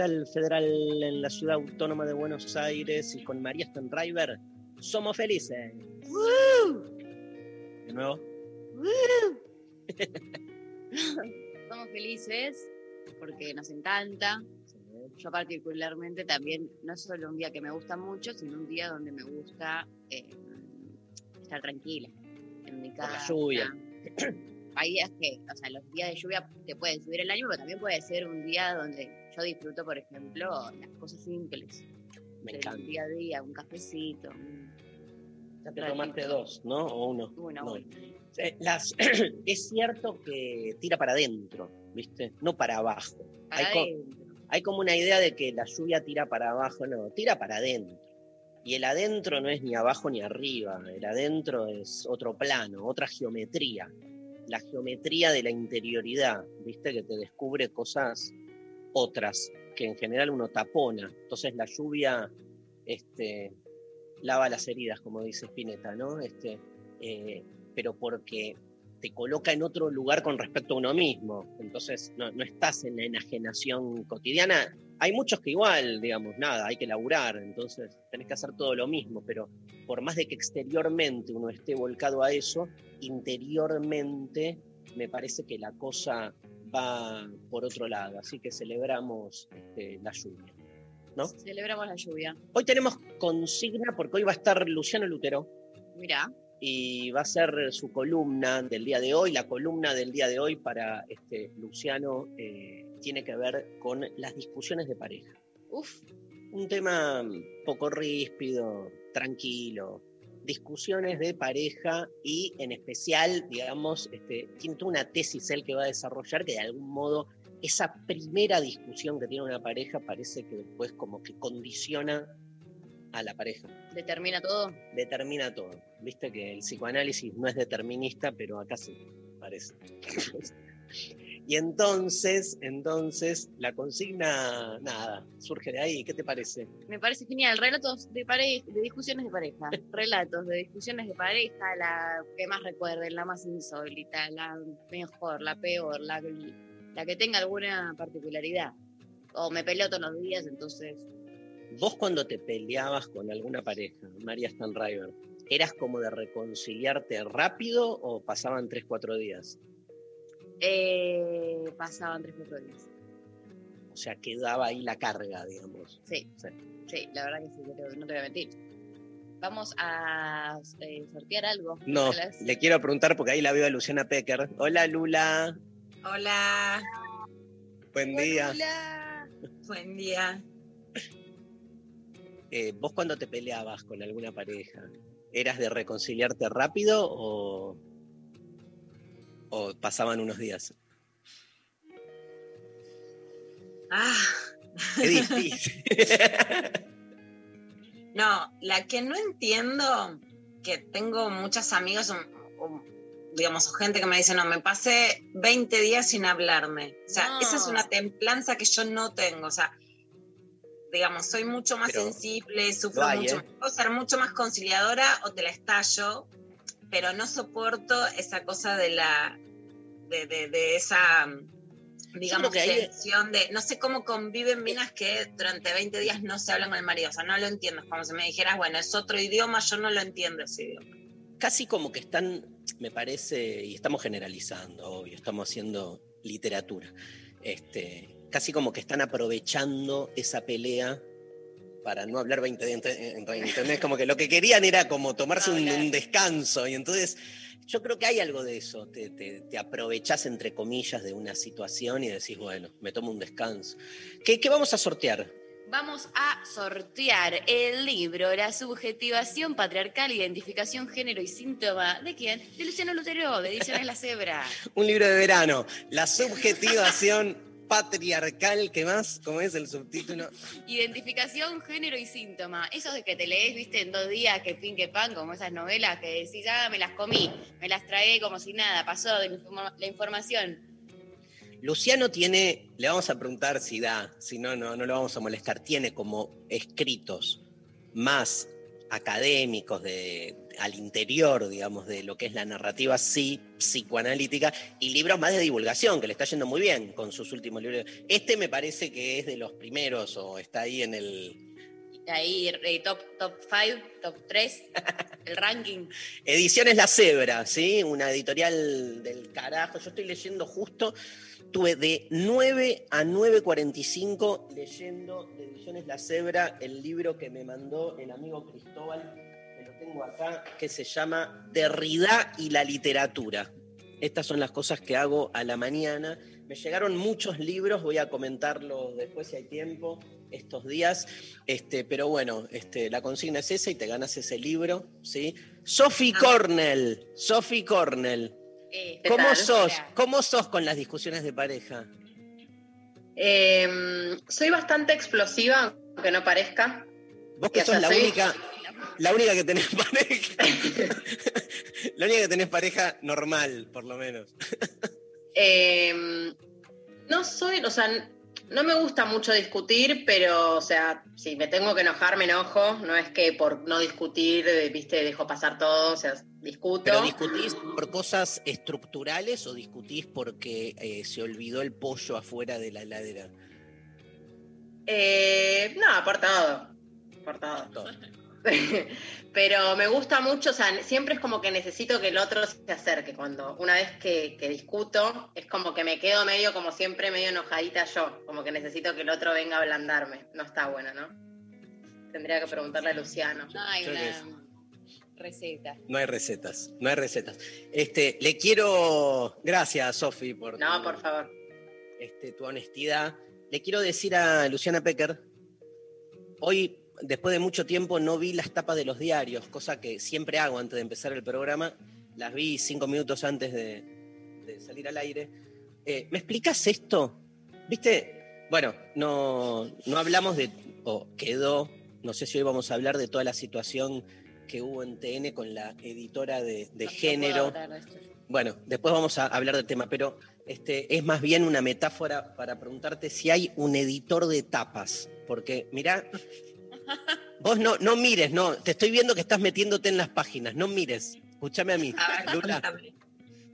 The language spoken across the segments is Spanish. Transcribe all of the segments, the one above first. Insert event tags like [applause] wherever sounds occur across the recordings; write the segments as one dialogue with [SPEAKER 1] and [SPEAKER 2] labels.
[SPEAKER 1] Capital Federal, en la ciudad autónoma de Buenos Aires, y con María Stenriver somos felices. De nuevo. [laughs]
[SPEAKER 2] Somos felices porque nos encanta. Yo particularmente también, no es solo un día que me gusta mucho, sino un día donde me gusta eh, estar tranquila en mi
[SPEAKER 1] Por la
[SPEAKER 2] casa.
[SPEAKER 1] lluvia. [clears throat]
[SPEAKER 2] Hay días que, o sea, los días de lluvia te pueden subir el ánimo, pero también puede ser un día donde yo disfruto, por ejemplo, las cosas simples
[SPEAKER 1] Me encanta.
[SPEAKER 2] día a día, un cafecito, un
[SPEAKER 1] Ya te tomaste dos, ¿no? O uno.
[SPEAKER 2] Uno,
[SPEAKER 1] No.
[SPEAKER 2] uno.
[SPEAKER 1] Eh, Las, [clears throat] es cierto que tira para adentro, ¿viste? No para abajo.
[SPEAKER 2] Para
[SPEAKER 1] Hay co-. Hay como una idea de que la lluvia tira para abajo, no, tira para adentro. Y el adentro no es ni abajo ni arriba, el adentro es otro plano, otra geometría. La geometría de la interioridad, ¿viste? Que te descubre cosas otras, que en general uno tapona. Entonces la lluvia este, lava las heridas, como dice Spinetta, ¿no? Este, eh, pero porque te coloca en otro lugar con respecto a uno mismo. Entonces no, no estás en la enajenación cotidiana. Hay muchos que igual, digamos, nada, hay que laburar, entonces tenés que hacer todo lo mismo, pero por más de que exteriormente uno esté volcado a eso, interiormente me parece que la cosa va por otro lado, así que celebramos este, la lluvia. ¿no?
[SPEAKER 2] Celebramos la lluvia.
[SPEAKER 1] Hoy tenemos consigna porque hoy va a estar Luciano Lutero,
[SPEAKER 2] Mirá,
[SPEAKER 1] y va a ser su columna del día de hoy. La columna del día de hoy para este, Luciano eh, tiene que ver con las discusiones de pareja.
[SPEAKER 2] uff,
[SPEAKER 1] Un tema poco ríspido, tranquilo. Discusiones de pareja y en especial, digamos, este, tiene una tesis él que va a desarrollar que de algún modo esa primera discusión que tiene una pareja parece que después como que condiciona a la pareja
[SPEAKER 2] determina todo.
[SPEAKER 1] determina todo. Viste que el psicoanálisis no es determinista, pero acá sí, parece. y entonces, entonces, la consigna, nada, surge de ahí. ¿Qué te parece?
[SPEAKER 2] Me parece genial. Relatos de pareja, de discusiones de pareja. [laughs] Relatos de discusiones de pareja, la que más recuerden, la más insólita, la mejor, la peor, la, la que tenga alguna particularidad. O me peleo todos los días, entonces.
[SPEAKER 1] Vos cuando te peleabas con alguna pareja, María Stanriver, ¿eras como de reconciliarte rápido o pasaban 3, 4 días?
[SPEAKER 2] Eh, pasaban tres, cuatro días.
[SPEAKER 1] O sea, quedaba ahí la carga, digamos.
[SPEAKER 2] Sí,
[SPEAKER 1] Sí.
[SPEAKER 2] sí, la verdad que sí, no te, no te voy a mentir. Vamos a eh, sortear algo.
[SPEAKER 1] No,
[SPEAKER 2] las-
[SPEAKER 1] le quiero preguntar porque ahí la veo a Luciana Pecker. Hola Lula,
[SPEAKER 3] Hola,
[SPEAKER 1] buen día.
[SPEAKER 2] Hola.
[SPEAKER 3] buen día.
[SPEAKER 1] Eh, vos cuando te peleabas con alguna pareja, ¿eras de reconciliarte rápido o, o pasaban unos días?
[SPEAKER 3] Ah,
[SPEAKER 1] Qué difícil. [laughs]
[SPEAKER 3] no, la que no entiendo, que tengo muchas amigas, o, o, digamos, o gente que me dice, no, me pasé 20 días sin hablarme. O sea,
[SPEAKER 2] No.
[SPEAKER 3] esa es una templanza que yo no tengo. O sea, digamos, soy mucho más
[SPEAKER 1] Pero
[SPEAKER 3] sensible, sufro
[SPEAKER 1] hay,
[SPEAKER 3] mucho,
[SPEAKER 1] ¿eh?
[SPEAKER 3] puedo ser mucho más conciliadora o te la estallo, pero no soporto esa cosa de la, de, de, de esa, digamos,
[SPEAKER 1] que ahí-
[SPEAKER 3] tensión de, no sé cómo conviven minas que durante 20 días no se hablan con el marido, o sea, no lo entiendo, es como si me dijeras, bueno, es otro idioma, yo no lo entiendo ese idioma.
[SPEAKER 1] Casi como que están, me parece, y estamos generalizando, obvio, estamos haciendo literatura. Este, casi como que están aprovechando esa pelea para no hablar 20 de ¿entendés? Como que lo que querían era como tomarse un,
[SPEAKER 2] claro.
[SPEAKER 1] un descanso. Y entonces yo creo que hay algo de eso. Te, te, te aprovechás, entre comillas, de una situación y decís, bueno, me tomo un descanso. ¿Qué, qué vamos a sortear?
[SPEAKER 2] Vamos a sortear el libro La subjetivación patriarcal, identificación, género y síntoma. ¿De quién? De Luciano Lutero, de Ediciones La Cebra. [laughs]
[SPEAKER 1] Un libro de verano. La subjetivación patriarcal. ¿Qué más? ¿Cómo es el subtítulo?
[SPEAKER 2] Identificación, género y síntoma. Esos de que te lees, viste, en dos días, que pin, que pan, como esas novelas que decís, ah, me las comí, me las tragué como si nada, pasó de informa- la información.
[SPEAKER 1] Luciano tiene, le vamos a preguntar si da, si no, no, no lo vamos a molestar, tiene como escritos más académicos de, al interior, digamos, de lo que es la narrativa sí, psicoanalítica, y libros más de divulgación, que le está yendo muy bien con sus últimos libros. Este me parece que es de los primeros, o está ahí en el...
[SPEAKER 2] Ahí, eh, top 5, top 3, [laughs] el ranking.
[SPEAKER 1] Ediciones La Cebra, ¿sí? Una editorial del carajo. Yo estoy leyendo justo, tuve de 9 a 9.45 leyendo de Ediciones La Cebra el libro que me mandó el amigo Cristóbal, tengo acá, que se llama Derrida y la literatura. Estas son las cosas que hago a la mañana. Me llegaron muchos libros, voy a comentarlos después si hay tiempo, estos días. Este, pero bueno, este, la consigna es esa y te ganas ese libro, ¿sí? Sophie
[SPEAKER 3] Ah.
[SPEAKER 1] Cornell, Sophie Cornell.
[SPEAKER 2] Eh,
[SPEAKER 4] ¿Qué
[SPEAKER 1] ¿Cómo
[SPEAKER 4] tal?
[SPEAKER 1] sos? ¿Cómo sos con las discusiones de pareja?
[SPEAKER 4] Eh, soy bastante explosiva, aunque no parezca.
[SPEAKER 1] Vos que sos la
[SPEAKER 4] soy-
[SPEAKER 1] única, la única que tenés [laughs] pareja. la única que tenés pareja normal, por lo menos.
[SPEAKER 4] Eh, no soy, o sea, no me gusta mucho discutir, pero, o sea, si me tengo que enojar, me enojo. No es que por no discutir, eh, viste, dejo pasar todo, o sea, discuto.
[SPEAKER 1] ¿Pero discutís por cosas estructurales o discutís porque eh, se olvidó el pollo afuera de la heladera?
[SPEAKER 4] Eh, no, por todo. Por todo.
[SPEAKER 1] Todo. [laughs]
[SPEAKER 4] Pero me gusta mucho, o sea, siempre es como que necesito que el otro se acerque. Cuando una vez que, que discuto, es como que me quedo medio, como siempre, medio enojadita yo. Como que necesito que el otro venga a ablandarme. No está bueno, ¿no? Tendría que preguntarle a Luciano.
[SPEAKER 2] no hay una receta.
[SPEAKER 1] No hay recetas, no hay recetas. Este, le quiero, gracias Sofi por,
[SPEAKER 4] No,
[SPEAKER 1] tu,
[SPEAKER 4] por favor.
[SPEAKER 1] este, tu honestidad. Le quiero decir a Luciana Pecker, hoy, después de mucho tiempo, no vi las tapas de los diarios, cosa que siempre hago antes de empezar el programa. Las vi cinco minutos antes de, de salir al aire. Eh, ¿Me explicas esto? ¿Viste? Bueno, no, no hablamos de, o quedó, no sé si hoy vamos a hablar de toda la situación que hubo en TN con la editora de, de
[SPEAKER 2] No- no
[SPEAKER 1] género.
[SPEAKER 2] de.
[SPEAKER 1] Bueno, después vamos a hablar del tema, pero este, es más bien una metáfora para preguntarte si hay un editor de tapas. Porque, mirá, vos no, no mires, no, te estoy viendo que estás metiéndote en las páginas, no mires. Escúchame a mí,
[SPEAKER 3] A ver,
[SPEAKER 1] Lula.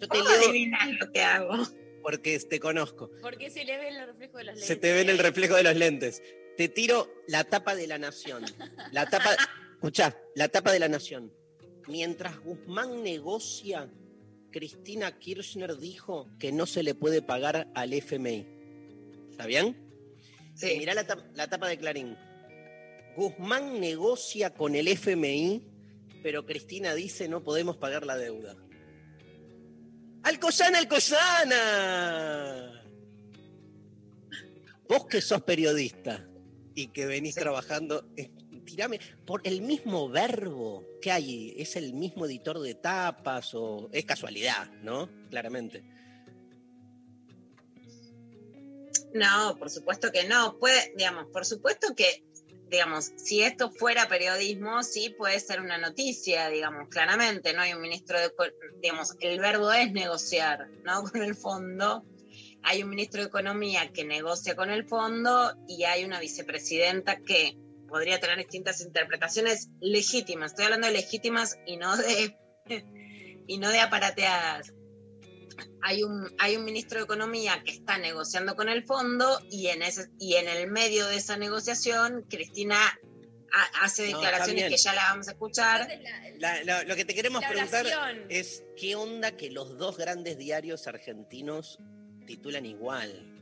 [SPEAKER 1] Yo te
[SPEAKER 3] ¿Cómo
[SPEAKER 1] leo
[SPEAKER 3] lo que hago?
[SPEAKER 1] porque te conozco.
[SPEAKER 2] Porque se le ve el reflejo de los lentes.
[SPEAKER 1] Se te ve en el reflejo de los lentes. Te tiro la tapa de la nación. La tapa, escuchá, la tapa de la nación. Mientras Guzmán negocia, Cristina Kirchner dijo que no se le puede pagar al FMI. ¿Está bien? Y
[SPEAKER 3] Sí.
[SPEAKER 1] mirá la, la tapa de Clarín. Guzmán negocia con el FMI, pero Cristina dice no podemos pagar la deuda. ¡Alcoyana, Alcoyana! Vos que sos periodista y que venís
[SPEAKER 3] Sí.
[SPEAKER 1] trabajando, eh, tirame, por el mismo verbo que hay, ¿es el mismo editor de tapas o es casualidad, no? Claramente.
[SPEAKER 3] No, por supuesto que no. Puede, digamos, por supuesto que, digamos, si esto fuera periodismo, sí puede ser una noticia, digamos, claramente. No hay un ministro de, digamos, el verbo es negociar, ¿no? [laughs] Con el fondo. Hay un ministro de Economía que negocia con el fondo y hay una vicepresidenta que podría tener distintas interpretaciones legítimas. Estoy hablando de legítimas y no de [laughs] y no de aparateadas hay un, hay un ministro de Economía que está negociando con el fondo y en, ese, y en el medio de esa negociación Cristina ha- hace declaraciones que ya la vamos a escuchar.
[SPEAKER 2] Entonces, la-
[SPEAKER 1] La- la- lo que te queremos preguntar es qué onda que los dos grandes diarios argentinos titulan igual.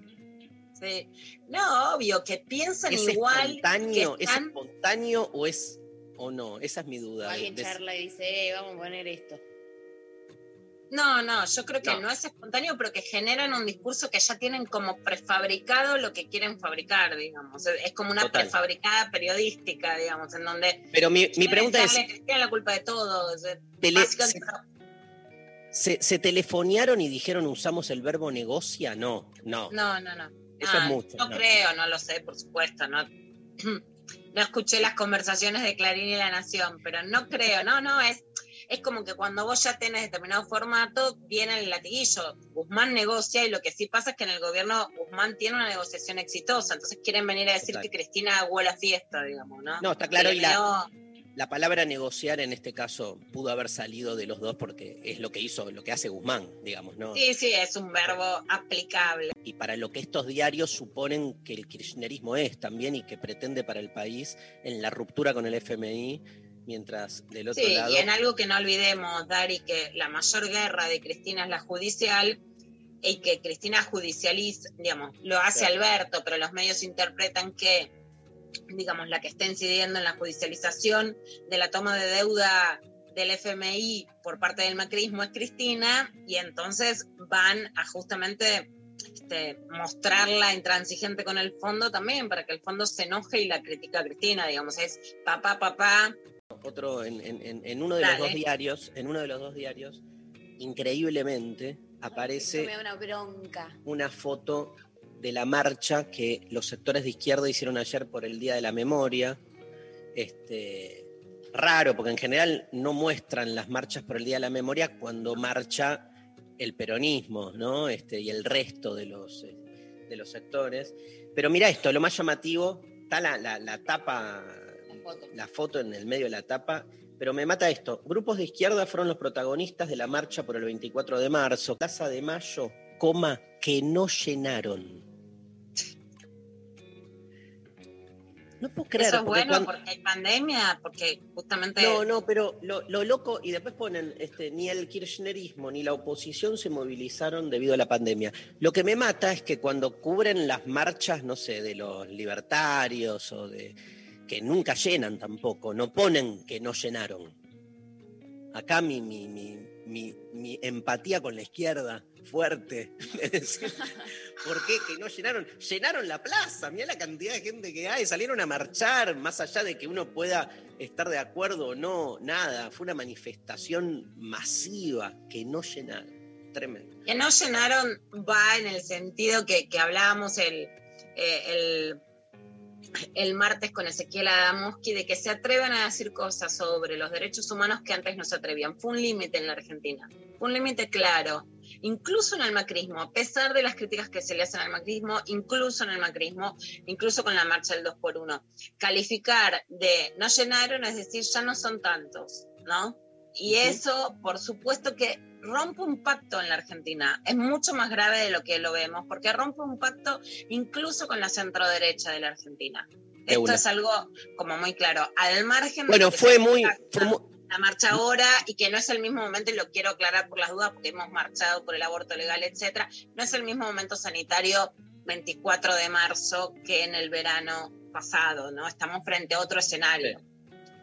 [SPEAKER 3] Sí. No, obvio, que piensan
[SPEAKER 1] ¿Es
[SPEAKER 3] igual.
[SPEAKER 1] espontáneo?
[SPEAKER 3] que
[SPEAKER 1] ¿Es espontáneo o es o no? Esa es mi duda.
[SPEAKER 2] Alguien charla y dice, eh, vamos a poner esto.
[SPEAKER 3] No, no, yo creo que
[SPEAKER 1] No.
[SPEAKER 3] no. es espontáneo, pero que generan un discurso que ya tienen como prefabricado lo que quieren fabricar, digamos. Es como una
[SPEAKER 1] Total.
[SPEAKER 3] prefabricada periodística, digamos, en donde
[SPEAKER 1] Pero mi, pregunta es,
[SPEAKER 3] Cristina la culpa de todo.
[SPEAKER 1] tele- ¿se, se telefonearon y dijeron usamos el verbo negocia? No, no.
[SPEAKER 3] no, no, no.
[SPEAKER 1] Eso
[SPEAKER 3] Ah,
[SPEAKER 1] es mucho.
[SPEAKER 3] No,
[SPEAKER 1] no.
[SPEAKER 3] creo, no lo sé, por supuesto, no. [clears throat] No escuché las conversaciones de Clarín y La Nación, pero no creo, no, no, es, es como que cuando vos ya tenés determinado formato, viene el latiguillo. Guzmán negocia y lo que sí pasa es que en el gobierno Guzmán tiene una negociación exitosa, entonces quieren venir a decir
[SPEAKER 1] Total.
[SPEAKER 3] que Cristina aguó la fiesta, digamos, ¿no?
[SPEAKER 1] No, está claro, y la palabra negociar en este caso pudo haber salido de los dos porque es lo que hizo, lo que hace Guzmán, digamos, ¿no?
[SPEAKER 3] Sí, sí, es un verbo aplicable.
[SPEAKER 1] Y para lo que estos diarios suponen que el kirchnerismo es también y que pretende para el país en la ruptura con el FMI, mientras del otro
[SPEAKER 3] Sí,
[SPEAKER 1] lado...
[SPEAKER 3] y en algo que no olvidemos, Dari, que la mayor guerra de Cristina es la judicial y que Cristina judicializa, digamos, lo hace
[SPEAKER 1] Claro.
[SPEAKER 3] Alberto, pero los medios interpretan que, digamos, la que está incidiendo en la judicialización de la toma de deuda del FMI por parte del macrismo es Cristina y entonces van a justamente este, mostrarla intransigente con el fondo también para que el fondo se enoje y la critica a Cristina, digamos, es papá, papá,
[SPEAKER 1] otro en, en- en- en uno de
[SPEAKER 3] Dale.
[SPEAKER 1] los dos diarios, en uno de los dos diarios, increíblemente aparece
[SPEAKER 2] una bronca.
[SPEAKER 1] una foto de la marcha que los sectores de izquierda hicieron ayer por el Día de la Memoria. Este, raro, porque en general no muestran las marchas por el Día de la Memoria cuando marcha el peronismo, ¿no? Este, y el resto de los, eh, de los sectores. Pero mira esto, lo más llamativo, está la, la- la tapa,
[SPEAKER 2] foto.
[SPEAKER 1] la foto en el medio de la tapa, pero me mata esto. Grupos de izquierda fueron los protagonistas de la marcha por el 24 de marzo. Plaza de Mayo, coma, que no llenaron. No puedo creer.
[SPEAKER 3] Eso es
[SPEAKER 1] porque
[SPEAKER 3] bueno
[SPEAKER 1] cuando-
[SPEAKER 3] porque hay pandemia, porque justamente
[SPEAKER 1] No, no, pero lo, lo loco, y después ponen, este, ni el kirchnerismo ni la oposición se movilizaron debido a la pandemia. Lo que me mata es que cuando cubren las marchas, no sé, de los libertarios o de nunca llenan tampoco, no ponen que no llenaron. Acá mi, mi, mi, mi, mi empatía con la izquierda fuerte. [laughs] ¿Por qué que no llenaron? Llenaron la plaza, mirá la cantidad de gente que hay, salieron a marchar, más allá de que uno pueda estar de acuerdo o no, nada. Fue una manifestación masiva que no llenaron. Tremendo.
[SPEAKER 3] que no llenaron va en el sentido que, que hablábamos el, eh, el, el martes con Ezequiel Adamowski de que se atrevan a decir cosas sobre los derechos humanos que antes no se atrevían. Fue un límite en la Argentina, fue un límite claro. Incluso en el macrismo, a pesar de las críticas que se le hacen al macrismo, incluso en el macrismo, incluso con la marcha del 2 por 1 calificar de no llenaron, es decir, ya no son tantos, ¿no? Y eso, por supuesto que rompe un pacto en la Argentina. Es mucho más grave de lo que lo vemos, porque rompe un pacto incluso con la centroderecha de la Argentina.
[SPEAKER 1] De
[SPEAKER 3] Esto
[SPEAKER 1] una.
[SPEAKER 3] es algo como muy claro. Al margen de
[SPEAKER 1] Bueno,
[SPEAKER 3] que
[SPEAKER 1] fue muy, fue
[SPEAKER 3] la marcha ahora y que no es el mismo momento, y lo quiero aclarar por las dudas, porque hemos marchado por el aborto legal, etcétera, no es el mismo momento sanitario 24 de marzo que en el verano pasado, ¿no? Estamos frente a otro escenario.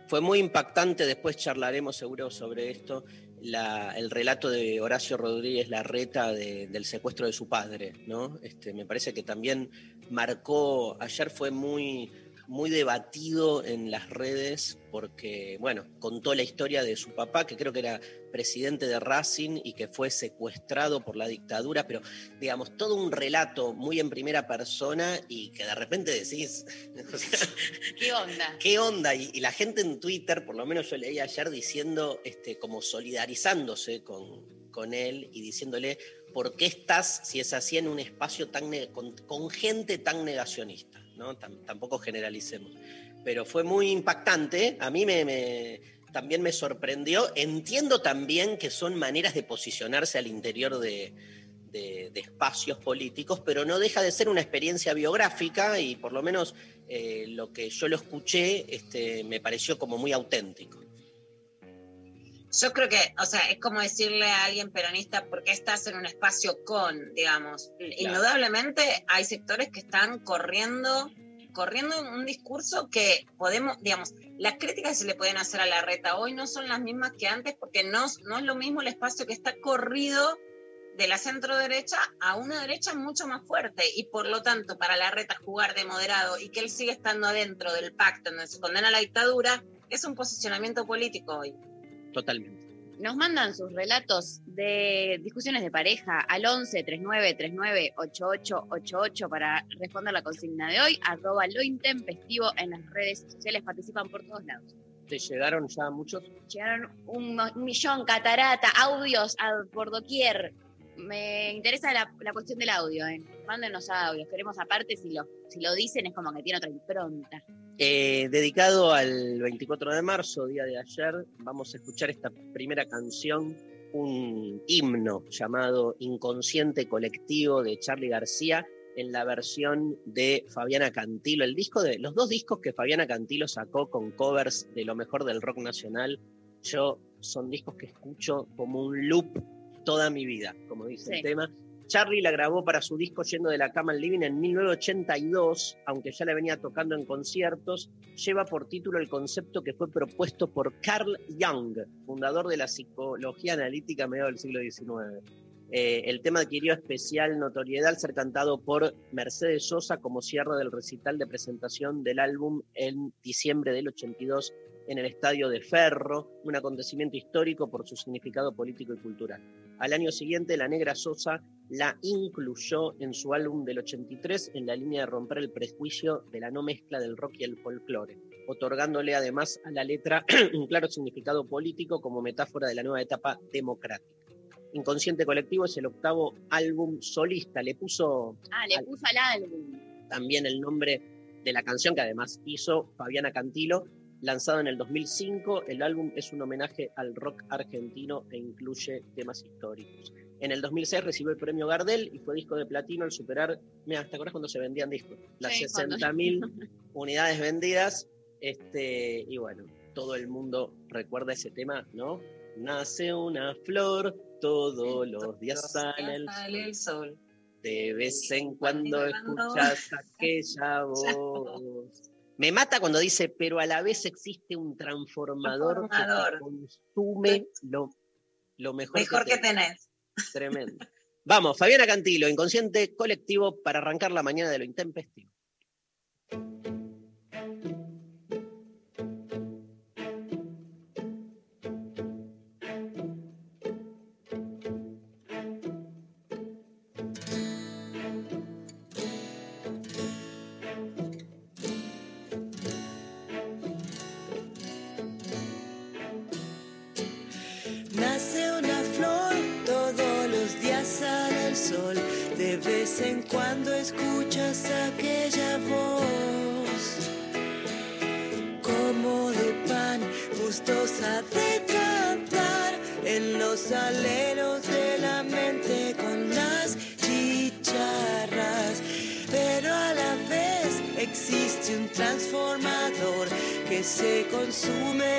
[SPEAKER 1] Fue muy impactante, después charlaremos seguro sobre esto, el relato de Horacio Rodríguez Larreta de- del secuestro de su padre, ¿no? Este, me parece que también marcó, ayer fue muy, muy debatido en las redes porque, bueno, contó la historia de su papá, que creo que era presidente de Racing y que fue secuestrado por la dictadura, pero digamos, todo un relato muy en primera persona y que de repente decís, [laughs] o sea,
[SPEAKER 2] ¿Qué onda? [laughs]
[SPEAKER 1] ¿Qué onda? Y, y la gente en Twitter, por lo menos yo leí ayer diciendo, este, como solidarizándose con, con él y diciéndole, ¿por qué estás, si es así, en un espacio tan con gente tan negacionista? ¿No? Tam- tampoco generalicemos. Pero fue muy impactante, a mí me, también me sorprendió. Entiendo también que son maneras de posicionarse al interior de espacios políticos, pero no deja de ser una experiencia biográfica y por lo menos eh, lo que yo lo escuché este, me pareció como muy auténtico.
[SPEAKER 3] Yo creo que, o sea, es como decirle a alguien peronista, ¿por qué estás en un espacio con, digamos? Indudablemente hay sectores que están corriendo, corriendo un discurso que podemos, digamos, las críticas que se le pueden hacer a la reta hoy no son las mismas que antes, porque no, no es lo mismo el espacio que está corrido de la centro derecha a una derecha mucho más fuerte y por lo tanto para la reta jugar de moderado y que él sigue estando adentro del pacto donde se condena la dictadura es un posicionamiento político hoy.
[SPEAKER 1] Totalmente.
[SPEAKER 2] Nos mandan sus relatos de discusiones de pareja al 11 39 39 8888 para responder la consigna de hoy. Arroba lo intempestivo en las redes sociales. Participan por todos lados.
[SPEAKER 1] ¿Te llegaron ya muchos?
[SPEAKER 2] Llegaron un, un millón, catarata, audios a, por doquier. Me interesa la, cuestión del audio. ¿eh? Mándenos audios. Queremos aparte, si lo, si lo dicen, es como que tiene otra impronta.
[SPEAKER 1] Eh, dedicado al 24 de marzo, día de ayer, vamos a escuchar esta primera canción, un himno llamado Inconsciente Colectivo de Charlie García, en la versión de Fabiana Cantilo, el disco de los dos discos que Fabiana Cantilo sacó con covers de lo mejor del rock nacional. Yo son discos que escucho como un loop toda mi vida, como dice
[SPEAKER 2] Sí.
[SPEAKER 1] el tema. Charlie la grabó para su disco Yendo de la Cama al Living en 1982, aunque ya la venía tocando en conciertos, lleva por título el concepto que fue propuesto por Carl Jung, fundador de la psicología analítica a mediados del siglo XIX. Eh, el tema adquirió especial notoriedad al ser cantado por Mercedes Sosa como cierre del recital de presentación del álbum en diciembre del 82 en el Estadio de Ferro, un acontecimiento histórico por su significado político y cultural. Al año siguiente, la Negra Sosa la incluyó en su álbum del 83 en la línea de romper el prejuicio de la no mezcla del rock y el folclore, otorgándole además a la letra [clears throat] un claro significado político como metáfora de la nueva etapa democrática. Inconsciente Colectivo es el octavo álbum solista, le puso
[SPEAKER 2] Ah, le
[SPEAKER 1] Al-
[SPEAKER 2] puso al álbum.
[SPEAKER 1] también el nombre de la canción que además hizo Fabiana Cantilo, lanzado en el 2005. El álbum es un homenaje al rock argentino e incluye temas históricos. En el 2006 recibió el premio Gardel y fue disco de platino al superar, mira, ¿te acuerdas cuando se vendían discos? Las
[SPEAKER 2] Sí, cuando-
[SPEAKER 1] 60.000 [laughs] unidades vendidas. Este, y bueno, todo el mundo recuerda ese tema, ¿no? Nace una flor, todos los días sale el
[SPEAKER 3] Sale el sol.
[SPEAKER 1] de vez en Cuando- escuchas [laughs] aquella voz. Me mata cuando dice, pero a la vez existe un transformador, que
[SPEAKER 3] Transformador.
[SPEAKER 1] consume lo, lo mejor,
[SPEAKER 3] Mejor que
[SPEAKER 1] te-
[SPEAKER 3] tenés.
[SPEAKER 1] Tremendo. Vamos, Fabiana Cantilo, inconsciente colectivo para arrancar la mañana de lo intempestivo.
[SPEAKER 5] Consume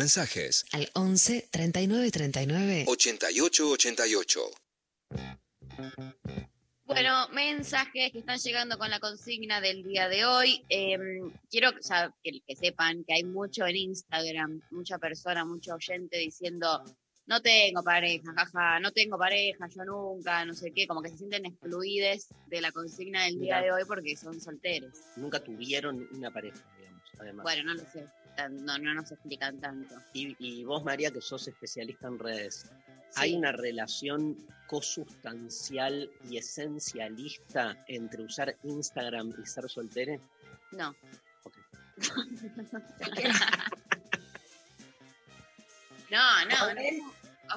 [SPEAKER 6] Mensajes
[SPEAKER 7] al 11 39 39
[SPEAKER 6] 88 88.
[SPEAKER 2] Bueno, mensajes que están llegando con la consigna del día de hoy. Em, quiero o sea, que, que sepan que hay mucho en Instagram, mucha persona, mucho oyente diciendo, no tengo pareja, jaja, no tengo pareja, yo nunca, no sé qué, como que se sienten excluides de la consigna del día de hoy porque son solteros.
[SPEAKER 1] Nunca tuvieron una pareja, digamos, además.
[SPEAKER 2] Bueno, no lo sé, no, no nos explican tanto.
[SPEAKER 1] Y, y vos, María, que sos especialista en redes,
[SPEAKER 2] Sí.
[SPEAKER 1] ¿hay una relación cosustancial y esencialista entre usar Instagram y ser soltere?
[SPEAKER 2] No.
[SPEAKER 1] Ok. [laughs]
[SPEAKER 2] no, no, [laughs] no.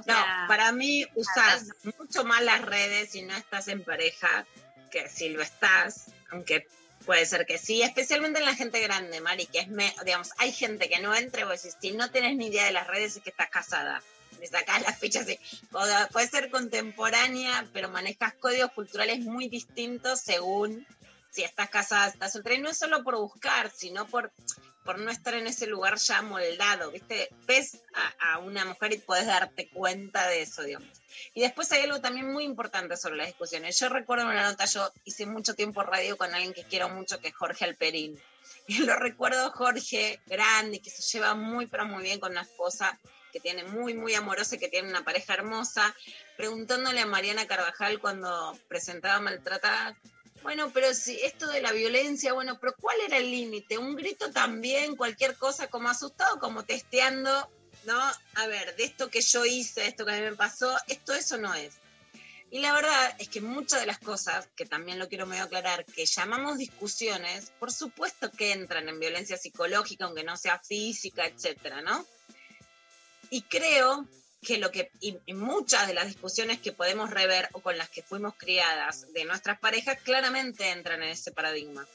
[SPEAKER 3] No, para mí usas mucho más las redes si no estás en pareja que si lo estás, aunque puede ser que sí, especialmente en la gente grande, Mari, que es, me- digamos, hay gente que no entra y vos decís, si no tenés ni idea de las redes es que estás casada. Le sacás las fichas da- puede ser contemporánea, pero manejas códigos culturales muy distintos según si estás casada, estás soltera. Y no es solo por buscar, sino por, por no estar en ese lugar ya moldado, ¿viste? Ves a, a una mujer y puedes darte cuenta de eso, digamos. Y después hay algo también muy importante sobre las discusiones. Yo recuerdo una nota, yo hice mucho tiempo radio con alguien que quiero mucho, que es Jorge Alperín. [laughs] Y lo recuerdo Jorge, grande, que se lleva muy, pero muy bien con la esposa, que tiene muy, muy amorosa y que tiene una pareja hermosa, preguntándole a Mariana Carvajal cuando presentaba Maltratadas, bueno, pero si esto de la violencia, bueno, pero ¿cuál era el límite? Un grito también, cualquier cosa como asustado, como testeando, ¿no? A ver, de esto que yo hice, esto que a mí me pasó, esto eso no es. Y la verdad es que muchas de las cosas, que también lo quiero medio aclarar, que llamamos discusiones, por supuesto que entran en violencia psicológica, aunque no sea física, etcétera, ¿no? Y creo que lo que y, muchas de las discusiones que podemos rever o con las que fuimos criadas de nuestras parejas claramente entran en ese paradigma.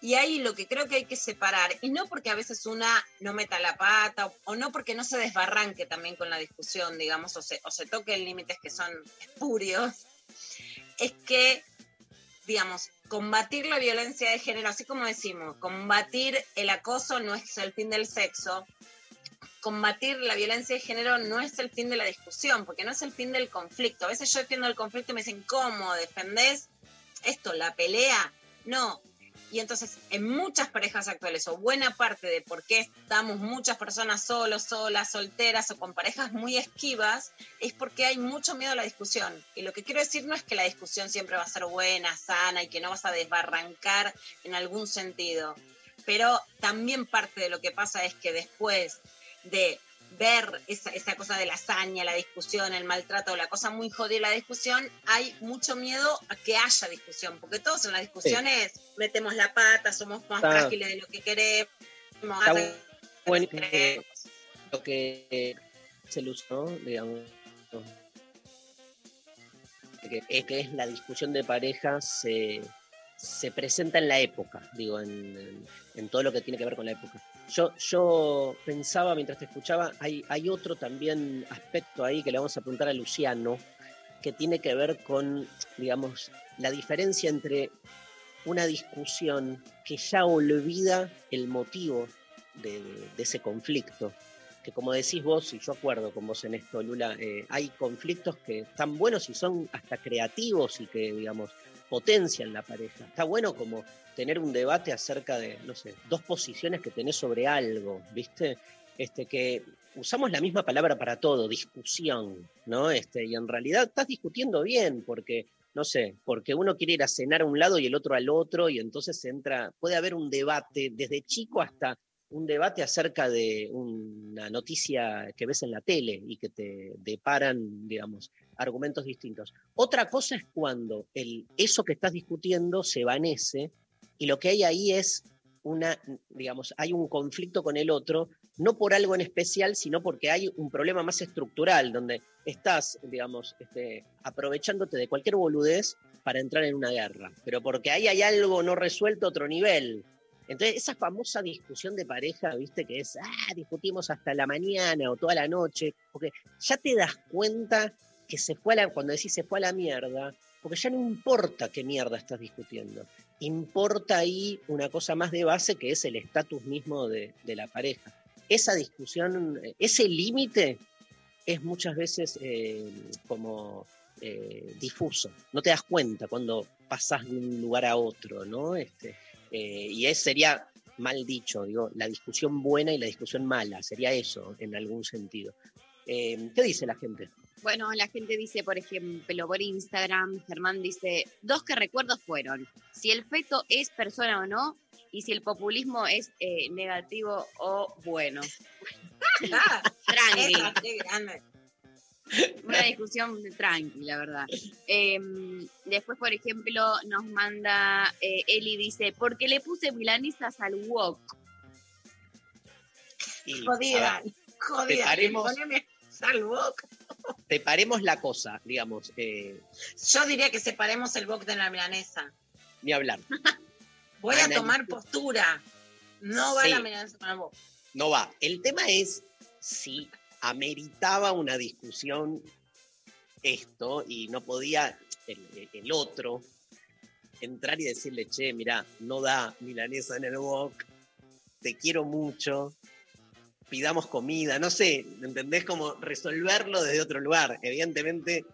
[SPEAKER 3] Y ahí lo que creo que hay que separar, y no porque a veces una no meta la pata, o, no porque no se desbarranque también con la discusión, digamos, o se, o se límites que son espurios, es que, digamos, combatir la violencia de género, así como decimos, combatir el acoso no es el fin del sexo, combatir la violencia de género no es el fin de la discusión, porque no es el fin del conflicto. A veces yo defiendo el conflicto y me dicen, ¿cómo defendés esto, la pelea? No. Y entonces, en muchas parejas actuales, o buena parte de por qué estamos muchas personas solos, solas, solteras o con parejas muy esquivas, es porque hay mucho miedo a la discusión. Y lo que quiero decir no es que la discusión siempre va a ser buena, sana y que no vas a desbarrancar en algún sentido. Pero también parte de lo que pasa es que después de ver esa, esa cosa de la hazaña, la discusión, el maltrato, la cosa muy jodida de la discusión, hay mucho miedo a que haya discusión, porque todos en las discusiones metemos la pata, somos más
[SPEAKER 1] Está-
[SPEAKER 3] frágiles de lo que queremos.
[SPEAKER 1] Está bueno
[SPEAKER 3] creemos.
[SPEAKER 1] que lo que se le usó, digamos, es, que es la discusión de pareja se, se presenta en la época, digo, en, en- en todo lo que tiene que ver con la época. Yo, yo pensaba mientras te escuchaba, hay, hay otro también aspecto ahí que le vamos a preguntar a Luciano, que tiene que ver con, digamos, la diferencia entre una discusión que ya olvida el motivo de, ese conflicto. Que como decís vos, y yo acuerdo con vos en esto, Lula, eh, hay conflictos que están buenos y son hasta creativos y que, digamos, potencian la pareja. Está bueno como tener un debate acerca de, no sé, dos posiciones que tenés sobre algo, ¿viste? Este, que usamos la misma palabra para todo, discusión, ¿no? Este, y en realidad estás discutiendo bien, porque, no sé, porque uno quiere ir a cenar a un lado y el otro al otro, y entonces entra, puede haber un debate desde chico hasta un debate acerca de una noticia que ves en la tele y que te deparan, digamos, argumentos distintos. Otra cosa es cuando el, eso que estás discutiendo se vanece y lo que hay ahí es una, digamos, hay un conflicto con el otro, no por algo en especial, sino porque hay un problema más estructural, donde estás, digamos, este, aprovechándote de cualquier boludez para entrar en una guerra, pero porque ahí hay algo no resuelto a otro nivel. Entonces, esa famosa discusión de pareja, viste, que es, ah, discutimos hasta la mañana o toda la noche, porque ya te das cuenta que se fue a la, cuando decís se fue a la mierda, porque ya no importa qué mierda estás discutiendo. Importa ahí una cosa más de base que es el estatus mismo de, la pareja. esa discusión, ese límite es muchas veces eh, como eh, difuso. No te das cuenta cuando pasas de un lugar a otro, ¿no? Este, eh, y es, sería mal dicho, digo, la discusión buena y la discusión mala, sería eso en algún sentido. Eh, ¿Qué dice la gente?
[SPEAKER 2] Bueno, la gente dice, por ejemplo, por Instagram, Germán dice, dos que recuerdo fueron, si el feto es persona o no, y si el populismo es eh, negativo o bueno.
[SPEAKER 3] Ah, [laughs]
[SPEAKER 2] Tranqui,
[SPEAKER 3] esa, qué grande. [laughs]
[SPEAKER 2] una discusión tranqui, la verdad. Eh, después, por ejemplo, nos manda, eh, Eli dice, porque le puse milanesas al wok.
[SPEAKER 1] A
[SPEAKER 3] Jodida,
[SPEAKER 1] ver,
[SPEAKER 3] jodida.
[SPEAKER 1] Separemos-
[SPEAKER 3] Poneme salvo.
[SPEAKER 1] separemos la cosa, digamos, eh,
[SPEAKER 3] Yo diría que separemos el boc de la milanesa.
[SPEAKER 1] ni hablar. [laughs]
[SPEAKER 3] Voy a tomar postura. No va
[SPEAKER 1] Sí.
[SPEAKER 3] la milanesa con el boc.
[SPEAKER 1] No va. El tema es si ameritaba una discusión esto y no podía el, otro entrar y decirle, che, mira, no da milanesa en el wok, te quiero mucho, pidamos comida, no sé, ¿entendés? Como resolverlo desde otro lugar. Evidentemente,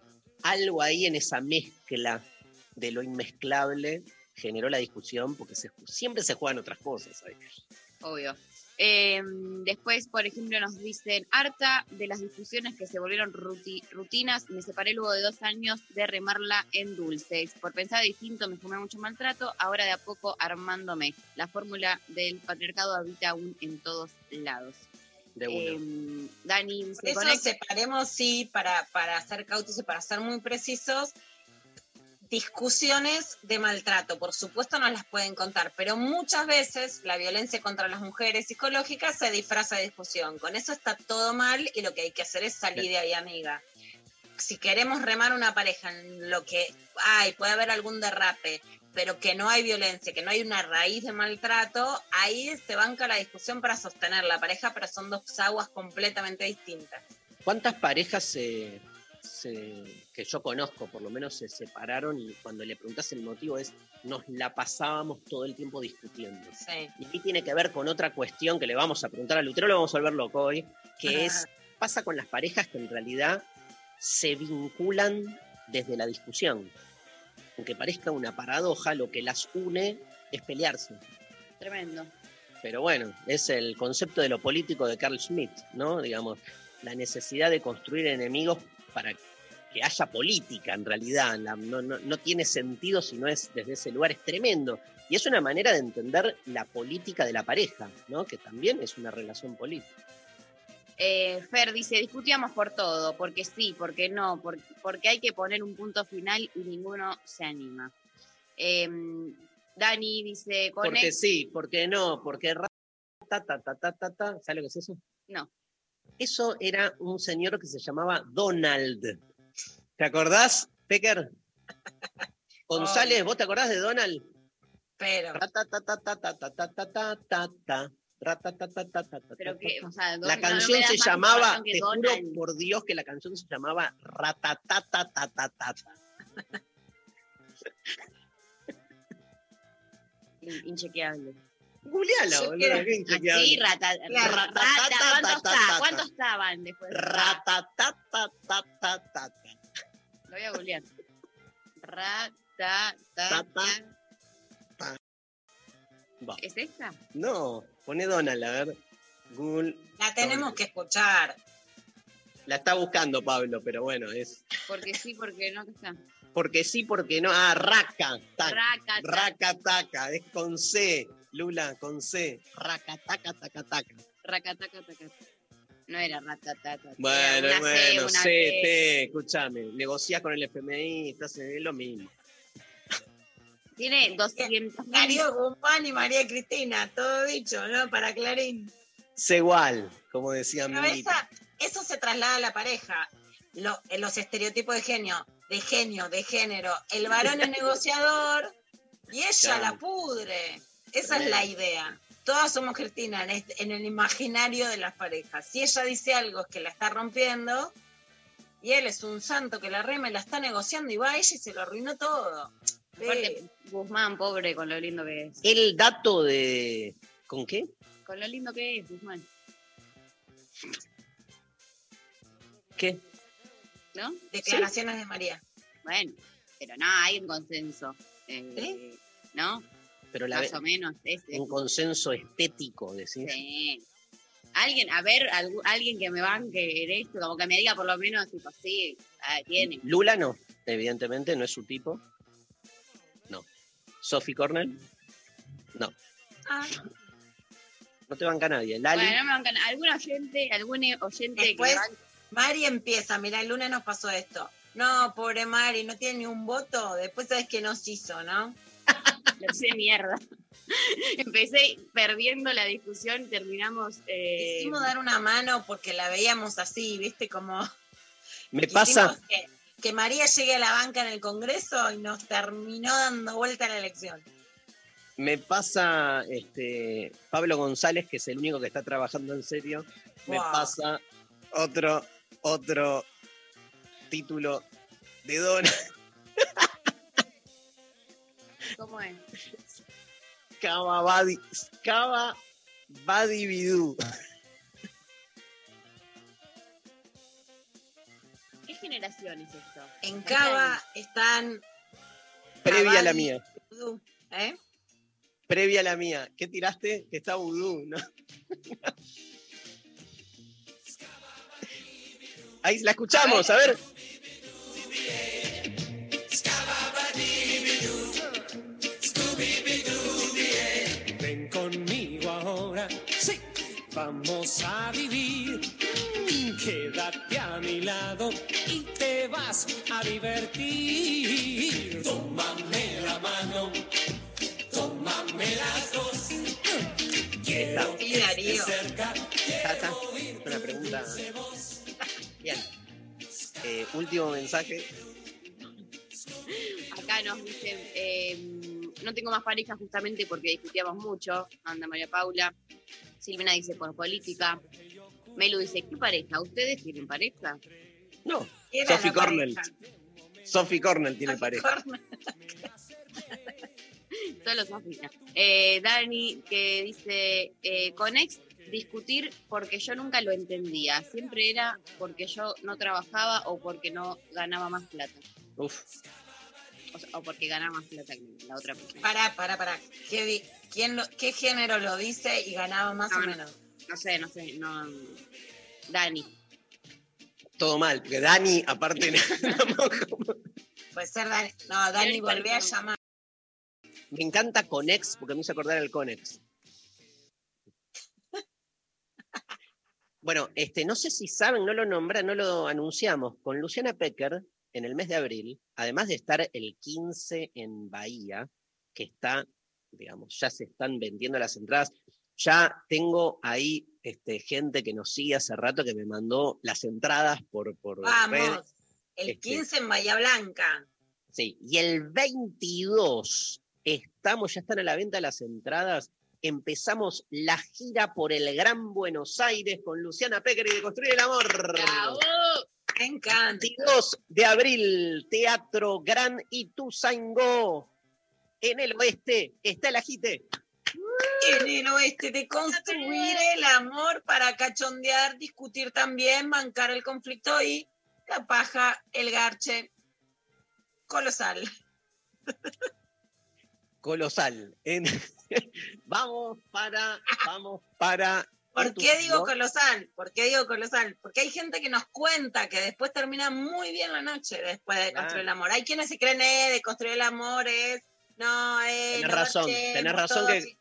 [SPEAKER 1] algo ahí en esa mezcla de lo inmezclable generó la discusión porque siempre se juegan otras cosas.
[SPEAKER 2] Obvio. Eh, después, por ejemplo, nos dicen, harta de las discusiones que se volvieron ruti- rutinas, me separé luego de dos años de remarla en dulces. Por pensar distinto me fumé mucho maltrato, ahora de a poco armándome. La fórmula del patriarcado habita aún en todos lados.
[SPEAKER 1] De uno.
[SPEAKER 2] Eh, Dani
[SPEAKER 3] Por eso
[SPEAKER 2] "Conect-
[SPEAKER 3] separemos, sí, para, para ser cautos y para ser muy precisos, discusiones de maltrato. Por supuesto nos las pueden contar, pero muchas veces la violencia contra las mujeres psicológica se disfraza de discusión. Con eso está todo mal y lo que hay que hacer es salir de ahí, amiga. Si queremos remar una pareja en lo que hay, puede haber algún derrape, pero que no hay violencia, que no hay una raíz de maltrato, ahí se banca la discusión para sostener la pareja, pero son dos aguas completamente distintas.
[SPEAKER 1] ¿Cuántas parejas se, se- que yo conozco, por lo menos, se separaron y cuando le preguntas el motivo es, nos la pasábamos todo el tiempo discutiendo?
[SPEAKER 3] Sí.
[SPEAKER 1] Y tiene que ver con otra cuestión que le vamos a preguntar a Lutero, lo vamos a volver loco hoy, que es, pasa con las parejas que en realidad se vinculan desde la discusión. Aunque parezca una paradoja, lo que las une es pelearse.
[SPEAKER 2] tremendo.
[SPEAKER 1] Pero bueno, es el concepto de lo político de Carl Schmitt, ¿no? Digamos, la necesidad de construir enemigos para que haya política en realidad. La- no, no- no tiene sentido si no es desde ese lugar, es tremendo. Y es una manera de entender la política de la pareja, ¿no? Que también es una relación política.
[SPEAKER 2] Eh, Fer dice, discutíamos por todo, porque sí, porque no, por- porque hay que poner un punto final y ninguno se anima. Eh, Dani dice,
[SPEAKER 1] Porque
[SPEAKER 2] conect-
[SPEAKER 1] sí, porque no, porque ta, ta, ta, ta, ta, ta. ¿Sabes lo que es eso?
[SPEAKER 2] No.
[SPEAKER 1] Eso era un señor que se llamaba Donald. ¿Te acordás, Pecker? [laughs] González, ¿vos te acordás de Donald?
[SPEAKER 3] Pero.
[SPEAKER 2] Pero que, o sea,
[SPEAKER 1] la canción se llamaba, te juro por Dios que la canción se llamaba
[SPEAKER 2] Ratatatatatata. Inchequeable.
[SPEAKER 1] Googlealo,
[SPEAKER 3] Yo
[SPEAKER 1] boludo,
[SPEAKER 3] quiero-
[SPEAKER 1] qué inchequeable.
[SPEAKER 2] Así, rata,
[SPEAKER 3] Claro,
[SPEAKER 2] rata, ¿cuántos está?
[SPEAKER 1] ratatatatata.
[SPEAKER 2] ¿Cuántos estaban después?
[SPEAKER 1] Ratatatatata.
[SPEAKER 2] Lo voy a googlear. Rata,
[SPEAKER 1] Tata. Va.
[SPEAKER 2] ¿Es esta?
[SPEAKER 1] No, pone Donald, a ver. Google.
[SPEAKER 3] la tenemos que escuchar.
[SPEAKER 1] La está buscando Pablo, pero bueno, es.
[SPEAKER 2] Porque sí, porque no, ¿qué está?
[SPEAKER 1] Porque sí, porque no. Ah, raca. taca.
[SPEAKER 2] Raca,
[SPEAKER 1] Raca, taca. Es con C. Lula, con C. Raca, taca, taca, taca.
[SPEAKER 2] raca, taca, taca. No era ratata.
[SPEAKER 1] Bueno,
[SPEAKER 2] C,
[SPEAKER 1] bueno,
[SPEAKER 2] una
[SPEAKER 1] C,
[SPEAKER 2] T.
[SPEAKER 1] Escúchame. Negociás con el FMI, estás en lo mismo.
[SPEAKER 2] Tiene 200
[SPEAKER 3] Darío Guzmán y María Cristina, todo dicho, ¿no? Para Clarín.
[SPEAKER 1] Sé igual, como decía
[SPEAKER 3] esa- eso se traslada a la pareja. Lo- en los estereotipos de genio, de genio, de género. El varón es [laughs] negociador y ella
[SPEAKER 1] Claro.
[SPEAKER 3] la pudre. Esa es la idea. Todas somos Cristina en, este- en el imaginario de las parejas. Si ella dice algo es que la está rompiendo y él es un santo que la rema y la está negociando y va a ella y se lo arruinó todo.
[SPEAKER 2] Aparte, Guzmán, pobre, con lo lindo que es.
[SPEAKER 1] El dato de. ¿Con qué?
[SPEAKER 2] Con lo lindo que es, Guzmán.
[SPEAKER 1] ¿Qué?
[SPEAKER 2] ¿no?
[SPEAKER 3] Declaraciones de María.
[SPEAKER 2] Bueno, pero no, hay un consenso. eh, ¿No?
[SPEAKER 1] Pero la,
[SPEAKER 2] Más o menos. Ese.
[SPEAKER 1] un consenso estético, decís.
[SPEAKER 2] Sí. Alguien, a ver, algu- alguien que me banque en esto, como que me diga por lo menos, tipo, sí, ah, tiene.
[SPEAKER 1] Lula no, evidentemente, no es su tipo. No. Sophie Cornell, no.
[SPEAKER 3] Ah,
[SPEAKER 1] No te banca nadie. Lali,
[SPEAKER 2] Bueno, no me bancan. ¿Algún oyente, algún oyente
[SPEAKER 3] Después-
[SPEAKER 2] que banque?
[SPEAKER 3] Mari empieza, mira, el lunes nos pasó esto. No, pobre Mari, no tiene ni un voto. Después sabes que nos hizo, ¿no? [laughs] [laughs]
[SPEAKER 2] Lo sé mierda. [laughs] Empecé perdiendo la discusión y terminamos. Eh,
[SPEAKER 3] Quisimos dar una mano porque la veíamos así, ¿viste? Como
[SPEAKER 1] me
[SPEAKER 3] quisimos
[SPEAKER 1] pasa,
[SPEAKER 3] que, que María llegue a la banca en el Congreso y nos terminó dando vuelta la elección.
[SPEAKER 1] me pasa este Pablo González, que es el único que está trabajando en serio. Me
[SPEAKER 3] Wow.
[SPEAKER 1] pasa otro, otro título de Dona [laughs]
[SPEAKER 2] ¿Cómo es?
[SPEAKER 1] Cava Badi, Cava Badi Bidú.
[SPEAKER 2] ¿Qué generación es esto?
[SPEAKER 3] En Cava están.
[SPEAKER 1] Previa a la mía.
[SPEAKER 3] ¿eh?
[SPEAKER 1] Previa a la mía. ¿Qué tiraste? Que está vudú, ¿no? [laughs] Ahí la escuchamos, a ver.
[SPEAKER 8] Ahora, sí, vamos a vivir. Quédate a mi lado y te vas a divertir. Tómame la mano, tómame las dos. Quiero
[SPEAKER 3] Sí,
[SPEAKER 8] cerca,
[SPEAKER 1] está. Una pregunta. Bien. Eh, último mensaje.
[SPEAKER 2] Acá nos dicen, eh, no tengo más pareja justamente porque discutíamos mucho. Anda María Paula. Silvina dice por política. Melu dice, ¿qué pareja? ¿Ustedes tienen pareja?
[SPEAKER 1] No,
[SPEAKER 3] ¿Quién era
[SPEAKER 1] Sophie Cornell.
[SPEAKER 3] pareja?
[SPEAKER 1] Sophie Cornell tiene
[SPEAKER 3] Sophie
[SPEAKER 1] pareja.
[SPEAKER 3] Cornell. [laughs]
[SPEAKER 2] Solo Sofía. Eh, Dani que dice, eh, con ex discutir porque yo nunca lo entendía. Siempre era porque yo no trabajaba o porque no ganaba más plata.
[SPEAKER 1] Uf,
[SPEAKER 2] O, sea, o porque ganaba más plata que la otra persona.
[SPEAKER 3] Pará, pará, pará. ¿Qué, di- quién lo- ¿Qué género lo dice y ganaba más
[SPEAKER 2] No,
[SPEAKER 3] o
[SPEAKER 2] no.
[SPEAKER 3] menos?
[SPEAKER 2] No sé, no sé, no. Dani.
[SPEAKER 1] todo mal, porque Dani, aparte, [laughs]
[SPEAKER 3] Puede ser Dani. No, Dani, volví a llamar.
[SPEAKER 1] me encanta Conex, porque me hizo acordar el Conex. [laughs] Bueno, este, no sé si saben, no lo nombran, no lo anunciamos. Con Luciana Pecker, en el mes de abril, además de estar el 15 en Bahía, que está, digamos, ya se están vendiendo las entradas. Ya tengo ahí este, gente que nos sigue hace rato que me mandó las entradas por, por red.
[SPEAKER 3] Vamos. El
[SPEAKER 1] Este.
[SPEAKER 3] 15 en Bahía Blanca.
[SPEAKER 1] Sí, y el 22 estamos, ya están a la venta las entradas. Empezamos la gira por el Gran Buenos Aires con Luciana Pecker y de Construir el Amor.
[SPEAKER 2] ¡Bravo!
[SPEAKER 3] Me encanta.
[SPEAKER 1] 22 de abril, Teatro Gran Ituzaingó. En el oeste está el ajite.
[SPEAKER 3] En el oeste de construir el amor para cachondear, discutir también, bancar el conflicto y la paja, el garche. Colosal.
[SPEAKER 1] Colosal. En- [laughs] vamos para, vamos para.
[SPEAKER 3] ¿Por qué digo colosal? ¿Por qué digo colosal? Porque hay gente que nos cuenta que después termina muy bien la noche después de construir el amor. Hay quienes se creen, eh, de construir el amor es, no, eh,
[SPEAKER 1] Tenés razón, tenés razón que-
[SPEAKER 3] así.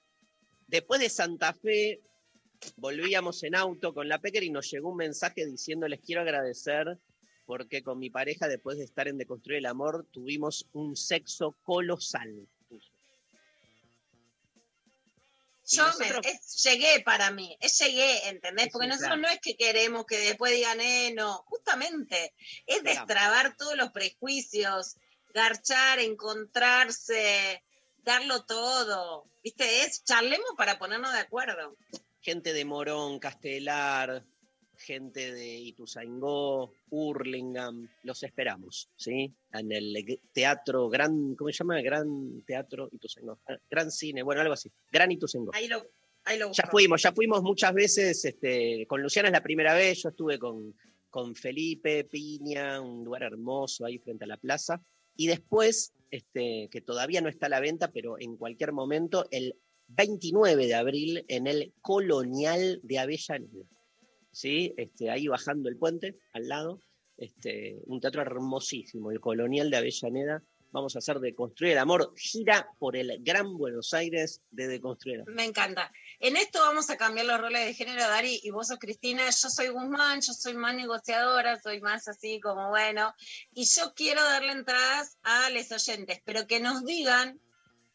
[SPEAKER 1] Después de Santa Fe, volvíamos en auto con la Pecker y nos llegó un mensaje diciendo les quiero agradecer porque con mi pareja, después de estar en Deconstruir el Amor, tuvimos un sexo colosal.
[SPEAKER 3] Yo
[SPEAKER 1] nosotros-
[SPEAKER 3] me, es- llegué para mí, es llegué, ¿entendés? Porque
[SPEAKER 1] sí,
[SPEAKER 3] nosotros
[SPEAKER 1] claro.
[SPEAKER 3] no es que queremos que después digan, eh, no, justamente es
[SPEAKER 1] Claro.
[SPEAKER 3] destrabar todos los prejuicios, garchar, encontrarse, darlo todo, ¿viste? Es charlemos para ponernos de acuerdo.
[SPEAKER 1] Gente de Morón, Castelar, gente de Ituzaingó, Hurlingham, los esperamos, ¿sí? En el teatro Gran, ¿cómo se llama? Gran Teatro Ituzaingó. Ah, Gran Cine, bueno, algo así. Gran Ituzaingó.
[SPEAKER 3] Ahí lo, Ahí lo
[SPEAKER 1] Ya fuimos, ya fuimos muchas veces. Este, con Luciana es la primera vez. Yo estuve con, con Felipe Piña, un lugar hermoso ahí frente a la plaza. Y después, este, que todavía no está a la venta, pero en cualquier momento, el 29 de abril en el Colonial de Avellaneda. ¿Sí? Este, ahí bajando el puente, al lado. Este, un teatro hermosísimo, el Colonial de Avellaneda. Vamos a hacer de Construir el Amor, gira por el Gran Buenos Aires de Deconstruir.
[SPEAKER 3] Me encanta. En esto vamos a cambiar los roles de género, Dari, y vos sos Cristina, yo soy Guzmán, yo soy más negociadora, soy más así como bueno, y yo quiero darle entradas a los oyentes, pero que nos digan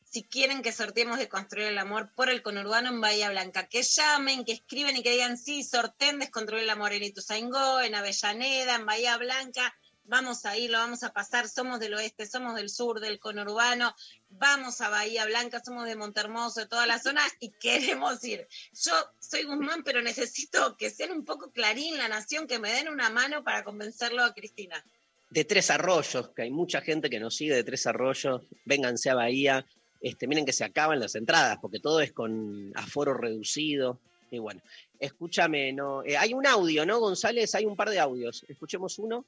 [SPEAKER 3] si quieren que sorteemos de construir el amor por el conurbano en Bahía Blanca, que llamen, que escriben y que digan sí, sorteen Desconstruir el amor en Ituzaingó, en Avellaneda, en Bahía Blanca, vamos a ir, lo vamos a pasar, somos del oeste, somos del sur, del conurbano, vamos a Bahía Blanca, somos de Montermoso, de todas las zonas y queremos ir. Yo soy Guzmán, pero necesito que sean un poco clarín la nación, que me den una mano para convencerlo a Cristina.
[SPEAKER 1] de Tres Arroyos, que hay mucha gente que nos sigue de Tres Arroyos, vénganse a Bahía, este, miren que se acaban las entradas, porque todo es con aforo reducido. Y bueno, escúchame, no, eh, hay un audio, ¿no, González? Hay un par de audios. Escuchemos uno.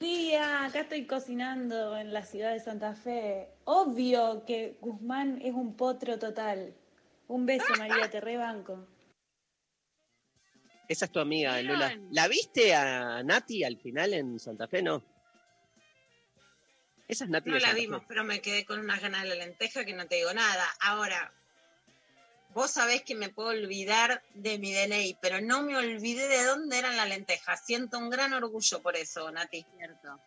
[SPEAKER 9] día, acá estoy cocinando en la ciudad de Santa Fe. Obvio que Guzmán es un potro total. Un beso, María, te rebanco.
[SPEAKER 1] Esa es tu amiga. Lola. ¿La viste a Nati al final en Santa Fe? No. Esa es Nati
[SPEAKER 3] No la vimos, pero me quedé con unas ganas de la lenteja que no te digo nada. Ahora, vos sabés que me puedo olvidar de mi DNI, pero no me olvidé de dónde eran las lentejas. Siento un gran orgullo por eso, Nati.
[SPEAKER 2] Cierto.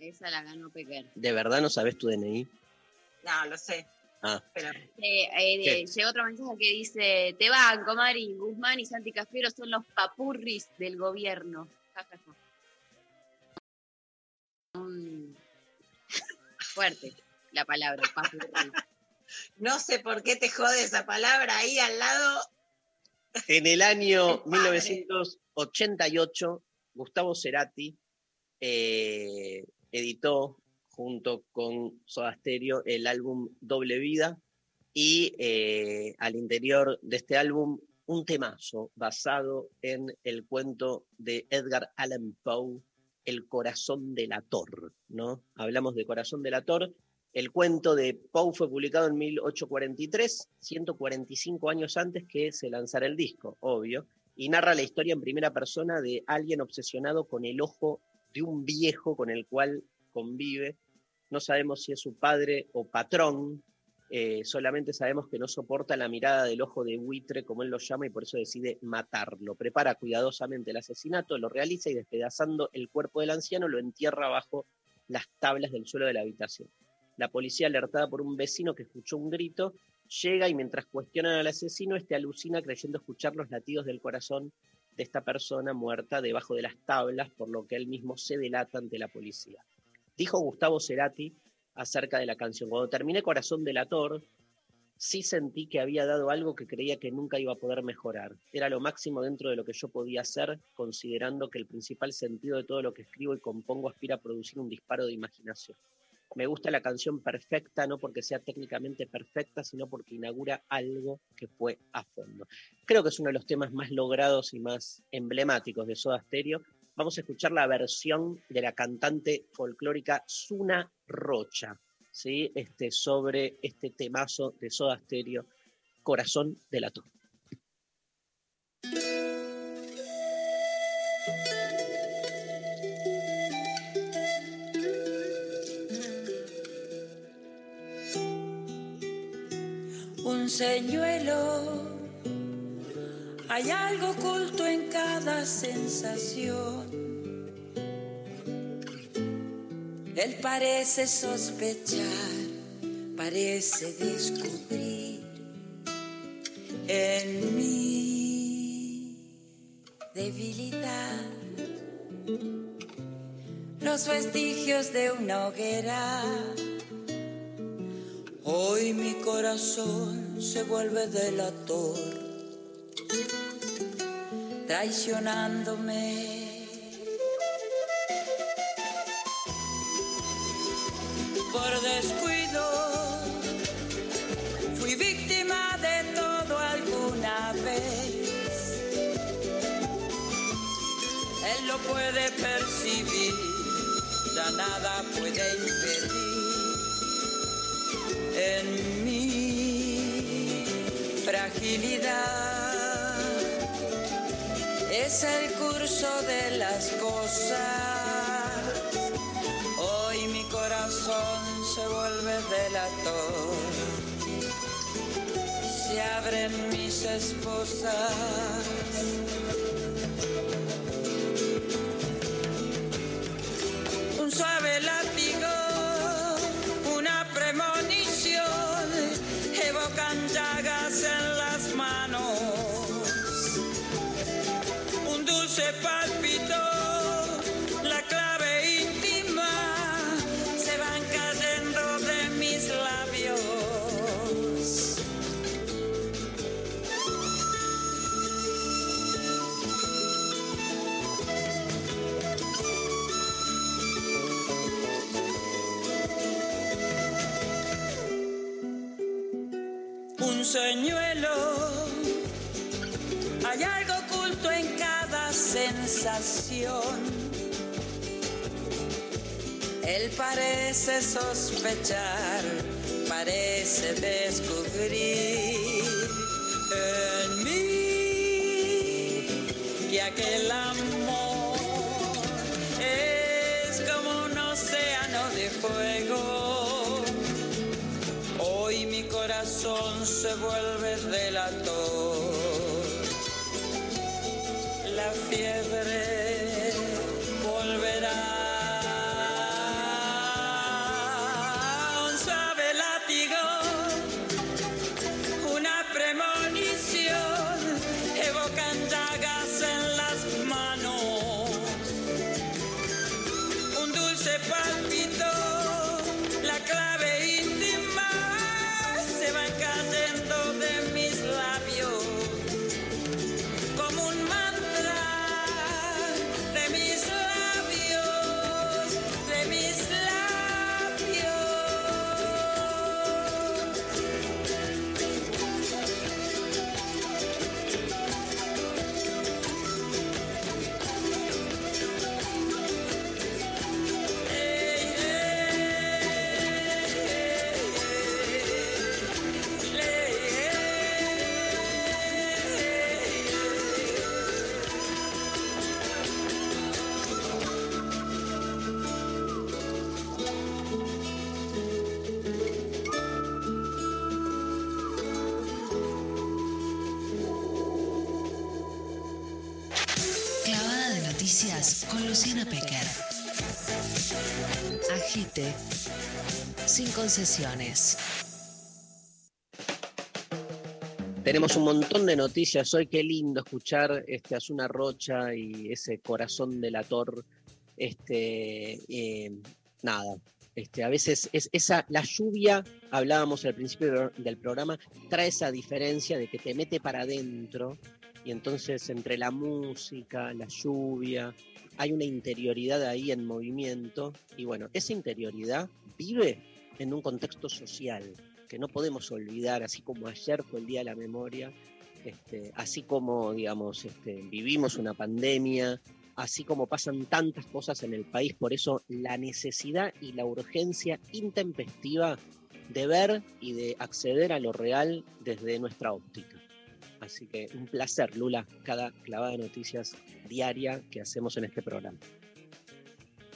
[SPEAKER 2] Esa la ganó Pequer.
[SPEAKER 1] ¿De verdad no sabes tu DNI?
[SPEAKER 3] No, lo sé.
[SPEAKER 1] Ah.
[SPEAKER 3] Pero
[SPEAKER 2] Eh, eh,
[SPEAKER 1] ¿Qué?
[SPEAKER 2] llegó otro mensaje que dice, te banco, Mari, Guzmán y Santi Cafiero son los papurris del gobierno. Ja, ja, ja. Mm. Fuerte la palabra, papurri.
[SPEAKER 3] no sé por qué te jode esa palabra ahí al lado.
[SPEAKER 1] En el año
[SPEAKER 3] Qué padre.
[SPEAKER 1] 1988, Gustavo Cerati eh, editó junto con Soda Stereo el álbum Doble Vida y eh, al interior de este álbum un temazo basado en el cuento de Edgar Allan Poe, El corazón del ator, ¿no? Hablamos de Corazón del ator. El cuento de Poe fue publicado en 1843, 145 años antes que se lanzara el disco, obvio, y narra la historia en primera persona de alguien obsesionado con el ojo de un viejo con el cual convive. No sabemos si es su padre o patrón, eh, solamente sabemos que no soporta la mirada del ojo de buitre, como él lo llama, y por eso decide matarlo. Prepara cuidadosamente el asesinato, lo realiza y despedazando el cuerpo del anciano lo entierra bajo las tablas del suelo de la habitación. La policía, alertada por un vecino que escuchó un grito, llega y mientras cuestionan al asesino, este alucina creyendo escuchar los latidos del corazón de esta persona muerta debajo de las tablas, por lo que él mismo se delata ante la policía. Dijo Gustavo Cerati acerca de la canción, cuando terminé Corazón delator, sí sentí que había dado algo que creía que nunca iba a poder mejorar. Era lo máximo dentro de lo que yo podía hacer, considerando que el principal sentido de todo lo que escribo y compongo aspira a producir un disparo de imaginación. Me gusta la canción perfecta, no porque sea técnicamente perfecta, sino porque inaugura algo que fue a fondo. Creo que es uno de los temas más logrados y más emblemáticos de Soda Stereo. Vamos a escuchar la versión de la cantante folclórica Suna Rocha, ¿sí? este, sobre este temazo de Soda Stereo, Corazón de la
[SPEAKER 8] un señuelo. Hay algo oculto en cada sensación. Él parece sospechar, parece descubrir en mi debilidad los vestigios de una hoguera. Hoy mi corazón se vuelve delator, traicionándome. Por descuido fui víctima de todo alguna vez. Él lo puede percibir, ya nada puede impedir en mi fragilidad. Es el curso de las cosas. Hoy mi corazón se vuelve delator. Se abren mis esposas. Señuelo. Hay algo oculto en cada sensación. Él parece sospechar, parece descubrir en mí que aquel amor es como un océano de fuego. Se vuelve delator. La fiebre
[SPEAKER 7] concesiones.
[SPEAKER 1] Tenemos un montón de noticias hoy, qué lindo escuchar este Azuna Rocha y ese corazón delator. Este, eh, nada, este, a veces es esa, la lluvia, hablábamos al principio del programa, trae esa diferencia de que te mete para adentro y entonces entre la música, la lluvia, hay una interioridad ahí en movimiento y bueno, esa interioridad vive en un contexto social que no podemos olvidar, así como ayer fue el Día de la Memoria, este, así como, digamos, este, vivimos una pandemia, así como pasan tantas cosas en el país, por eso la necesidad y la urgencia intempestiva de ver y de acceder a lo real desde nuestra óptica. Así que un placer, Lula, cada clavada de noticias diaria que hacemos en este programa.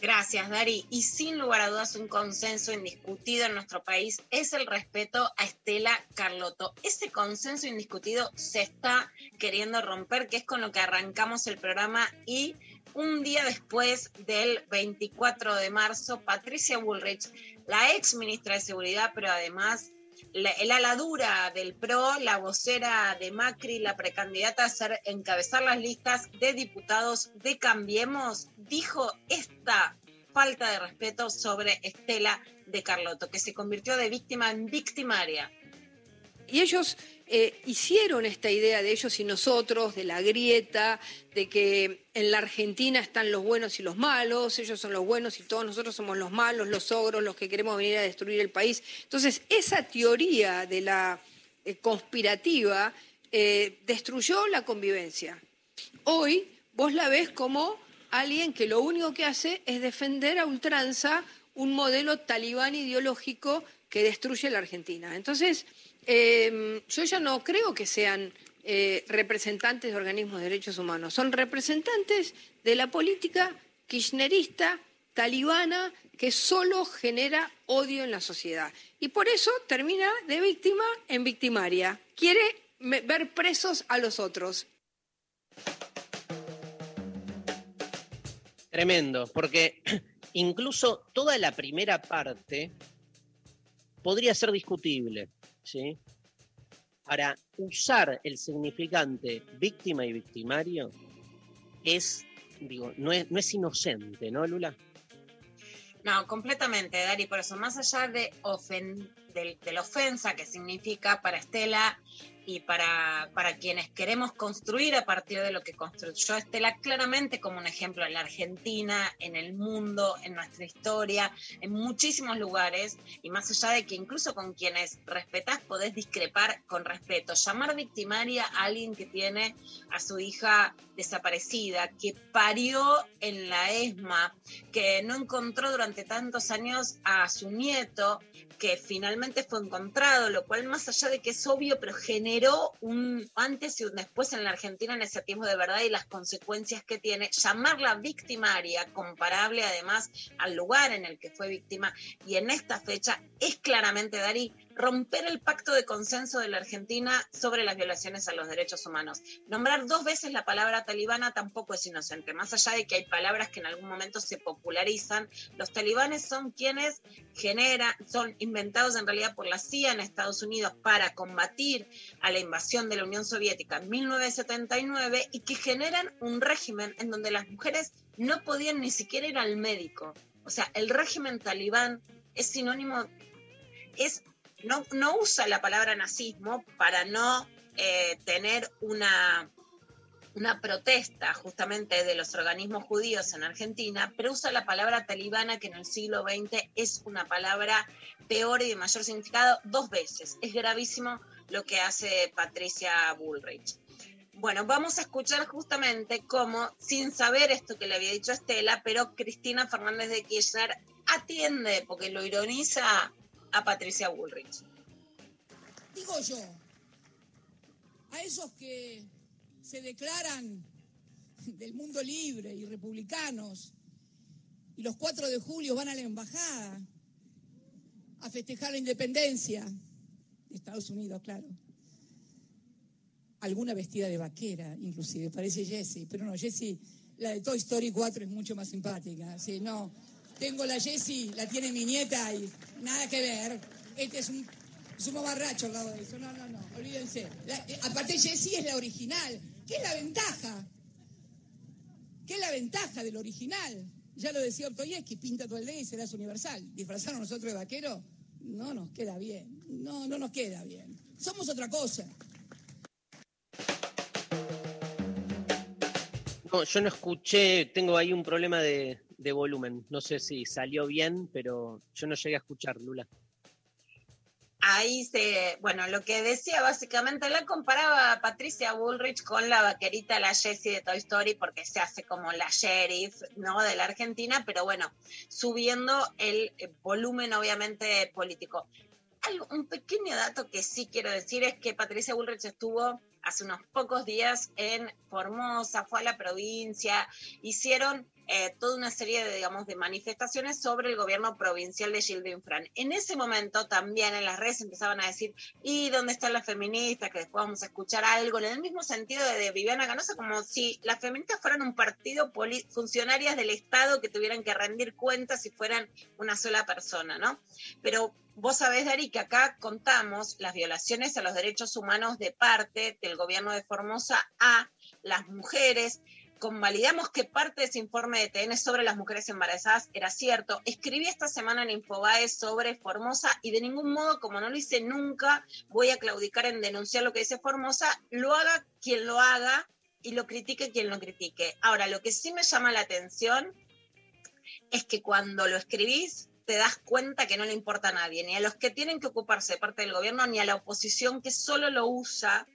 [SPEAKER 3] Gracias, Dari. Y sin lugar a dudas, un consenso indiscutido en nuestro país es el respeto a Estela Carlotto. Ese consenso indiscutido se está queriendo romper, que es con lo que arrancamos el programa. Y un día después del 24 de marzo, Patricia Bullrich, la ex ministra de Seguridad, pero además la, el ala dura del PRO, la vocera de Macri, la precandidata a ser, encabezar las listas de diputados de Cambiemos, dijo esta falta de respeto sobre Estela de Carlotto, que se convirtió de víctima en victimaria.
[SPEAKER 10] Y ellos eh, hicieron esta idea de ellos y nosotros, de la grieta, de que en la Argentina están los buenos y los malos, ellos son los buenos y todos nosotros somos los malos, los ogros, los que queremos venir a destruir el país. Entonces, esa teoría de la eh, conspirativa eh, destruyó la convivencia. Hoy vos la ves como alguien que lo único que hace es defender a ultranza un modelo talibán ideológico que destruye la Argentina. Entonces, eh, yo ya no creo que sean eh, representantes de organismos de derechos humanos, son representantes de la política kirchnerista, talibana, que solo genera odio en la sociedad. Y por eso termina de víctima en victimaria. Quiere ver presos a los otros.
[SPEAKER 1] Tremendo, porque [clears throat] incluso toda la primera parte podría ser discutible, ¿sí? Para usar el significante víctima y victimario es, digo, no es, no es inocente, ¿no, Lula?
[SPEAKER 3] No, completamente, Dari. Por eso, más allá de, ofen de, de la ofensa que significa para Estela y para, para quienes queremos construir a partir de lo que construyó Estela, claramente como un ejemplo en la Argentina, en el mundo, en nuestra historia, en muchísimos lugares, y más allá de que incluso con quienes respetás podés discrepar con respeto, llamar victimaria a alguien que tiene a su hija desaparecida, que parió en la ESMA, que no encontró durante tantos años a su nieto, que finalmente fue encontrado, lo cual más allá de que es obvio, pero generó un antes y un después en la Argentina en ese tiempo de verdad y las consecuencias que tiene, llamarla victimaria, comparable además al lugar en el que fue víctima, y en esta fecha es claramente, Dari, romper el pacto de consenso de la Argentina sobre las violaciones a los derechos humanos. Nombrar dos veces la palabra talibana tampoco es inocente, más allá de que hay palabras que en algún momento se popularizan, los talibanes son quienes generan, son inventados en realidad por la CIA en Estados Unidos para combatir a la invasión de la Unión Soviética en 1979 y que generan un régimen en donde las mujeres no podían ni siquiera ir al médico. O sea, el régimen talibán es sinónimo, es no, no usa la palabra nazismo para no eh, tener una, una protesta justamente de los organismos judíos en Argentina, pero usa la palabra talibana que en el siglo XX es una palabra peor y de mayor significado dos veces. Es gravísimo lo que hace Patricia Bullrich. Bueno, vamos a escuchar justamente cómo, sin saber esto que le había dicho Estela, pero Cristina Fernández de Kirchner atiende, porque lo ironiza a Patricia Bullrich.
[SPEAKER 11] Digo yo, a esos que se declaran del mundo libre y republicanos y los 4 de julio van a la embajada a festejar la independencia de Estados Unidos, claro. Alguna vestida de vaquera, inclusive, parece Jessie, pero no, Jessie, la de Toy Story 4 es mucho más simpática, sí, no. Tengo la Jessie, la tiene mi nieta y nada que ver. Este es un, es un mamarracho al lado de eso. No, no, no, olvídense. Eh, aparte, Jessie es la original. ¿Qué es la ventaja? ¿Qué es la ventaja del original? Ya lo decía Ortoyevsky, pinta todo el día y serás universal. Disfrazarnos nosotros de vaquero no nos queda bien. No, no nos queda bien. Somos otra cosa.
[SPEAKER 1] No, yo no escuché, tengo ahí un problema de, de volumen. No sé si salió bien, pero yo no llegué a escuchar, Lula.
[SPEAKER 3] Ahí se, bueno, lo que decía básicamente, la comparaba Patricia Bullrich con la vaquerita, la Jessie de Toy Story, porque se hace como la sheriff, ¿no? De la Argentina, pero bueno, subiendo el eh, volumen, obviamente, político. Algo, un pequeño dato que sí quiero decir es que Patricia Bullrich estuvo hace unos pocos días en Formosa, fue a la provincia, hicieron eh, toda una serie de, digamos, de manifestaciones sobre el gobierno provincial de Gildo Infran. En ese momento también en las redes empezaban a decir, ¿y dónde están las feministas? Que después vamos a escuchar algo, en el mismo sentido de, de Viviana Canosa, como si las feministas fueran un partido funcionarias del Estado que tuvieran que rendir cuentas si fueran una sola persona, ¿no? Pero Vos sabés, Dari, que acá contamos las violaciones a los derechos humanos de parte del gobierno de Formosa a las mujeres. Convalidamos que parte de ese informe de TN sobre las mujeres embarazadas era cierto. Escribí esta semana en Infobae sobre Formosa y de ningún modo, como no lo hice nunca, voy a claudicar en denunciar lo que dice Formosa. Lo haga quien lo haga y lo critique quien lo critique. Ahora, lo que sí me llama la atención es que cuando lo escribís, te das cuenta que no le importa a nadie, ni a los que tienen que ocuparse de parte del gobierno, ni a la oposición que solo lo usa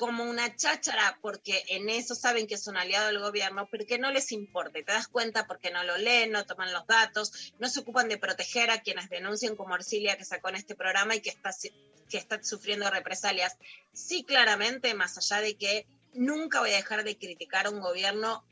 [SPEAKER 3] como una cháchara, porque en eso saben que es un aliado del gobierno, pero que no les importa. Te das cuenta porque no lo leen, no toman los datos, no se ocupan de proteger a quienes denuncian como Arcilia que sacó en este programa y que está, que está sufriendo represalias. Sí, claramente, más allá de que nunca voy a dejar de criticar a un gobierno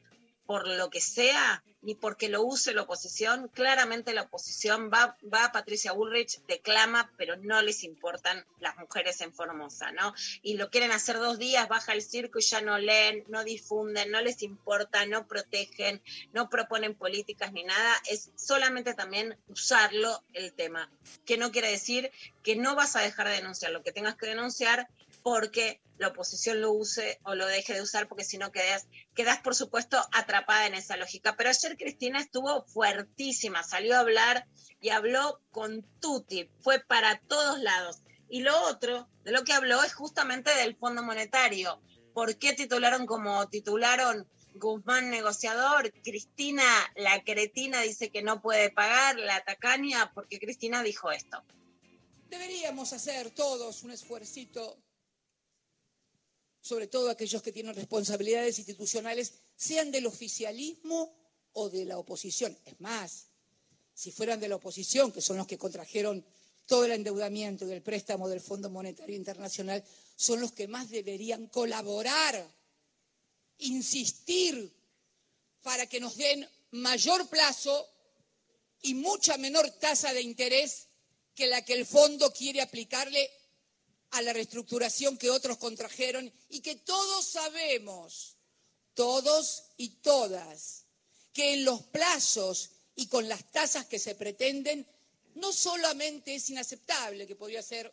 [SPEAKER 3] por lo que sea, ni porque lo use la oposición. Claramente la oposición va, va Patricia Bullrich, declama, pero no les importan las mujeres en Formosa, ¿no? Y lo quieren hacer dos días, baja el circo y ya no leen, no difunden, no les importa, no protegen, no proponen políticas ni nada. Es solamente también usarlo el tema, que no quiere decir que no vas a dejar de denunciar lo que tengas que denunciar, porque la oposición lo use o lo deje de usar, porque si no quedas, quedas, por supuesto, atrapada en esa lógica. Pero ayer Cristina estuvo fuertísima, salió a hablar y habló con Tuti, fue para todos lados. Y lo otro de lo que habló es justamente del Fondo Monetario. ¿Por qué titularon como titularon Guzmán negociador? Cristina, la cretina, dice que no puede pagar, la tacaña, porque Cristina dijo esto.
[SPEAKER 11] Deberíamos hacer todos un esfuercito sobre todo aquellos que tienen responsabilidades institucionales, sean del oficialismo o de la oposición. Es más, si fueran de la oposición, que son los que contrajeron todo el endeudamiento y el préstamo del Fondo Monetario Internacional, son los que más deberían colaborar, insistir para que nos den mayor plazo y mucha menor tasa de interés que la que el fondo quiere aplicarle a la reestructuración que otros contrajeron y que todos sabemos, todos y todas, que en los plazos y con las tasas que se pretenden, no solamente es inaceptable, que podría ser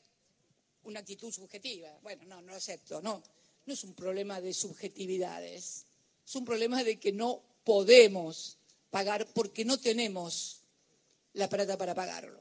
[SPEAKER 11] una actitud subjetiva. Bueno, no, no acepto, no. No es un problema de subjetividades, es un problema de que no podemos pagar porque no tenemos la plata para pagarlo.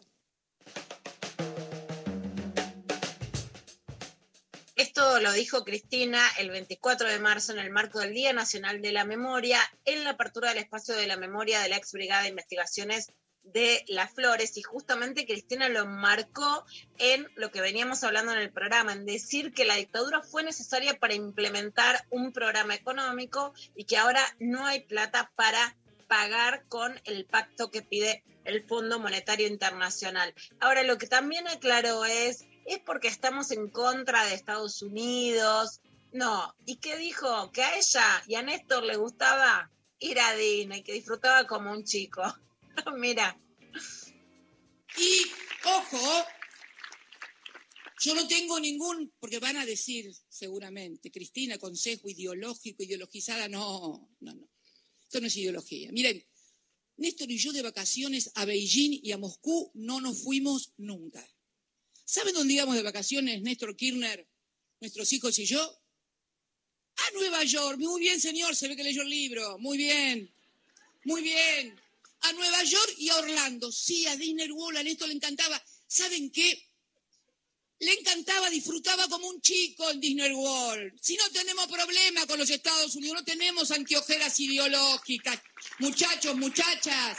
[SPEAKER 3] Esto lo dijo Cristina el 24 de marzo en el marco del Día Nacional de la Memoria, en la apertura del espacio de la memoria de la ex brigada de investigaciones de las flores y justamente Cristina lo marcó en lo que veníamos hablando en el programa, en decir que la dictadura fue necesaria para implementar un programa económico y que ahora no hay plata para pagar con el pacto que pide el Fondo Monetario Internacional. Ahora, lo que también aclaró es es porque estamos en contra de Estados Unidos. No, ¿y qué dijo? Que a ella y a Néstor le gustaba ir a Disney, que disfrutaba como un chico. [laughs] Mira.
[SPEAKER 11] Y, ojo, yo no tengo ningún, porque van a decir seguramente, Cristina, consejo ideológico, ideologizada, no, no, no. Esto no es ideología. Miren, Néstor y yo de vacaciones a Beijing y a Moscú no nos fuimos nunca. ¿Saben dónde íbamos de vacaciones, Néstor Kirchner, nuestros hijos y yo? A Nueva York. Muy bien, señor, se ve que leyó el libro. Muy bien, muy bien. A Nueva York y a Orlando. Sí, a Disney World, a Néstor le encantaba. ¿Saben qué? Le encantaba, disfrutaba como un chico en Disney World. Si no tenemos problema con los Estados Unidos, no tenemos antiojeras ideológicas. Muchachos, muchachas,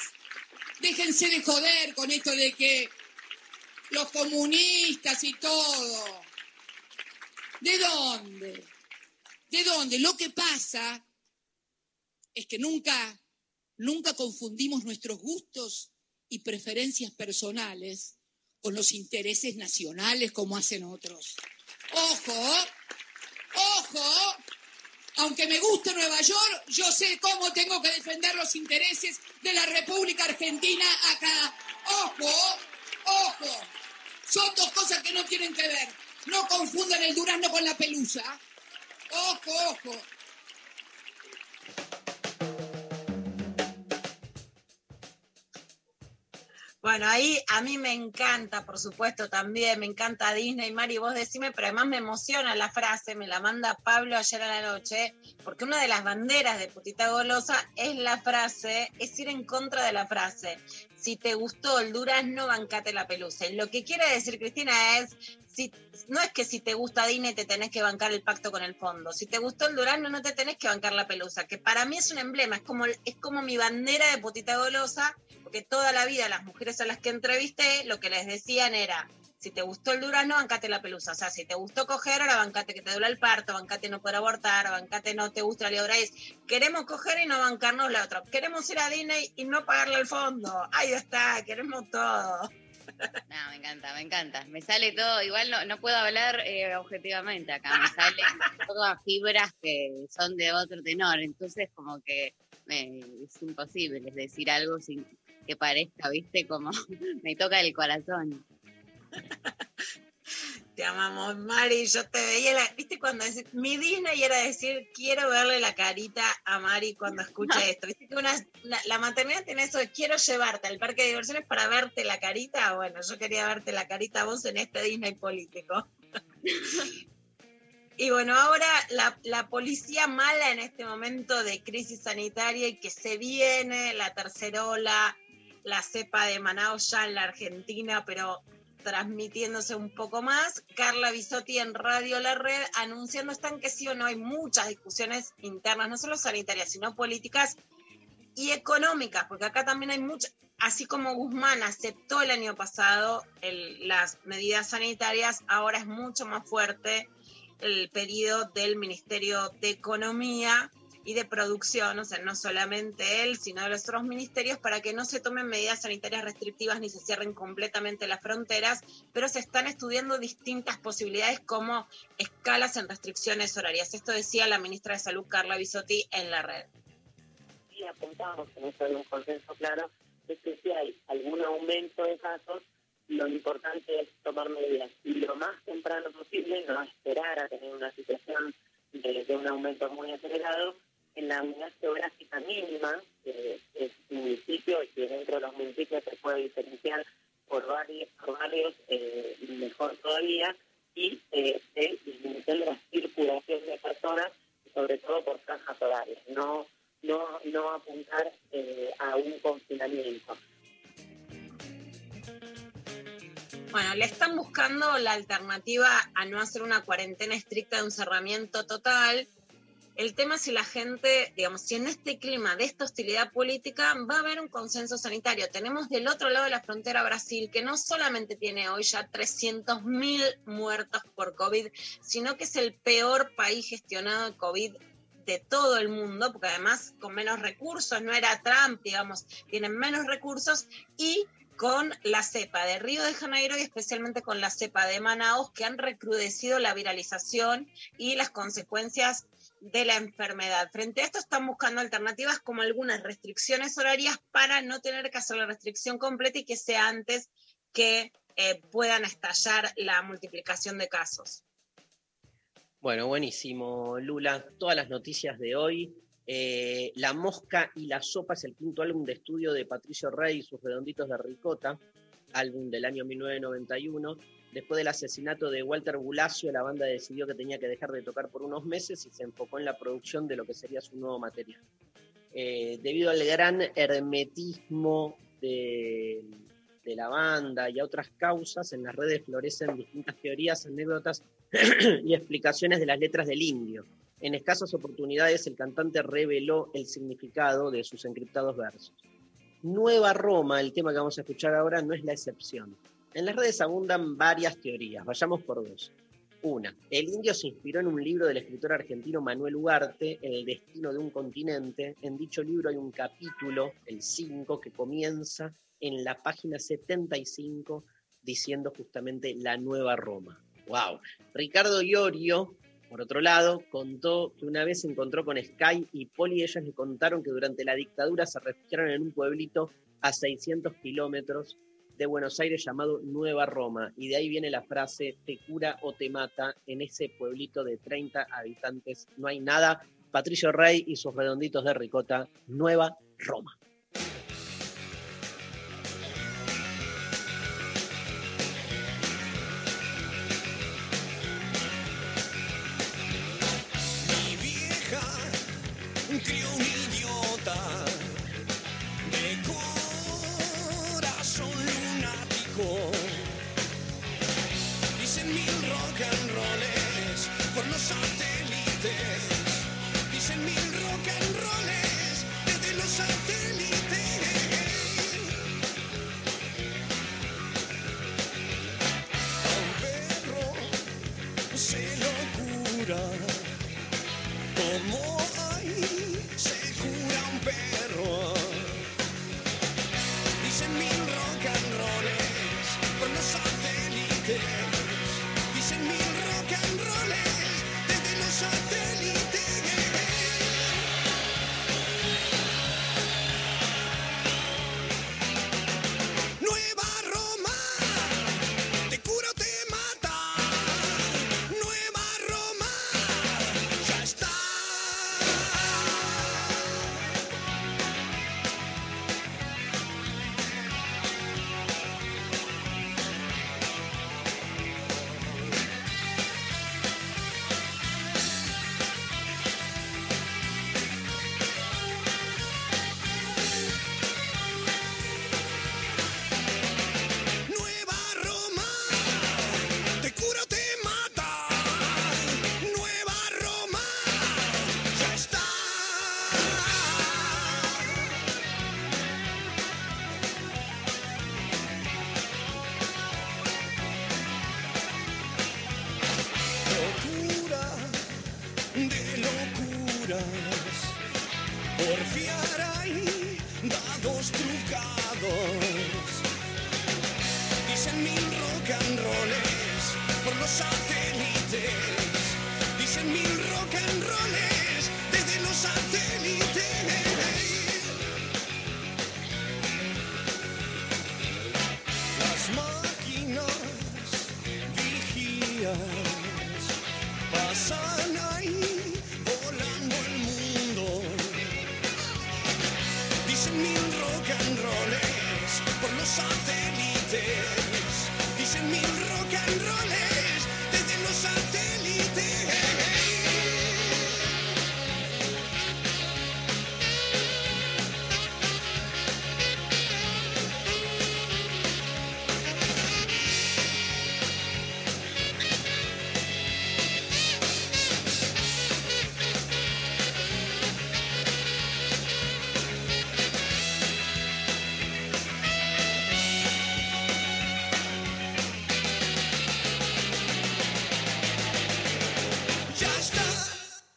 [SPEAKER 11] déjense de joder con esto de que los comunistas y todo. ¿De dónde? ¿De dónde? Lo que pasa es que nunca, nunca confundimos nuestros gustos y preferencias personales con los intereses nacionales como hacen otros. Ojo, ojo, aunque me guste Nueva York, yo sé cómo tengo que defender los intereses de la República Argentina acá. Ojo, ojo. Son dos cosas que no tienen que ver. No confundan el durazno con la pelusa. Ojo, ojo.
[SPEAKER 3] Bueno, ahí a mí me encanta, por supuesto, también, me encanta Disney, Mari, vos decime, pero además me emociona la frase, me la manda Pablo ayer a la noche, porque una de las banderas de Putita Golosa es la frase, es ir en contra de la frase. Si te gustó el durazno, bancate la pelusa. Lo que quiere decir Cristina es, si, no es que si te gusta Disney te tenés que bancar el pacto con el fondo. Si te gustó el durazno, no te tenés que bancar la pelusa, que para mí es un emblema, es como, es como mi bandera de Putita Golosa, porque toda la vida las mujeres a las que entrevisté lo que les decían era, Si te gustó el durazno, bancate la pelusa. O sea, si te gustó coger, ahora bancate que te duele el parto, bancate no poder abortar, bancate no te gusta la libraíz. Queremos coger y no bancarnos la otra. Queremos ir a Disney y no pagarle el fondo. Ahí está, queremos todo.
[SPEAKER 2] No, me encanta, me encanta. Me sale todo, igual no, no puedo hablar eh, objetivamente acá, me salen [laughs] todas fibras que son de otro tenor, entonces como que es imposible decir algo sin que parezca, viste, como [laughs] me toca el corazón.
[SPEAKER 3] Te amamos, Mari. Yo te veía, la- ¿viste? Cuando mi Disney era decir, quiero verle la carita a Mari cuando escuche esto. ¿Viste que una, la, la maternidad tiene eso de quiero llevarte al parque de diversiones para verte la carita? Bueno, yo quería verte la carita a vos en este Disney político. [laughs] Y bueno, ahora la, la policía mala en este momento de crisis sanitaria y que se viene la tercera ola, la cepa de Manaus ya en la Argentina, pero transmitiéndose un poco más. Carla Bisotti en Radio La Red anunciando están que sí o no hay muchas discusiones internas, no solo sanitarias, sino políticas y económicas, porque acá también hay muchas, así como Guzmán aceptó el año pasado las medidas sanitarias, ahora es mucho más fuerte el pedido del Ministerio de Economía y de Producción, o sea, no solamente él, sino de los otros ministerios, para que no se tomen medidas sanitarias restrictivas ni se cierren completamente las fronteras, pero se están estudiando distintas posibilidades como escalas en restricciones horarias. Esto decía la ministra de Salud, Carla Bisotti, en la red.
[SPEAKER 12] y apuntamos en eso de un consenso claro, es que si hay algún aumento de casos, lo importante es tomar medidas y lo más temprano posible, no esperar a tener una situación de un aumento muy acelerado, en la unidad geográfica mínima, que es un municipio y que dentro de los municipios se puede diferenciar por varios, por varios eh, mejor todavía, y eh, de disminución de la circulación de personas, sobre todo por franjas horarias, no, no, no apuntar eh, a un confinamiento.
[SPEAKER 3] Bueno, le están buscando la alternativa a no hacer una cuarentena estricta de un cerramiento total. El tema es si la gente, digamos, si en este clima de esta hostilidad política va a haber un consenso sanitario. Tenemos del otro lado de la frontera Brasil, que no solamente tiene hoy ya 300.000 muertos por COVID, sino que es el peor país gestionado de COVID de todo el mundo, porque además con menos recursos, no era Trump, digamos, tienen menos recursos y con la cepa de Río de Janeiro y especialmente con la cepa de Manaus, que han recrudecido la viralización y las consecuencias de la enfermedad. Frente a esto están buscando alternativas como algunas restricciones horarias para no tener que hacer la restricción completa y que sea antes que eh, puedan estallar la multiplicación de casos.
[SPEAKER 1] Bueno, buenísimo, Lula. Todas las noticias de hoy. Eh, la Mosca y la Sopa es el quinto álbum de estudio de Patricio Rey y sus redonditos de ricota, álbum del año 1991. Después del asesinato de Walter Bulacio, la banda decidió que tenía que dejar de tocar por unos meses y se enfocó en la producción de lo que sería su nuevo material. Eh, debido al gran hermetismo de, de la banda y a otras causas, en las redes florecen distintas teorías, anécdotas [clears throat] y explicaciones de las letras del indio. En escasas oportunidades el cantante reveló el significado de sus encriptados versos. Nueva Roma, el tema que vamos a escuchar ahora, no es la excepción. En las redes abundan varias teorías, vayamos por dos. Una, el indio se inspiró en un libro del escritor argentino Manuel Ugarte, El destino de un continente. En dicho libro hay un capítulo, el 5, que comienza en la página 75 diciendo justamente la nueva Roma. ¡Wow! Ricardo Iorio, por otro lado, contó que una vez se encontró con Sky y Poli ellas le contaron que durante la dictadura se refugiaron en un pueblito a 600 kilómetros de Buenos Aires llamado Nueva Roma. Y de ahí viene la frase, te cura o te mata. En ese pueblito de 30 habitantes no hay nada. Patricio Rey y sus redonditos de ricota, Nueva Roma.
[SPEAKER 13] Rock and rolls por los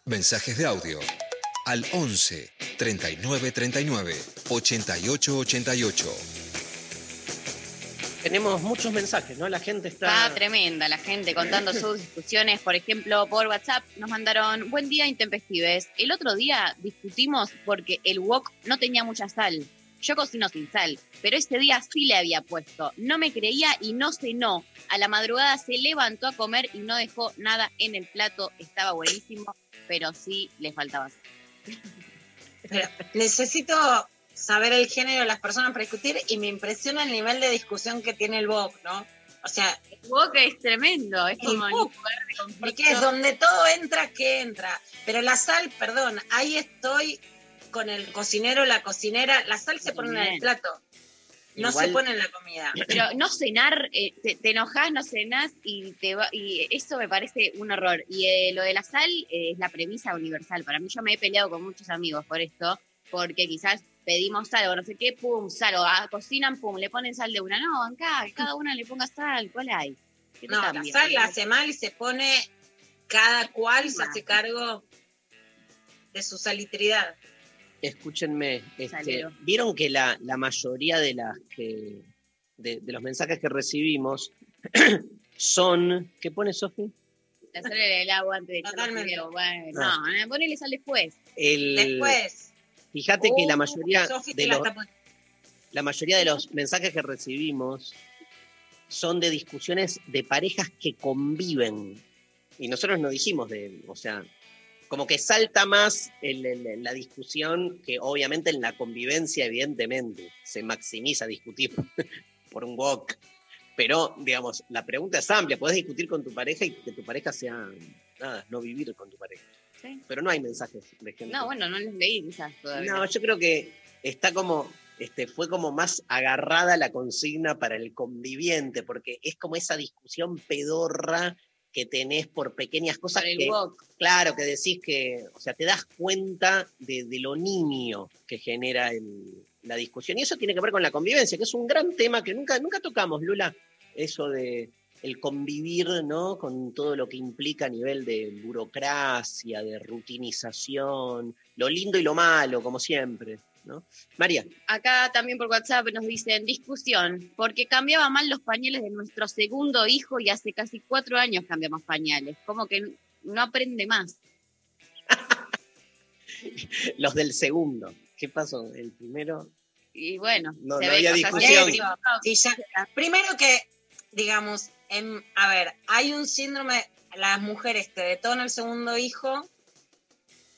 [SPEAKER 6] Mensajes de audio al 11 39 39 88 88.
[SPEAKER 1] Tenemos muchos mensajes, ¿no? La gente
[SPEAKER 2] Está
[SPEAKER 1] está.
[SPEAKER 2] tremenda la gente contando sus [laughs] discusiones. Por ejemplo, por WhatsApp nos mandaron buen día intempestives. El otro día discutimos porque el wok no tenía mucha sal. Yo cocino sin sal, pero ese día sí le había puesto. No me creía y no cenó. A la madrugada se levantó a comer y no dejó nada en el plato. Estaba buenísimo, pero sí le faltaba sal.
[SPEAKER 3] Pero necesito saber el género de las personas para discutir y me impresiona el nivel de discusión que tiene el Bob, ¿no? O sea,
[SPEAKER 2] El wok es tremendo. Es como el lugar de
[SPEAKER 3] porque es donde todo entra, que entra. Pero la sal, perdón, ahí estoy con el cocinero, la cocinera. La sal se pone en el plato, no
[SPEAKER 1] Igual-
[SPEAKER 3] se pone en la comida. [clears throat]
[SPEAKER 2] Pero no cenar, eh, te, te enojas, no cenás y te va, y eso me parece un horror. Y eh, lo de la sal eh, es la premisa universal. Para mí yo me he peleado con muchos amigos por esto, porque quizás pedimos sal o no sé qué, pum, sal, o ah, cocinan, pum, le ponen sal de una. No, acá, cada una le ponga sal, ¿cuál hay? ¿Qué te
[SPEAKER 3] No, la sal la hace mal y se pone, cada cual se hace cargo de su salitridad.
[SPEAKER 1] Escúchenme, este, vieron que la, la mayoría de las que de, de los mensajes que recibimos [clears throat] son. ¿Qué pone Sofi?
[SPEAKER 2] Hacerle el agua antes de
[SPEAKER 3] Totalmente.
[SPEAKER 2] fideo. Bueno,
[SPEAKER 1] Ah.
[SPEAKER 2] no, eh, ponele sal después.
[SPEAKER 1] El,
[SPEAKER 3] Después,
[SPEAKER 1] Fíjate que la
[SPEAKER 3] Uh,
[SPEAKER 1] mayoría de
[SPEAKER 3] la
[SPEAKER 1] los, la mayoría de los mensajes que recibimos son de discusiones de parejas que conviven. Y nosotros no dijimos de, o sea, como que salta más el- el- la discusión que obviamente en la convivencia, evidentemente, se maximiza discutir [laughs] por un walk. Pero, digamos, la pregunta es amplia. Podés discutir con tu pareja y que tu pareja sea, nada, no vivir con tu pareja.
[SPEAKER 2] Sí.
[SPEAKER 1] Pero no hay mensajes de gente.
[SPEAKER 2] No, bueno, no les leí quizás todavía.
[SPEAKER 1] No, yo creo que está como, este, fue como más agarrada la consigna para el conviviente, porque es como esa discusión pedorra que tenés por pequeñas cosas
[SPEAKER 2] Por el
[SPEAKER 1] que, claro, que decís que, o sea, te das cuenta de, de lo niño que genera el- la discusión. Y eso tiene que ver con la convivencia, que es un gran tema que nunca, nunca tocamos, Lula, eso de el convivir, ¿no? Con todo lo que implica a nivel de burocracia, de rutinización, lo lindo y lo malo, como siempre, ¿no? María,
[SPEAKER 2] Acá también por WhatsApp nos dicen discusión, porque cambiaba mal los pañales de nuestro segundo hijo y hace casi cuatro años cambiamos pañales. Como que no aprende más. [laughs]
[SPEAKER 1] los del segundo, ¿qué pasó? El primero,
[SPEAKER 2] Y bueno,
[SPEAKER 1] No-
[SPEAKER 2] se
[SPEAKER 1] no
[SPEAKER 2] ve
[SPEAKER 1] había
[SPEAKER 2] que-
[SPEAKER 1] discusión.
[SPEAKER 2] sí,
[SPEAKER 3] Sí, ya- primero que, digamos, en- a ver, hay un síndrome, las mujeres te detonan el segundo hijo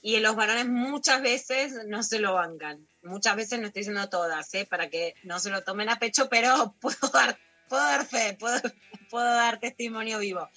[SPEAKER 3] y los varones muchas veces no se lo bancan. Muchas veces no estoy diciendo todas, ¿eh? para que no se lo tomen a pecho, pero [laughs] puedo dar, puedo dar fe, puedo, puedo dar testimonio vivo.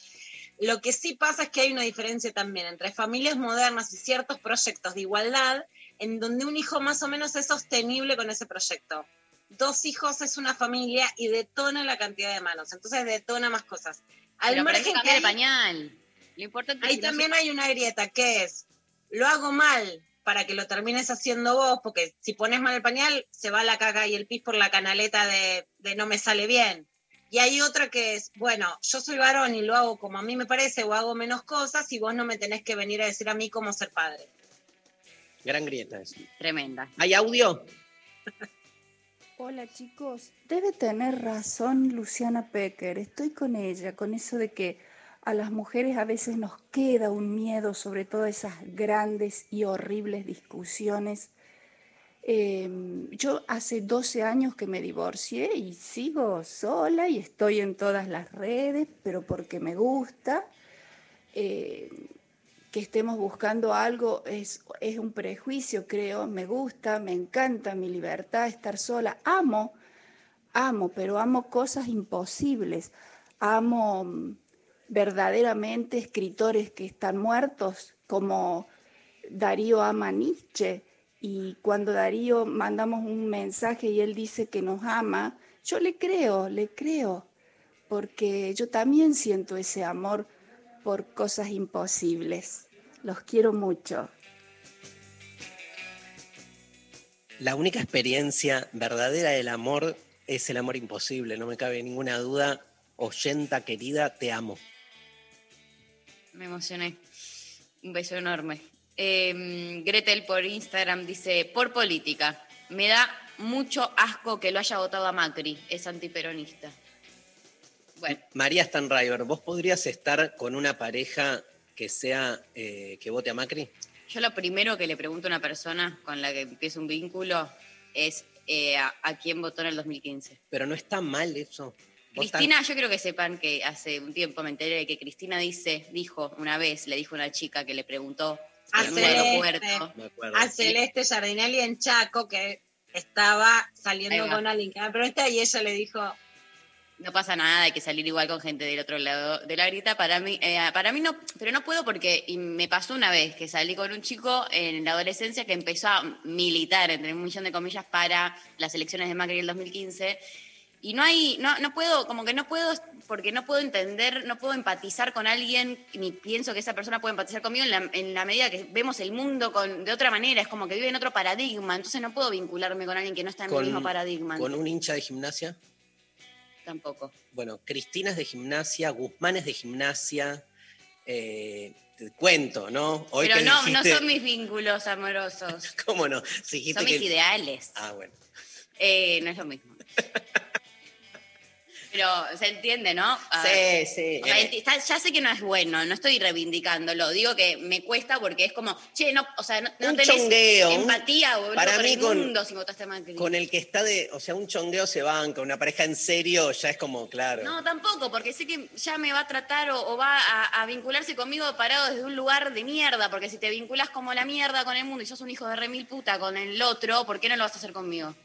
[SPEAKER 3] Lo que sí pasa es que hay una diferencia también entre familias modernas y ciertos proyectos de igualdad en donde un hijo más o menos es sostenible con ese proyecto. Dos hijos es una familia y detona la cantidad de manos, entonces detona más cosas. Al
[SPEAKER 2] Pero
[SPEAKER 3] margen que
[SPEAKER 2] cambiar el pañal. Lo importante
[SPEAKER 3] Ahí
[SPEAKER 2] es que no
[SPEAKER 3] también hay una grieta, que es, lo hago mal para que lo termines haciendo vos, porque si pones mal el pañal, se va la caca y el pis por la canaleta de, de no me sale bien. Y hay otra que es, bueno, yo soy varón y lo hago como a mí me parece o hago menos cosas y vos no me tenés que venir a decir a mí cómo ser padre.
[SPEAKER 1] gran grieta eso.
[SPEAKER 2] Tremenda.
[SPEAKER 1] ¿Hay audio?
[SPEAKER 14] Hola chicos, debe tener razón Luciana Pecker, estoy con ella, con eso de que a las mujeres a veces nos queda un miedo sobre todas esas grandes y horribles discusiones. Eh, yo hace 12 años que me divorcié y sigo sola y estoy en todas las redes, pero porque me gusta. Eh, que estemos buscando algo es, es un prejuicio, creo. Me gusta, me encanta mi libertad, estar sola. Amo, amo, pero amo cosas imposibles. Amo mm, verdaderamente escritores que están muertos, como Darío ama a Nietzsche. Y cuando Darío mandamos un mensaje y él dice que nos ama, yo le creo, le creo, porque yo también siento ese amor por cosas imposibles. Los quiero mucho.
[SPEAKER 1] La única experiencia verdadera del amor es el amor imposible, no me cabe ninguna duda. Oyenta querida, te amo.
[SPEAKER 2] Me emocioné. Un beso enorme. Eh, Gretel por Instagram dice, por política, me da mucho asco que lo haya votado a Macri, es antiperonista. Bueno,
[SPEAKER 1] María Stanriver, ¿vos podrías estar con una pareja que sea eh, que vote a Macri?
[SPEAKER 2] yo lo primero que le pregunto a una persona con la que empieza un vínculo es eh, a, a quién votó en el 2015.
[SPEAKER 1] Pero no está mal eso.
[SPEAKER 2] Cristina, yo creo que sepan que hace un tiempo me enteré de que Cristina dice, dijo una vez, le dijo a una chica que le preguntó
[SPEAKER 3] A
[SPEAKER 2] en un
[SPEAKER 3] Celeste. A Celeste Jardinelli en Chaco, que estaba saliendo con alguien que era peronista, y ella le dijo,
[SPEAKER 2] No pasa nada, hay que salir igual con gente del otro lado de la grita. Para mí, eh, para mí no, pero no puedo porque y me pasó una vez que salí con un chico en la adolescencia que empezó a militar, entre un millón de comillas, para las elecciones de Macri del 2015. Y no hay, no, no puedo, como que no puedo, porque no puedo entender, no puedo empatizar con alguien, ni pienso que esa persona puede empatizar conmigo en la, en la medida que vemos el mundo con, de otra manera, es como que vive en otro paradigma, entonces no puedo vincularme con alguien que no está en mi mismo paradigma.
[SPEAKER 1] con un hincha de gimnasia.
[SPEAKER 2] Tampoco.
[SPEAKER 1] Bueno, Cristina es de gimnasia, Guzmán es de gimnasia. eh, te cuento, ¿no? Hoy
[SPEAKER 2] Pero no,
[SPEAKER 1] dijiste-
[SPEAKER 2] no son mis vínculos amorosos, [laughs]
[SPEAKER 1] ¿Cómo no? Si
[SPEAKER 2] son mis
[SPEAKER 1] que-
[SPEAKER 2] ideales.
[SPEAKER 1] Ah, bueno.
[SPEAKER 2] Eh, no es lo mismo. [laughs] Pero se entiende, ¿no? Ah,
[SPEAKER 1] Sí, sí.
[SPEAKER 2] está- ya sé que no es bueno, no estoy reivindicándolo. Digo que me cuesta porque es como, che, no, o sea, no, no
[SPEAKER 1] Un
[SPEAKER 2] tenés
[SPEAKER 1] chongueo,
[SPEAKER 2] empatía
[SPEAKER 1] para mí
[SPEAKER 2] el
[SPEAKER 1] con-
[SPEAKER 2] mundo si votaste Macri.
[SPEAKER 1] con el que está de, o sea, un chongueo se banca, una pareja en serio ya es como, claro.
[SPEAKER 2] No, tampoco, porque sé que ya me va a tratar o, o va a, a vincularse conmigo parado desde un lugar de mierda, porque si te vinculas como la mierda con el mundo y sos un hijo de remil puta con el otro, ¿por qué no lo vas a hacer conmigo?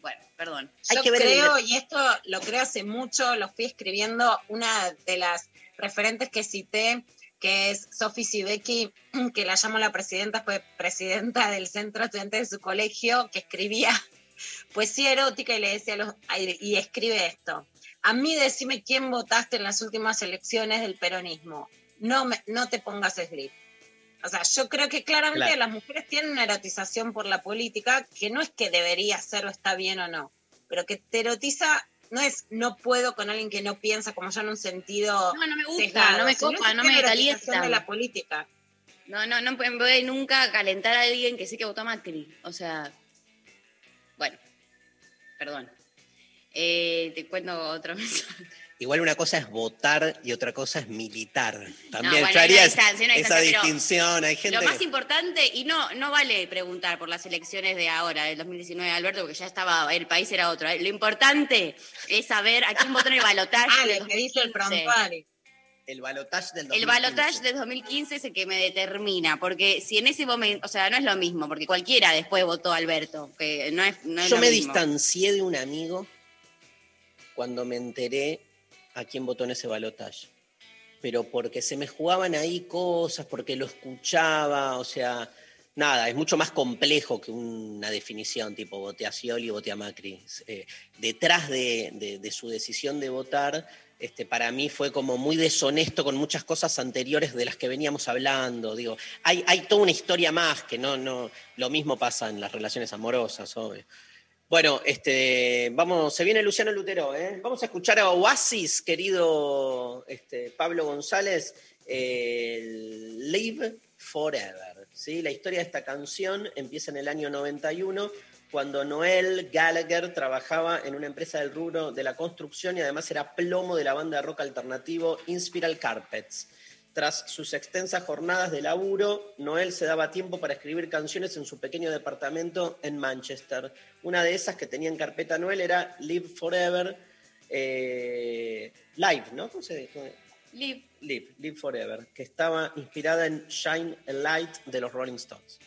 [SPEAKER 2] Bueno, perdón.
[SPEAKER 3] Yo creo, y esto lo creo hace mucho, lo fui escribiendo, una de las referentes que cité, que es Sofi Sibeki, [clears throat] que la llamo la presidenta, fue presidenta del centro estudiante de su colegio, que escribía [laughs] poesía erótica y le decía a los, y escribe esto. A mí decime quién votaste en las últimas elecciones del peronismo. No, me, no te pongas slip. O sea, yo creo que claramente
[SPEAKER 1] Claro.
[SPEAKER 3] las mujeres tienen una erotización por la política que no es que debería ser o está bien o no, pero que te erotiza no es no puedo con alguien que no piensa como yo en un sentido
[SPEAKER 2] No, no me gusta,
[SPEAKER 3] sesgado,
[SPEAKER 2] no me copa, no me calienta.
[SPEAKER 3] de la política.
[SPEAKER 2] No, no, no voy nunca a calentar a alguien que sé que votó a Macri. O sea, bueno, perdón. Eh, te cuento otro [laughs] mensaje.
[SPEAKER 1] Igual una cosa es votar y otra cosa es militar. También
[SPEAKER 2] bueno, hay distancia, una
[SPEAKER 1] esa distinción. Hay gente
[SPEAKER 2] Lo más
[SPEAKER 1] que-
[SPEAKER 2] importante, y no, no vale preguntar por las elecciones de ahora, del 2019, Alberto, porque ya estaba, el país era otro. ¿eh? Lo importante es saber a quién votó en el balotaje. [laughs]
[SPEAKER 3] Ah, lo que dice el
[SPEAKER 2] 2015.
[SPEAKER 3] prontuario.
[SPEAKER 1] el balotaje del
[SPEAKER 2] El
[SPEAKER 1] 2015.
[SPEAKER 2] balotaje del 2015 es el que me determina, porque si en ese momento, o sea, no es lo mismo, porque cualquiera después votó a Alberto, que no es, no es
[SPEAKER 1] Yo
[SPEAKER 2] lo
[SPEAKER 1] me
[SPEAKER 2] mismo.
[SPEAKER 1] distancié de un amigo cuando me enteré a quién votó en ese balotaje. Pero porque se me jugaban ahí cosas, porque lo escuchaba, o sea, nada, es mucho más complejo que una definición tipo voté a Scioli voté a Macri. Eh, detrás de, de- de su decisión de votar, este, para mí fue como muy deshonesto con muchas cosas anteriores de las que veníamos hablando. Digo, hay, hay toda una historia más que no, no, lo mismo pasa en las relaciones amorosas, obvio. Bueno, este, vamos, se viene Luciano Lutero, ¿eh? Vamos a escuchar a Oasis, querido este, Pablo González, Live Forever. ¿sí? La historia de esta canción empieza en el año 91, cuando Noel Gallagher trabajaba en una empresa del rubro de la construcción y además era plomo de la banda de rock alternativo Inspiral Carpets. Tras sus extensas jornadas de laburo, Noel se daba tiempo para escribir canciones en su pequeño departamento en Manchester. Una de esas que tenía en carpeta Noel era Live Forever, eh, Live, ¿no? ¿Cómo se dice?
[SPEAKER 2] Live.
[SPEAKER 1] Live, Live Forever, que estaba inspirada en Shine a Light de los Rolling Stones.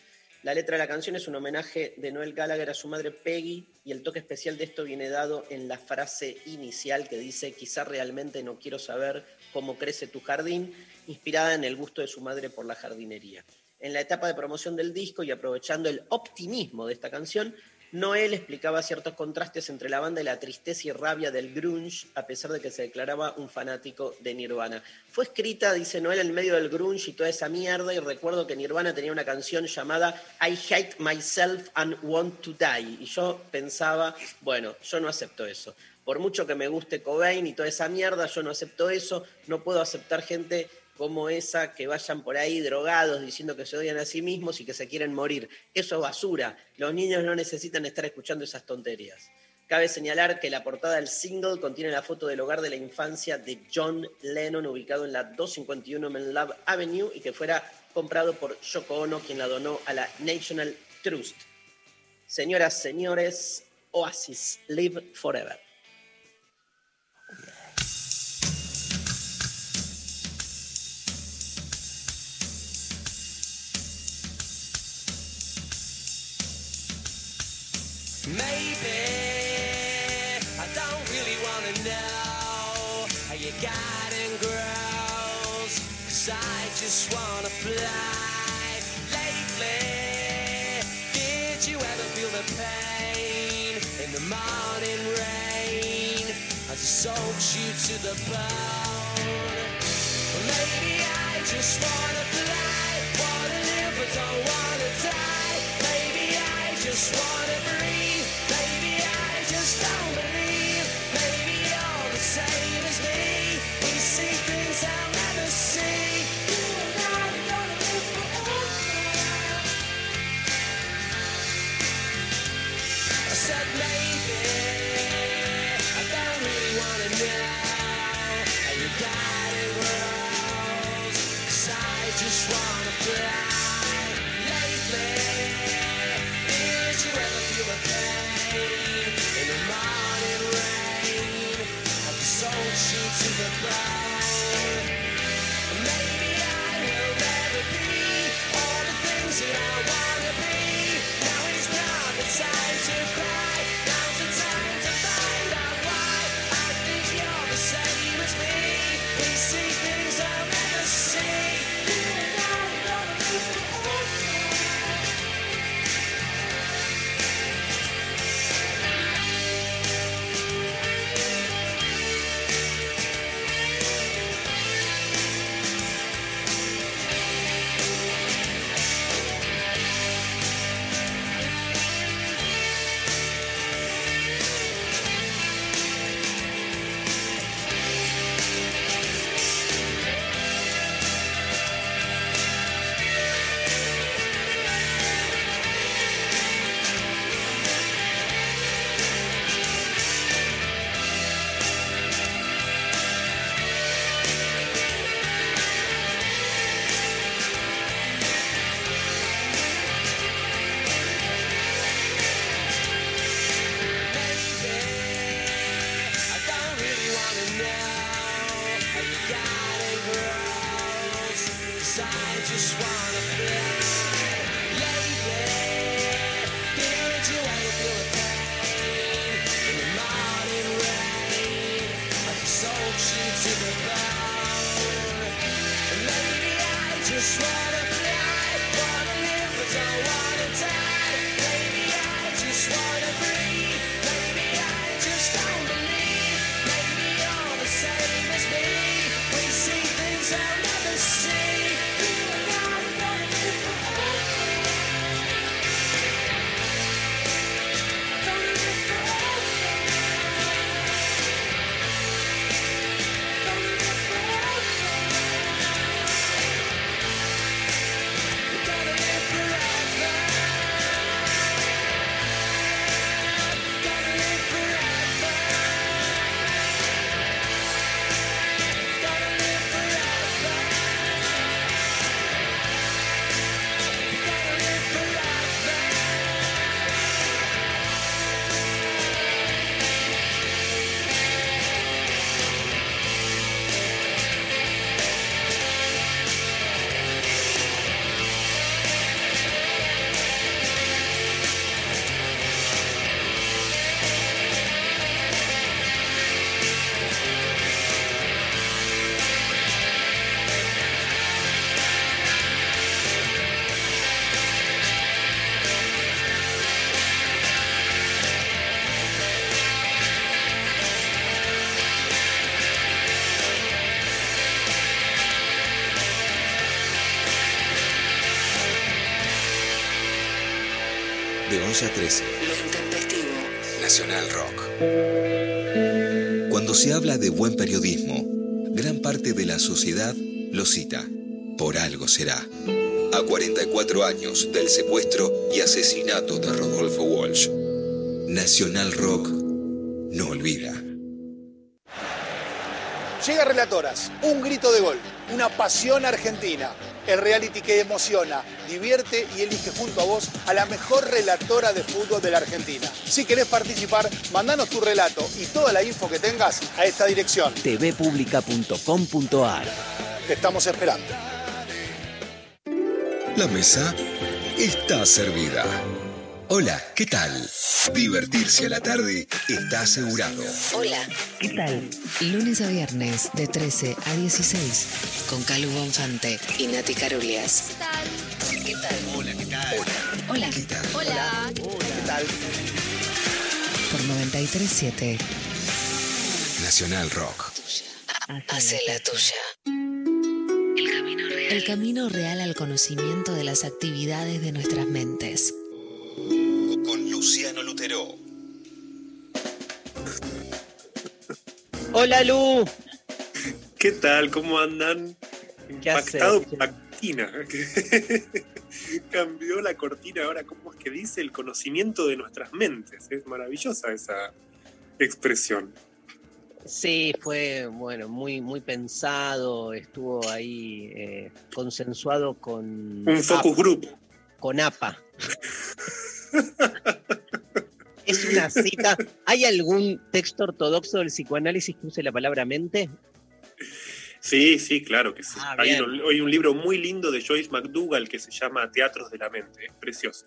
[SPEAKER 1] La letra de la canción es un homenaje de Noel Gallagher a su madre Peggy y el toque especial de esto viene dado en la frase inicial que dice quizá realmente no quiero saber cómo crece tu jardín, inspirada en el gusto de su madre por la jardinería. En la etapa de promoción del disco y aprovechando el optimismo de esta canción, Noel explicaba ciertos contrastes entre la banda y la tristeza y rabia del grunge, a pesar de que se declaraba un fanático de Nirvana. Fue escrita, dice Noel, en medio del grunge y toda esa mierda, y recuerdo que Nirvana tenía una canción llamada I Hate Myself and Want to Die. Y yo pensaba, bueno, yo no acepto eso. Por mucho que me guste Cobain y toda esa mierda, yo no acepto eso. No puedo aceptar gente como esa que vayan por ahí drogados diciendo que se odian a sí mismos y que se quieren morir. Eso es basura. Los niños no necesitan estar escuchando esas tonterías. Cabe señalar que la portada del single contiene la foto del hogar de la infancia de John Lennon ubicado en la 251 Menlove Avenue y que fuera comprado por Yoko Ono, quien la donó a la National Trust. Señoras, señores, Oasis, Live Forever.
[SPEAKER 13] Maybe I don't really wanna know how you got in girls. Cause I just wanna fly. Lately, did you ever feel the pain in the morning rain as it soaks you to the bone? Well, maybe I just wanna fly, wanna live but don't wanna die. Maybe I just wanna breathe. I said maybe I will never be all the things that I wanna
[SPEAKER 6] 11 a 13.
[SPEAKER 7] Lo intempestivo.
[SPEAKER 6] Nacional Rock. Cuando se habla de buen periodismo, gran parte de la sociedad lo cita. Por algo será. A 44 años del secuestro y asesinato de Rodolfo Walsh, Nacional Rock no olvida.
[SPEAKER 15] Llega Relatoras, un grito de gol, una pasión argentina. El reality que emociona, divierte y elige junto a vos a la mejor relatora de fútbol de la Argentina. Si querés participar, mandanos tu relato y toda la info que tengas a esta dirección.
[SPEAKER 16] tvpublica.com.ar
[SPEAKER 15] Te estamos esperando.
[SPEAKER 6] La mesa está servida. Hola, ¿qué tal? Divertirse a la tarde está asegurado.
[SPEAKER 7] Hola, ¿qué tal? Lunes a viernes de 13 a 16 con Calu Bonfante y Nati Carulias. ¿Qué tal?
[SPEAKER 6] Hola, ¿qué tal?
[SPEAKER 7] Hola.
[SPEAKER 6] ¿Qué tal?
[SPEAKER 7] Hola.
[SPEAKER 1] ¿Qué tal?
[SPEAKER 7] Por 93.7.
[SPEAKER 6] Nacional Rock.
[SPEAKER 7] Hace la tuya. El camino, real. El camino real al conocimiento de las actividades de nuestras mentes.
[SPEAKER 6] Con Luciano Lutero.
[SPEAKER 1] Hola Lu.
[SPEAKER 17] ¿Qué tal? ¿Cómo andan?
[SPEAKER 1] ¿Qué
[SPEAKER 17] Impactado cortina. [laughs] Cambió la cortina ahora, ¿cómo es que dice? El conocimiento de nuestras mentes. Es maravillosa esa expresión.
[SPEAKER 1] Sí, fue bueno, muy, muy pensado, estuvo ahí eh, consensuado con
[SPEAKER 17] Un focus
[SPEAKER 1] APA,
[SPEAKER 17] group.
[SPEAKER 1] con APA. Es una cita. ¿Hay algún texto ortodoxo del psicoanálisis que use la palabra mente?
[SPEAKER 17] Sí, sí, claro que sí.
[SPEAKER 1] Ah,
[SPEAKER 17] hay, un, hay un libro muy lindo de Joyce McDougall que se llama Teatros de la Mente. Es precioso.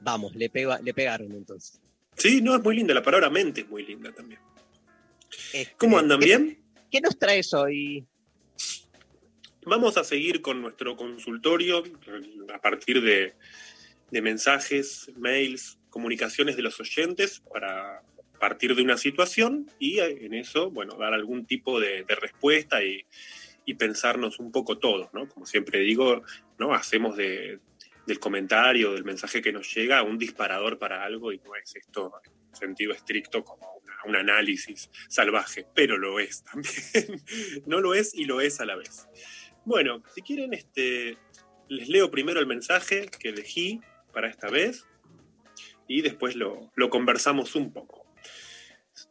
[SPEAKER 1] Vamos, le, pega, le pegaron entonces.
[SPEAKER 17] Sí, no, es muy linda. La palabra mente es muy linda también.
[SPEAKER 1] Este,
[SPEAKER 17] ¿Cómo andan?
[SPEAKER 1] ¿qué-
[SPEAKER 17] ¿Bien?
[SPEAKER 1] ¿Qué nos traes hoy?
[SPEAKER 17] Vamos a seguir con nuestro consultorio a partir de, de mensajes, mails, comunicaciones de los oyentes para partir de una situación y eh, en eso, bueno, dar algún tipo de, respuesta y, y pensarnos un poco todos, ¿no? Como siempre digo, ¿no? Hacemos de- del comentario, del mensaje que nos llega, un disparador para algo y no es esto en sentido estricto como una- un análisis salvaje, pero lo es también. [laughs] no lo es y lo es a la vez. Bueno, si quieren, este, les leo primero el mensaje que elegí para esta vez y después lo, lo conversamos un poco.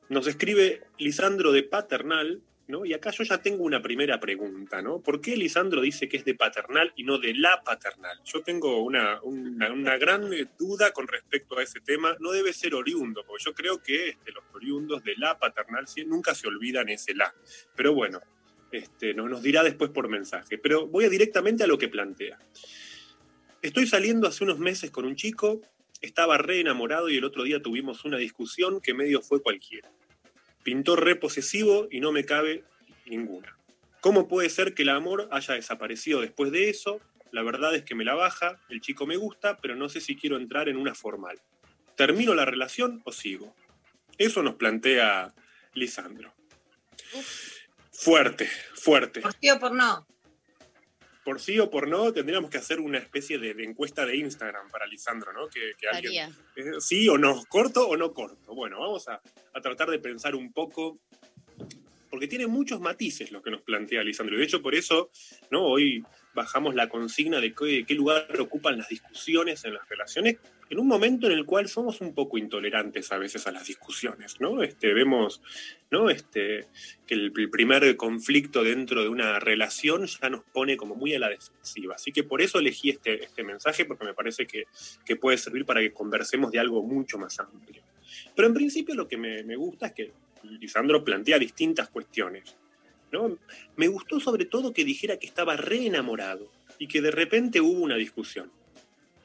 [SPEAKER 17] Nos escribe Lisandro de Paternal, ¿no? Y acá yo ya tengo una primera pregunta, ¿no? ¿Por qué Lisandro dice que es de paternal y no de la paternal? Yo tengo una, una, una gran duda con respecto a ese tema. No debe ser oriundo, porque yo creo que este, los oriundos de la paternal sí, nunca se olvidan ese la. Pero bueno, este, no, nos dirá después por mensaje. Pero voy directamente a lo que plantea. Estoy saliendo hace unos meses con un chico, estaba re enamorado y el otro día tuvimos una discusión que medio fue cualquiera. Pintó re posesivo y no me cabe ninguna. ¿Cómo puede ser que el amor haya desaparecido después de eso? La verdad es que me la baja, el chico me gusta, pero no sé si quiero entrar en una formal. ¿Termino la relación o sigo? Eso nos plantea Lisandro. Fuerte, fuerte.
[SPEAKER 3] Por sí o por no.
[SPEAKER 17] Por sí o por no, tendríamos que hacer una especie de, de encuesta de Instagram para Lisandro, ¿no? Que, que alguien, eh, sí o no, corto o no corto. Bueno, vamos a, a tratar de pensar un poco, porque tiene muchos matices lo que nos plantea Lisandro. De hecho, por eso. Hoy bajamos la consigna de qué, qué lugar ocupan las discusiones en las relaciones, en un momento en el cual somos un poco intolerantes a veces a las discusiones, ¿no? Este, vemos, ¿no? Este, que el, el primer conflicto dentro de una relación ya nos pone como muy a la defensiva. Así que por eso elegí este, este mensaje, porque me parece que, que puede servir para que conversemos de algo mucho más amplio. Pero en principio lo que me, me gusta es que Lisandro plantea distintas cuestiones. ¿no? Me gustó sobre todo que dijera que estaba re enamorado y que de repente hubo una discusión.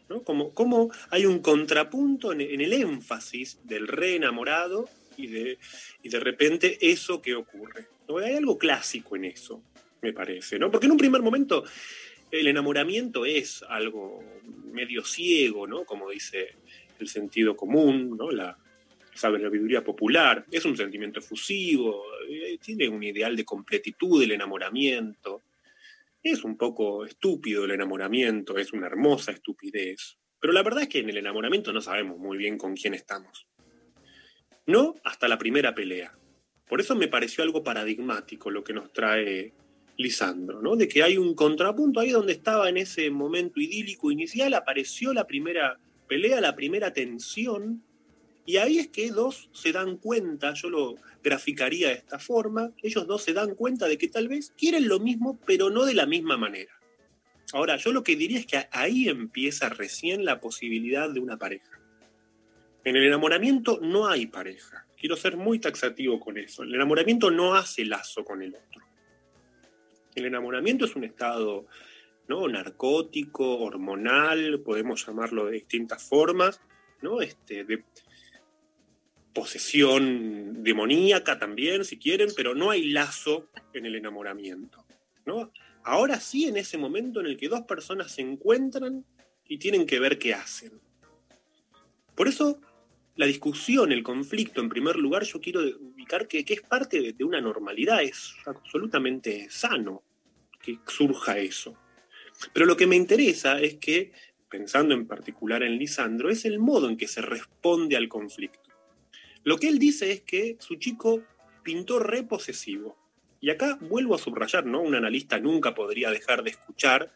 [SPEAKER 17] ¿no? Como, como hay un contrapunto en, el énfasis del re enamorado y de, y de repente eso que ocurre. ¿no? Hay algo clásico en eso, me parece, ¿no? Porque en un primer momento el enamoramiento es algo medio ciego, ¿no? Como dice el sentido común, ¿no? La sabiduría popular, es un sentimiento efusivo, eh, tiene un ideal de completitud del enamoramiento. Es un poco estúpido el enamoramiento, es una hermosa estupidez, Pero la verdad es que en el enamoramiento no sabemos muy bien con quién estamos. No hasta la primera pelea. Por eso me pareció algo paradigmático lo que nos trae Lisandro, ¿no? De que hay un contrapunto ahí donde estaba en ese momento idílico inicial, apareció la primera pelea, la primera tensión, y ahí es que dos se dan cuenta, yo lo graficaría de esta forma, ellos dos se dan cuenta de que tal vez quieren lo mismo, pero no de la misma manera. Ahora, yo lo que diría es que ahí empieza recién la posibilidad de una pareja. En el enamoramiento no hay pareja. Quiero ser muy taxativo con eso. El enamoramiento no hace lazo con el otro. El enamoramiento es un estado ¿no? narcótico, hormonal, podemos llamarlo de distintas formas, ¿no? Este, posesión demoníaca también, si quieren, pero no hay lazo en el enamoramiento. ¿no? Ahora sí, en ese momento en el que dos personas se encuentran y tienen que ver qué hacen. Por eso, la discusión, el conflicto, en primer lugar, yo quiero ubicar que, que es parte de, de una normalidad, es absolutamente sano que surja eso. Pero lo que me interesa es que, pensando en particular en Lisandro, es el modo en que se responde al conflicto. Lo que él dice es que su chico pintó reposesivo. Y acá vuelvo a subrayar, ¿no? Un analista nunca podría dejar de escuchar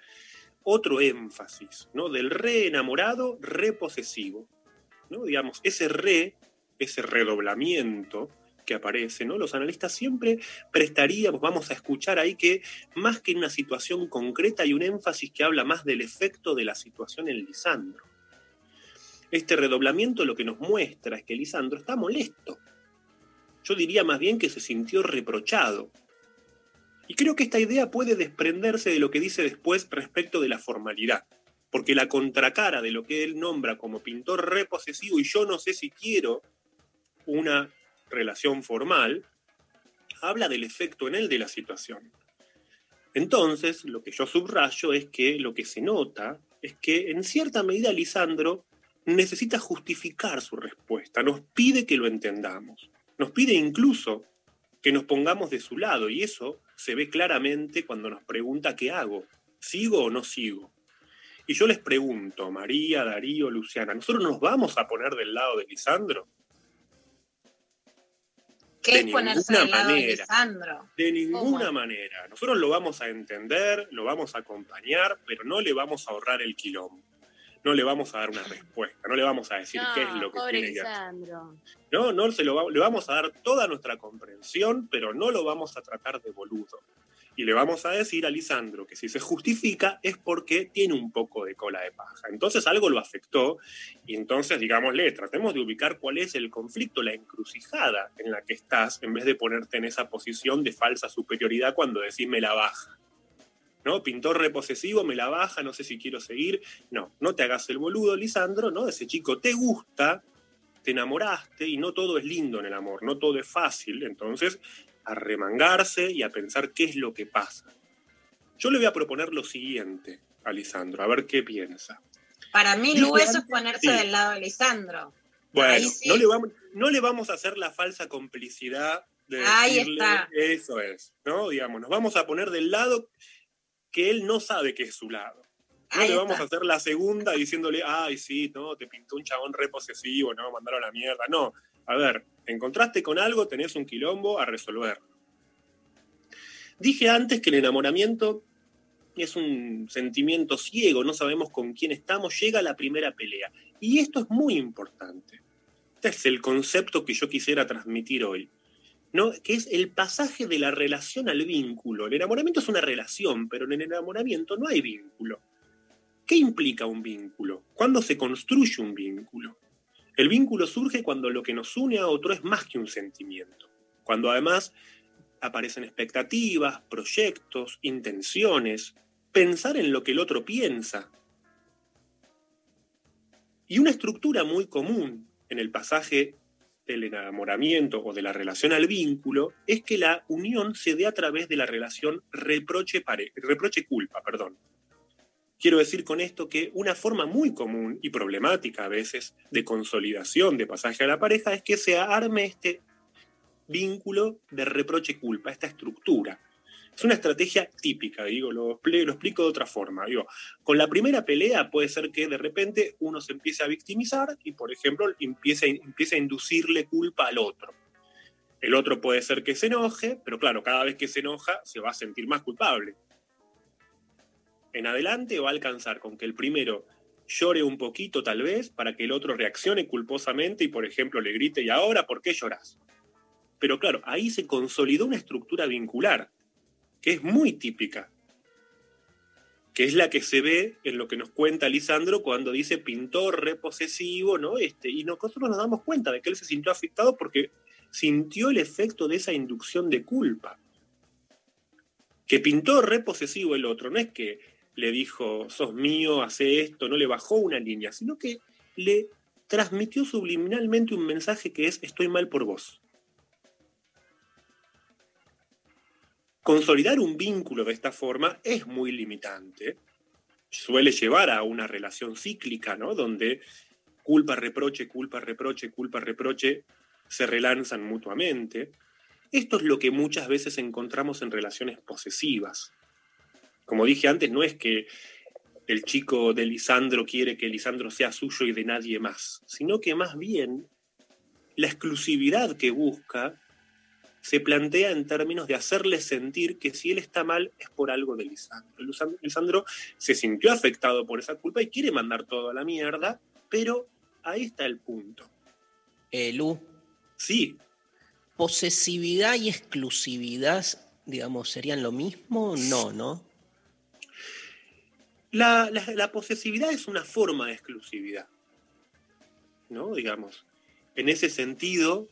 [SPEAKER 17] otro énfasis, ¿no? Del re enamorado, reposesivo. ¿no? Digamos, ese re, ese redoblamiento que aparece, ¿no? Los analistas siempre prestaríamos, vamos a escuchar ahí que más que una situación concreta hay un énfasis que habla más del efecto de la situación en Lisandro. Este redoblamiento lo que nos muestra es que Lisandro está molesto. Yo diría más bien que se sintió reprochado. Y creo que esta idea puede desprenderse de lo que dice después respecto de la formalidad, porque la contracara de lo que él nombra como pintor reposesivo, y yo no sé si quiero una relación formal, habla del efecto en él de la situación. Entonces, lo que yo subrayo es que lo que se nota es que en cierta medida Lisandro necesita justificar su respuesta, nos pide que lo entendamos, nos pide incluso que nos pongamos de su lado y eso se ve claramente cuando nos pregunta qué hago, sigo o no sigo. Y yo les pregunto, María, Darío, Luciana, ¿nosotros nos vamos a poner del lado de Lisandro?
[SPEAKER 3] ¿Qué
[SPEAKER 17] de
[SPEAKER 3] es ponerse
[SPEAKER 17] ninguna
[SPEAKER 3] del lado de
[SPEAKER 17] manera.
[SPEAKER 3] Lisandro?
[SPEAKER 17] De ninguna
[SPEAKER 3] ¿Cómo?
[SPEAKER 17] manera. Nosotros lo vamos a entender, lo vamos a acompañar, pero no le vamos a ahorrar el quilombo. No le vamos a dar una respuesta, no le vamos a decir qué es lo que
[SPEAKER 2] pobre
[SPEAKER 17] tiene que hacer. No, no se lo va- le vamos a dar toda nuestra comprensión, pero no lo vamos a tratar de boludo. Y le vamos a decir a Lisandro que si se justifica es porque tiene un poco de cola de paja. Entonces algo lo afectó y entonces, digámosle, tratemos de ubicar cuál es el conflicto, la encrucijada en la que estás, en vez de ponerte en esa posición de falsa superioridad cuando decís me la baja. ¿No? Pintor reposesivo, me la baja, no sé si quiero seguir. No, no te hagas el boludo, Lisandro, ¿no? Ese chico te gusta, te enamoraste y no todo es lindo en el amor, no todo es fácil. Entonces, a remangarse y a pensar qué es lo que pasa. Yo le voy a proponer lo siguiente a Lisandro, a ver qué piensa.
[SPEAKER 3] Para mí, Lu, eso es ponerse
[SPEAKER 17] sí.
[SPEAKER 3] del lado de Lisandro.
[SPEAKER 17] Bueno,
[SPEAKER 3] sí.
[SPEAKER 17] no, le vamos, no le vamos a hacer la falsa complicidad de
[SPEAKER 3] Ahí
[SPEAKER 17] decirle,
[SPEAKER 3] está.
[SPEAKER 17] eso es, ¿no? Digamos, nos vamos a poner del lado que él no sabe que es su lado. No
[SPEAKER 3] Ahí
[SPEAKER 17] le vamos
[SPEAKER 3] está.
[SPEAKER 17] a hacer la segunda diciéndole, ay, sí, no, te pintó un chabón reposesivo, no, mandaron a la mierda. No, a ver, te encontraste con algo, tenés un quilombo a resolverlo. Dije antes que el enamoramiento es un sentimiento ciego, no sabemos con quién estamos, llega la primera pelea. Y esto es muy importante. Este es el concepto que yo quisiera transmitir hoy. ¿No? que es el pasaje de la relación al vínculo. El enamoramiento es una relación, pero en el enamoramiento no hay vínculo. ¿Qué implica un vínculo? ¿Cuándo se construye un vínculo? El vínculo surge cuando lo que nos une a otro es más que un sentimiento, cuando además aparecen expectativas, proyectos, intenciones, pensar en lo que el otro piensa. Y una estructura muy común en el pasaje del enamoramiento o de la relación al vínculo es que la unión se dé a través de la relación reproche-culpa. Reproche. Quiero decir con esto que una forma muy común y problemática a veces de consolidación de pasaje a la pareja es que se arme este vínculo de reproche-culpa, esta estructura. Es una estrategia típica, digo, lo, expli- lo explico de otra forma. Digo, con la primera pelea puede ser que de repente uno se empiece a victimizar y, por ejemplo, empiece, empiece a inducirle culpa al otro. El otro puede ser que se enoje, pero claro, cada vez que se enoja se va a sentir más culpable. En adelante va a alcanzar con que el primero llore un poquito tal vez para que el otro reaccione culposamente y, por ejemplo, le grite, ¿y ahora por qué lloras? Pero claro, ahí se consolidó una estructura vincular que es muy típica, que es la que se ve en lo que nos cuenta Lisandro cuando dice pintor reposesivo, ¿no? Este, y nosotros nos damos cuenta de que él se sintió afectado porque sintió el efecto de esa inducción de culpa. Que pintó reposesivo el otro, no es que le dijo, sos mío, hace esto, no le bajó una línea, sino que le transmitió subliminalmente un mensaje que es, estoy mal por vos. Consolidar un vínculo de esta forma es muy limitante. Suele llevar a una relación cíclica, ¿no? Donde culpa, reproche, culpa, reproche, culpa, reproche se relanzan mutuamente. Esto es lo que muchas veces encontramos en relaciones posesivas. Como dije antes, no es que el chico de Lisandro quiere que Lisandro sea suyo y de nadie más, sino que más bien la exclusividad que busca se plantea en términos de hacerle sentir que si él está mal es por algo de Lisandro. Lisandro se sintió afectado por esa culpa y quiere mandar todo a la mierda, pero ahí está el punto.
[SPEAKER 16] Eh, Lu.
[SPEAKER 17] Sí.
[SPEAKER 16] ¿Posesividad y exclusividad, digamos, serían lo mismo? No, ¿no?
[SPEAKER 17] La, la- la posesividad es una forma de exclusividad, ¿no? Digamos, en ese sentido,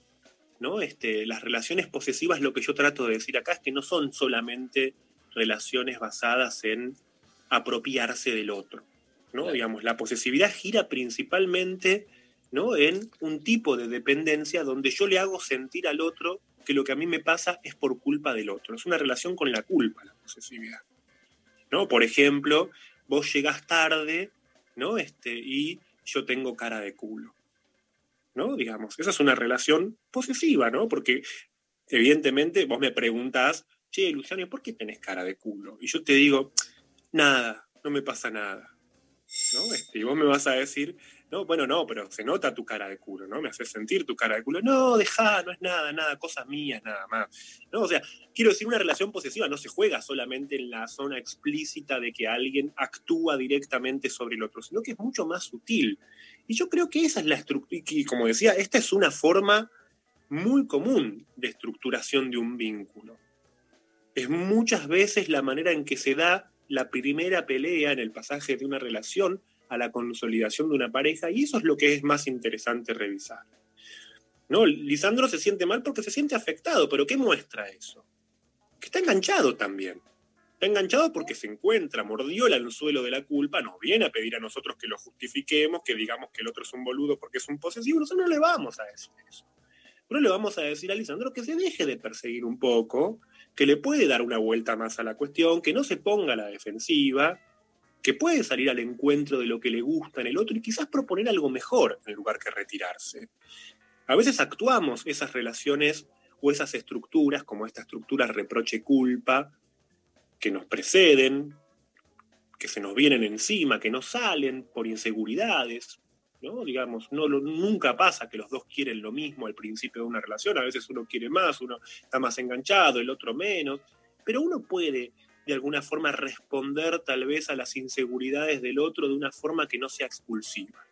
[SPEAKER 17] ¿no? Este, las relaciones posesivas, lo que yo trato de decir acá es que no son solamente relaciones basadas en apropiarse del otro, ¿no? Digamos, la posesividad gira principalmente, ¿no? En un tipo de dependencia donde yo le hago sentir al otro que lo que a mí me pasa es por culpa del otro. Es una relación con la culpa, la posesividad. ¿no? Por ejemplo, vos llegás tarde, ¿no? Este, y yo tengo cara de culo. ¿No? Digamos, esa es una relación posesiva, ¿no? Porque evidentemente vos me preguntás, che, Luciano, ¿y ¿por qué tenés cara de culo? Y yo te digo, nada, no me pasa nada. ¿No? Este, y vos me vas a decir, no, bueno, no, pero se nota tu cara de culo, ¿no? Me haces sentir tu cara de culo. No, deja, no es nada, nada, cosas mías, nada más. ¿No? O sea, quiero decir, una relación posesiva no se juega solamente en la zona explícita de que alguien actúa directamente sobre el otro, sino que es mucho más sutil. Y yo creo que esa es la estructura, y como decía, esta es una forma muy común de estructuración de un vínculo. Es muchas veces la manera en que se da la primera pelea en el pasaje de una relación a la consolidación de una pareja, y eso es lo que es más interesante revisar. ¿No? Lisandro se siente mal porque se siente afectado, pero ¿qué muestra eso? Que está enganchado también. Está enganchado porque se encuentra, mordió el anzuelo de la culpa, nos viene a pedir a nosotros que lo justifiquemos, que digamos que el otro es un boludo porque es un posesivo, nosotros no le vamos a decir eso. Pero le vamos a decir a Lisandro que se deje de perseguir un poco, que le puede dar una vuelta más a la cuestión, que no se ponga a la defensiva, que puede salir al encuentro de lo que le gusta en el otro y quizás proponer algo mejor en lugar que retirarse. A veces actuamos esas relaciones o esas estructuras, como esta estructura reproche-culpa, que nos preceden, que se nos vienen encima, que no salen por inseguridades, ¿no? Digamos, no, lo- nunca pasa que los dos quieren lo mismo al principio de una relación, a veces uno quiere más, uno está más enganchado, el otro menos, pero uno puede de alguna forma responder tal vez a las inseguridades del otro de una forma que no sea expulsiva.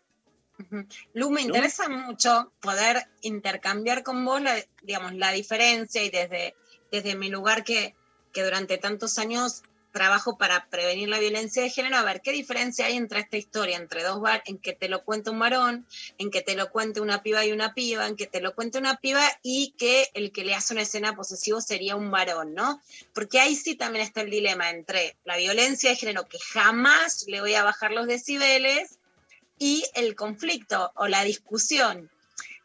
[SPEAKER 3] Lu, me
[SPEAKER 17] ¿No?
[SPEAKER 3] interesa mucho poder intercambiar con vos, la, digamos, la diferencia y desde, desde mi lugar que, que durante tantos años trabajo para prevenir la violencia de género, a ver qué diferencia hay entre esta historia, entre dos bar, en que te lo cuente un varón, en que te lo cuente una piba y una piba, en que te lo cuente una piba y que el que le hace una escena posesivo sería un varón, ¿no? Porque ahí sí también está el dilema entre la violencia de género, que jamás le voy a bajar los decibeles, y el conflicto o la discusión.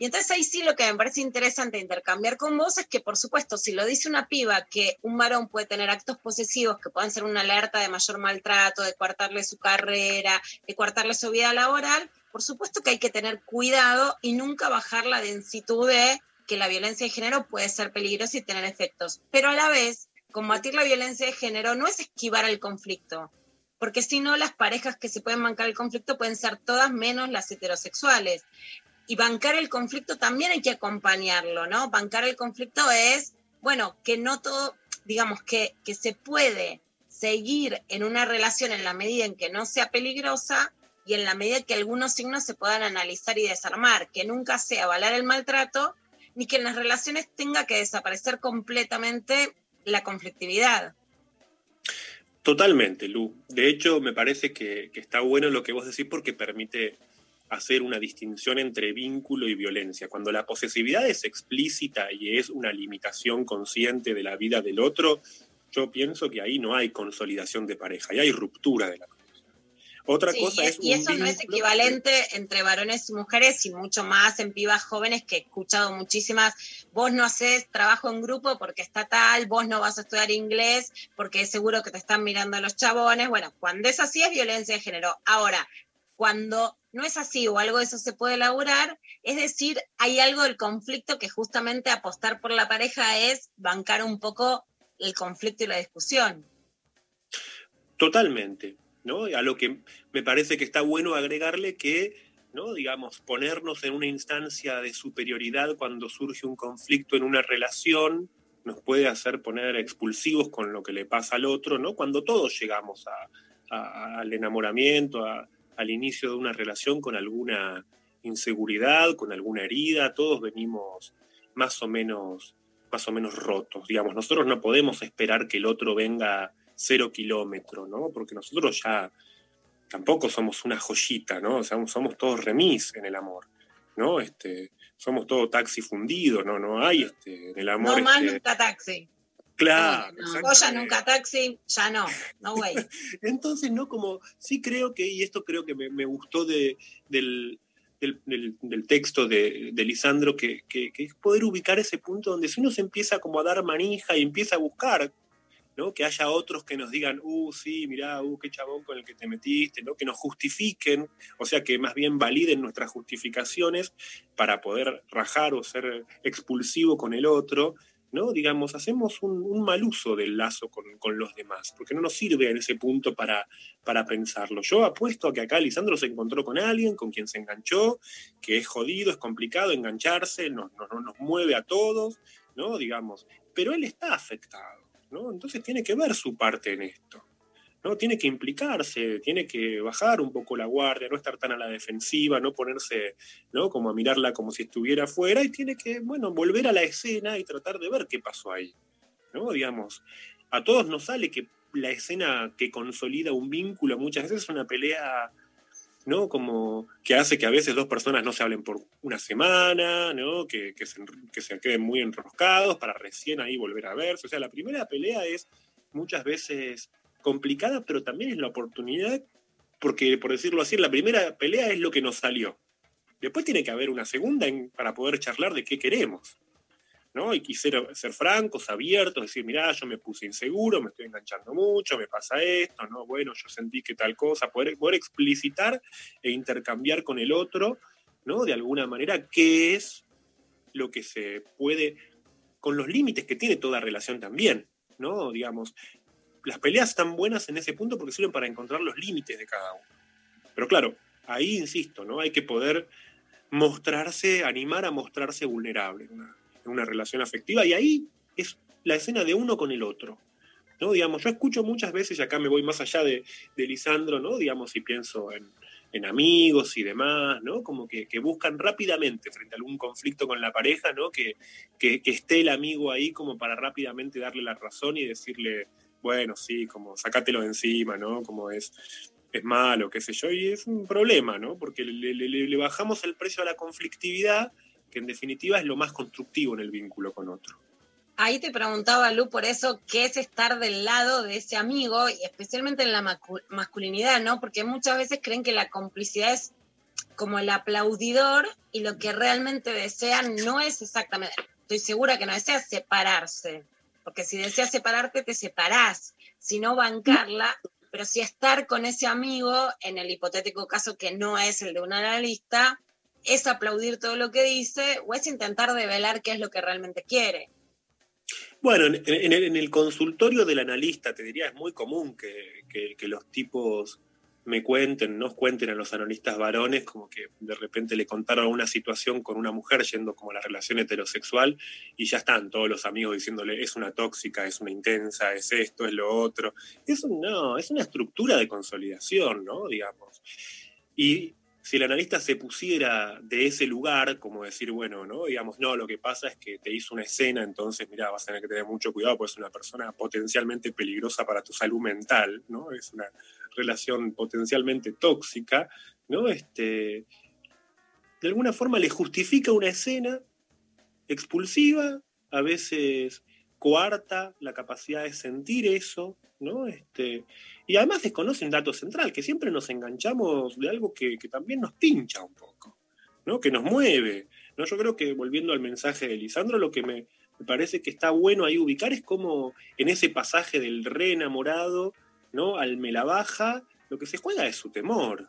[SPEAKER 3] Y entonces ahí sí lo que me parece interesante intercambiar con vos es que, por supuesto, si lo dice una piba que un varón puede tener actos posesivos que pueden ser una alerta de mayor maltrato, de coartarle su carrera, de coartarle su vida laboral, por supuesto que hay que tener cuidado y nunca bajar la densitud de que la violencia de género puede ser peligrosa y tener efectos. Pero a la vez, combatir la violencia de género no es esquivar el conflicto, porque si no, las parejas que se pueden bancar el conflicto pueden ser todas menos las heterosexuales. Y bancar el conflicto también hay que acompañarlo, ¿no? Bancar el conflicto es, bueno, que no todo, digamos, que, que se puede seguir en una relación en la medida en que no sea peligrosa y en la medida que algunos signos se puedan analizar y desarmar, que nunca sea avalar el maltrato, ni que en las relaciones tenga que desaparecer completamente la conflictividad.
[SPEAKER 17] Totalmente, Lu. De hecho, me parece que está bueno lo que vos decís porque permite hacer una distinción entre vínculo y violencia. Cuando la posesividad es explícita y es una limitación consciente de la vida del otro, yo pienso que ahí no hay consolidación de pareja, y hay ruptura de la pareja. Otra
[SPEAKER 3] Sí,
[SPEAKER 17] cosa
[SPEAKER 3] y,
[SPEAKER 17] es...
[SPEAKER 3] y eso no es equivalente entre varones y mujeres y mucho más en pibas jóvenes que he escuchado muchísimas, vos no haces trabajo en grupo porque está tal, vos no vas a estudiar inglés porque es seguro que te están mirando los chabones. Bueno, cuando es así es violencia de género. Ahora, cuando no es así o algo de eso se puede elaborar, es decir, hay algo del conflicto que justamente apostar por la pareja es bancar un poco el conflicto y la discusión.
[SPEAKER 17] Totalmente, ¿no? A lo que me parece que está bueno agregarle que, ¿no? Digamos, ponernos en una instancia de superioridad cuando surge un conflicto en una relación nos puede hacer poner expulsivos con lo que le pasa al otro, ¿no? Cuando todos llegamos al enamoramiento, a- al inicio de una relación con alguna inseguridad, con alguna herida, todos venimos más o menos más o menos rotos, digamos, nosotros no podemos esperar que el otro venga cero kilómetro, ¿no? Porque nosotros ya tampoco somos una joyita, ¿no? O sea, somos todos remis en el amor, ¿no? Este, somos todo taxi fundido, ¿no? No hay este, en el amor.
[SPEAKER 3] no más
[SPEAKER 17] este,
[SPEAKER 3] nunca taxi.
[SPEAKER 17] Claro.
[SPEAKER 3] No, vos ya nunca taxi, ya no, no güey. [laughs]
[SPEAKER 17] Entonces, ¿no? Como sí creo que, y esto creo que me, me gustó de, del, del, del- del texto de, de Lisandro, que, que- que es poder ubicar ese punto donde si uno se empieza como a dar manija y empieza a buscar, ¿no? Que haya otros que nos digan, uh, sí, mirá, uh, qué chabón con el que te metiste, ¿no? Que nos justifiquen, o sea, que más bien validen nuestras justificaciones para poder rajar o ser expulsivo con el otro, ¿no? Digamos, hacemos un, mal uso del lazo con, con los demás, porque no nos sirve en ese punto para, para pensarlo. Yo apuesto a que acá Lisandro se encontró con alguien, con quien se enganchó, que es jodido, es complicado engancharse, nos, nos, nos mueve a todos, ¿no? Digamos, pero él está afectado, ¿no? Entonces tiene que ver su parte en esto. ¿No? Tiene que implicarse, tiene que bajar un poco la guardia, no estar tan a la defensiva, no ponerse, ¿no? Como a mirarla como si estuviera afuera, y tiene que, bueno, volver a la escena y tratar de ver qué pasó ahí, ¿no? Digamos, a todos nos sale que la escena que consolida un vínculo muchas veces es una pelea, ¿no? Como que hace que a veces dos personas no se hablen por una semana, ¿no? Que, se, que se queden muy enroscados para recién ahí volver a verse. O sea, la primera pelea es muchas veces complicada, pero también es la oportunidad, porque por decirlo así, la primera pelea es lo que nos salió. Después tiene que haber una segunda para poder charlar de qué queremos. ¿no? Y quisiera ser francos, abiertos, decir, mirá, yo me puse inseguro, me estoy enganchando mucho, me pasa esto, ¿no? Bueno, yo sentí que tal cosa, poder, poder explicitar e intercambiar con el otro, ¿no? De alguna manera, qué es lo que se puede, con los límites que tiene toda relación también, ¿no? Digamos, las peleas están buenas en ese punto porque sirven para encontrar los límites de cada uno. Pero claro, ahí insisto, ¿no? Hay que poder mostrarse, animar a mostrarse vulnerable en una, relación afectiva y ahí es la escena de uno con el otro. ¿no? Digamos, yo escucho muchas veces, y acá me voy más allá de, de Lisandro, ¿no? Digamos, si pienso en, en amigos y demás, ¿no? Como que, que buscan rápidamente frente a algún conflicto con la pareja, ¿no? Que, que esté el amigo ahí como para rápidamente darle la razón y decirle, bueno, sí, como sacátelo de encima, ¿no? Como es, es malo, qué sé yo, y es un problema, ¿no? Porque le, bajamos el precio a la conflictividad, que en definitiva es lo más constructivo en el vínculo con otro.
[SPEAKER 3] Ahí te preguntaba, Lu, por eso, ¿qué es estar del lado de ese amigo? Y especialmente en la masculinidad, ¿no? Porque muchas veces creen que la complicidad es como el aplaudidor y lo que realmente desean no es exactamente, estoy segura que no desea separarse, porque si deseas separarte, te separás, sino bancarla, pero si estar con ese amigo, en el hipotético caso que no es el de un analista, es aplaudir todo lo que dice o es intentar develar qué es lo que realmente quiere.
[SPEAKER 17] Bueno, en, el, consultorio del analista, te diría, es muy común que- que los tipos me cuenten, nos cuenten a los analistas varones, como que de repente le contaron una situación con una mujer yendo como a la relación heterosexual y ya están todos los amigos diciéndole es una tóxica, es una intensa, es esto, es lo otro. Eso no, es una estructura de consolidación, ¿no? Digamos. Y si el analista se pusiera de ese lugar, como decir, bueno, ¿no? Digamos, no, lo que pasa es que te hizo una escena, entonces, mira, vas a tener que tener mucho cuidado, porque es una persona potencialmente peligrosa para tu salud mental, ¿no? Es una relación potencialmente tóxica, ¿no? Este, de alguna forma le justifica una escena expulsiva, a veces coarta la capacidad de sentir eso, ¿no? Este, y además desconoce un dato central, que siempre nos enganchamos de algo que, que también nos pincha un poco, ¿no? Que nos mueve. ¿no? Yo creo que volviendo al mensaje de Lisandro, lo que me, me parece que está bueno ahí ubicar es como en ese pasaje del re enamorado, ¿no? Al me la baja, lo que se juega es su temor.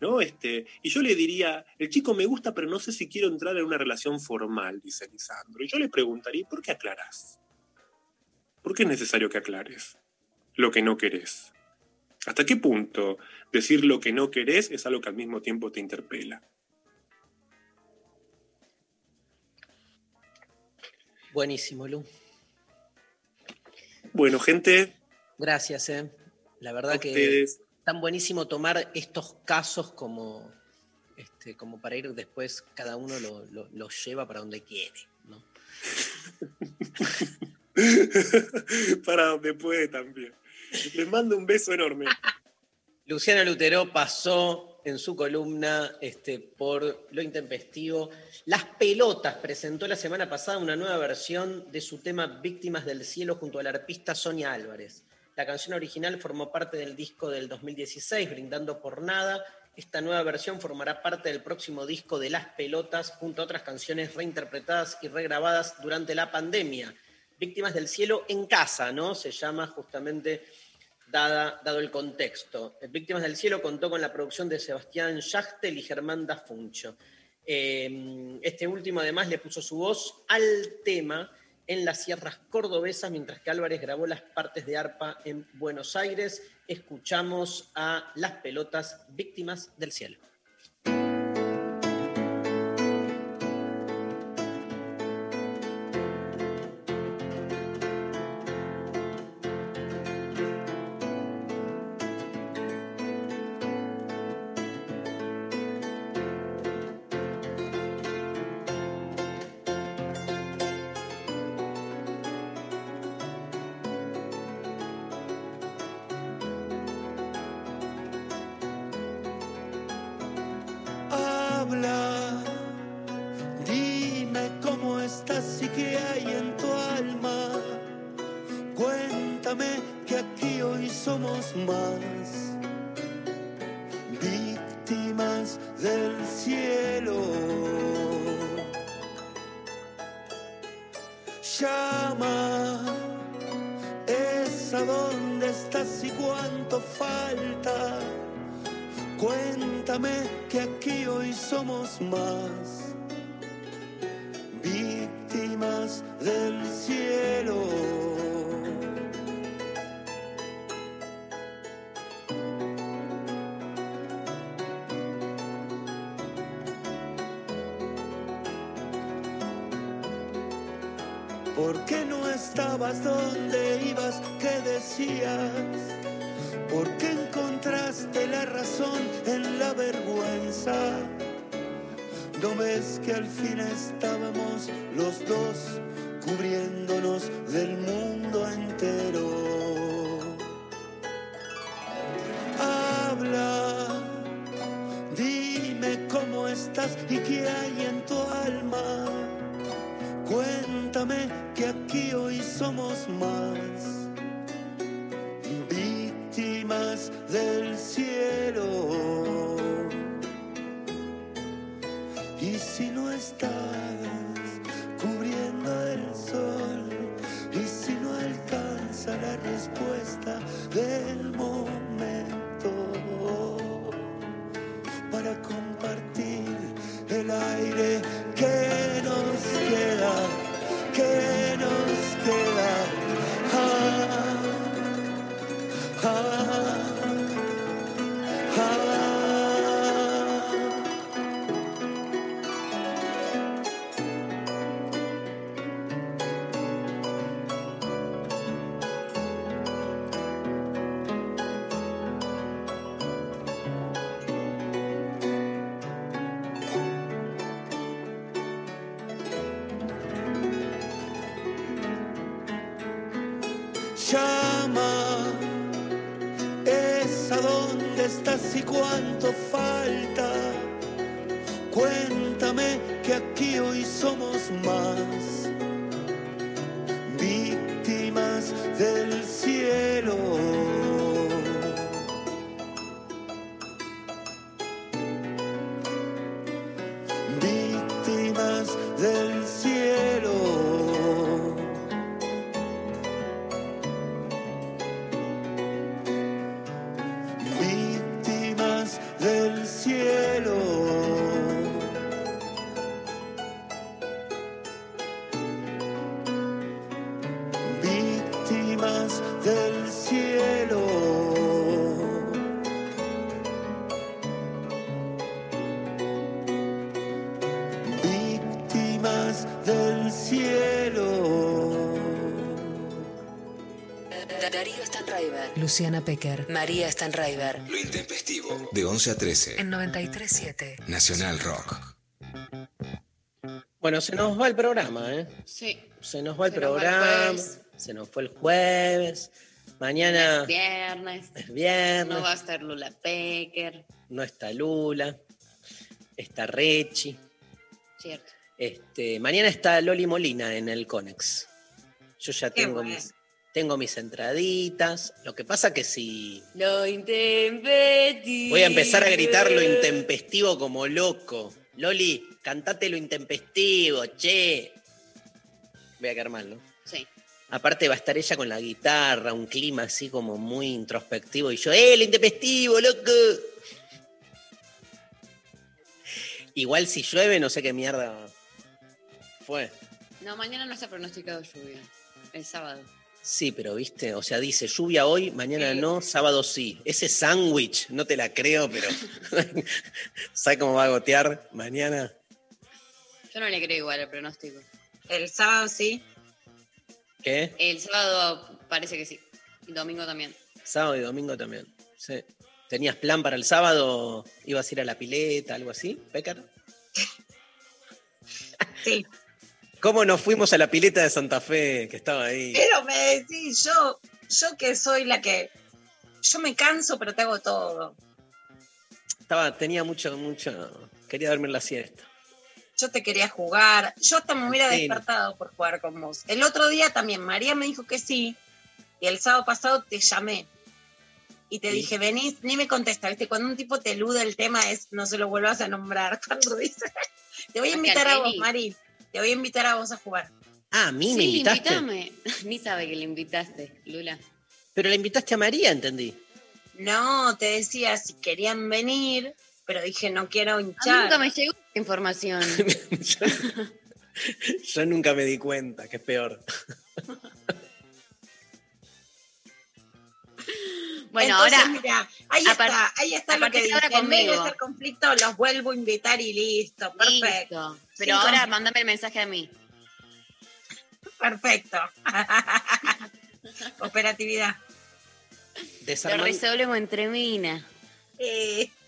[SPEAKER 17] ¿No? Este, y yo le diría, el chico me gusta, pero no sé si quiero entrar en una relación formal, dice Lisandro. Y yo le preguntaría, ¿por qué aclarás? ¿Por qué es necesario que aclares lo que no querés? ¿Hasta qué punto decir lo que no querés es algo que al mismo tiempo te interpela?
[SPEAKER 16] Buenísimo, Lu.
[SPEAKER 17] Bueno, gente,
[SPEAKER 16] Gracias, eh. La verdad
[SPEAKER 17] A
[SPEAKER 16] que
[SPEAKER 17] ustedes.
[SPEAKER 16] Tan buenísimo tomar estos casos como, este, como para ir después, cada uno lo, lo- lo lleva para donde quiere. ¿no? [laughs]
[SPEAKER 17] para donde puede también. Les mando un beso enorme. [laughs]
[SPEAKER 16] Luciana Lutero pasó en su columna este, por lo intempestivo. Las Pelotas presentó la semana pasada una nueva versión de su tema Víctimas del Cielo junto a la arpista Sonia Álvarez. La canción original formó parte del disco del 2016, Brindando por Nada. Esta nueva versión formará parte del próximo disco de Las Pelotas junto a otras canciones reinterpretadas y regrabadas durante la pandemia. Víctimas del Cielo en casa, ¿no? Se llama justamente dada, dado el contexto. Víctimas del Cielo contó con la producción de Sebastián Schachtel y Germán Dafuncho. Eh, este último además le puso su voz al tema en las sierras cordobesas, mientras que Álvarez grabó las partes de arpa en Buenos Aires. Escuchamos a Las Pelotas, Víctimas del Cielo.
[SPEAKER 7] Luciana Pecker, María Stanraiver.
[SPEAKER 6] Lo intempestivo. De 11 a 13.
[SPEAKER 7] En 93.7.
[SPEAKER 6] Nacional Rock.
[SPEAKER 1] Bueno, se nos va el programa, ¿eh?
[SPEAKER 2] Sí.
[SPEAKER 1] Se nos va el
[SPEAKER 2] Se nos va el
[SPEAKER 1] programa. se nos fue el jueves. Mañana
[SPEAKER 2] Es viernes.
[SPEAKER 1] es viernes.
[SPEAKER 2] No va a estar Lula Pecker.
[SPEAKER 1] no está Lula. Está Rechi.
[SPEAKER 2] Cierto.
[SPEAKER 1] Este, mañana está Loli Molina en el Conex. Yo ya
[SPEAKER 3] Qué
[SPEAKER 1] tengo
[SPEAKER 3] bueno.
[SPEAKER 1] mis, tengo mis entraditas. Lo que pasa que si
[SPEAKER 2] Lo intempestivo.
[SPEAKER 1] voy a empezar a gritar lo intempestivo como loco. Loli, cantate lo intempestivo, che. Voy a quedar mal, ¿no?
[SPEAKER 2] Sí.
[SPEAKER 1] Aparte va a estar ella con la guitarra, un clima así como muy introspectivo y yo, ¡eh, lo intempestivo, loco! Igual si llueve, no sé qué mierda fue.
[SPEAKER 2] No, mañana no está pronosticado lluvia. El sábado.
[SPEAKER 1] Sí, pero viste, o sea, dice lluvia hoy, mañana no, sábado sí. Ese sándwich, no te la creo, pero [laughs] ¿sabes cómo va a gotear mañana?
[SPEAKER 2] Yo no le creo igual al pronóstico.
[SPEAKER 3] El sábado sí.
[SPEAKER 1] ¿Qué?
[SPEAKER 2] El sábado parece que sí. Y domingo también.
[SPEAKER 1] Sábado y domingo también. Sí. ¿Tenías plan para el sábado? ¿Ibas a ir a la pileta, algo así, Pécar? [laughs]
[SPEAKER 3] Sí.
[SPEAKER 1] ¿Cómo nos fuimos a la pileta de Santa Fe, que estaba ahí?
[SPEAKER 3] Pero me decís, yo, yo que soy la que. Yo me canso, pero te hago todo.
[SPEAKER 1] Estaba, tenía mucho, mucho. Quería dormir la siesta.
[SPEAKER 3] Yo te quería jugar. Yo hasta me hubiera
[SPEAKER 1] Sí.
[SPEAKER 3] despertado por jugar con vos. El otro día también, María me dijo que sí. Y el sábado pasado te llamé. Y te
[SPEAKER 1] ¿Sí?
[SPEAKER 3] dije, venís, ni me contesta, ¿viste? Cuando un tipo te elude el tema es no se lo vuelvas a nombrar. [laughs] Cuando dice, te voy a invitar a vos, Mari. Te voy a invitar a vos a jugar.
[SPEAKER 1] Ah, a mí me
[SPEAKER 2] sí,
[SPEAKER 1] invitaste.
[SPEAKER 2] invítame. Ni sabe que le invitaste, Lula.
[SPEAKER 1] Pero la invitaste a María, entendí.
[SPEAKER 3] No, te decía si querían venir, pero dije, no quiero
[SPEAKER 2] A mí
[SPEAKER 3] hinchar.
[SPEAKER 2] nunca me llegó esta información.
[SPEAKER 1] yo, [laughs] yo nunca me di cuenta, que es peor. [laughs]
[SPEAKER 2] Bueno,
[SPEAKER 3] Entonces,
[SPEAKER 2] ahora.
[SPEAKER 3] mira, ahí está, ahí está lo que
[SPEAKER 2] partir de ahora
[SPEAKER 3] dice. En vez de
[SPEAKER 2] conmigo.
[SPEAKER 3] hacer conflicto, los vuelvo a invitar y listo. Perfecto.
[SPEAKER 2] Listo. Pero ahora mándame el mensaje a mí.
[SPEAKER 3] Perfecto. [laughs] Operatividad.
[SPEAKER 2] Lo
[SPEAKER 1] Desarmando.
[SPEAKER 2] resolvemos entre minas.
[SPEAKER 3] Eh, [laughs]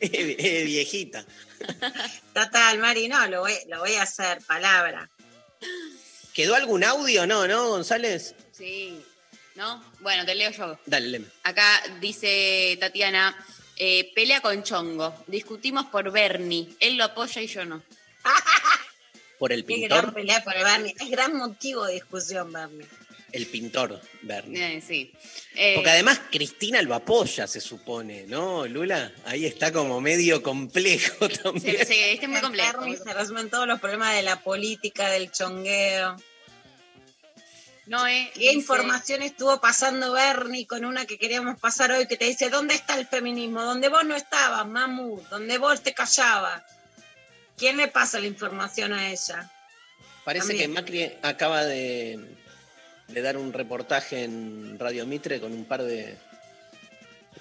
[SPEAKER 1] Eh, viejita. [laughs]
[SPEAKER 3] total, Mari, no, lo voy, lo voy a hacer, palabra.
[SPEAKER 1] ¿Quedó algún audio? No, ¿no, González?
[SPEAKER 2] Sí. ¿No? Bueno, te leo yo.
[SPEAKER 1] Dale, leme.
[SPEAKER 2] Acá dice Tatiana, eh, pelea con Chongo. Discutimos por Bernie. Él lo apoya y yo no.
[SPEAKER 1] Por el
[SPEAKER 3] Qué gran
[SPEAKER 1] pintor.
[SPEAKER 3] pelea por el Barney. Es gran motivo de discusión, Barney.
[SPEAKER 1] El pintor, Bernie.
[SPEAKER 2] Eh, sí. Eh,
[SPEAKER 1] Porque además Cristina lo apoya, se supone, ¿no, Lula? Ahí está como medio complejo [laughs] también.
[SPEAKER 2] se, se- está muy complejo.
[SPEAKER 3] Barney se resuelven todos los problemas de la política, del chongueo.
[SPEAKER 2] No, eh,
[SPEAKER 3] ¿Qué
[SPEAKER 2] dice-
[SPEAKER 3] información estuvo pasando Bernie con una que queríamos pasar hoy que te dice, ¿dónde está el feminismo? Donde vos no estabas, mamu, donde vos te callabas. ¿Quién le pasa la información a ella?
[SPEAKER 1] Parece
[SPEAKER 3] También.
[SPEAKER 1] que Macri acaba de, de dar un reportaje en Radio Mitre con un par de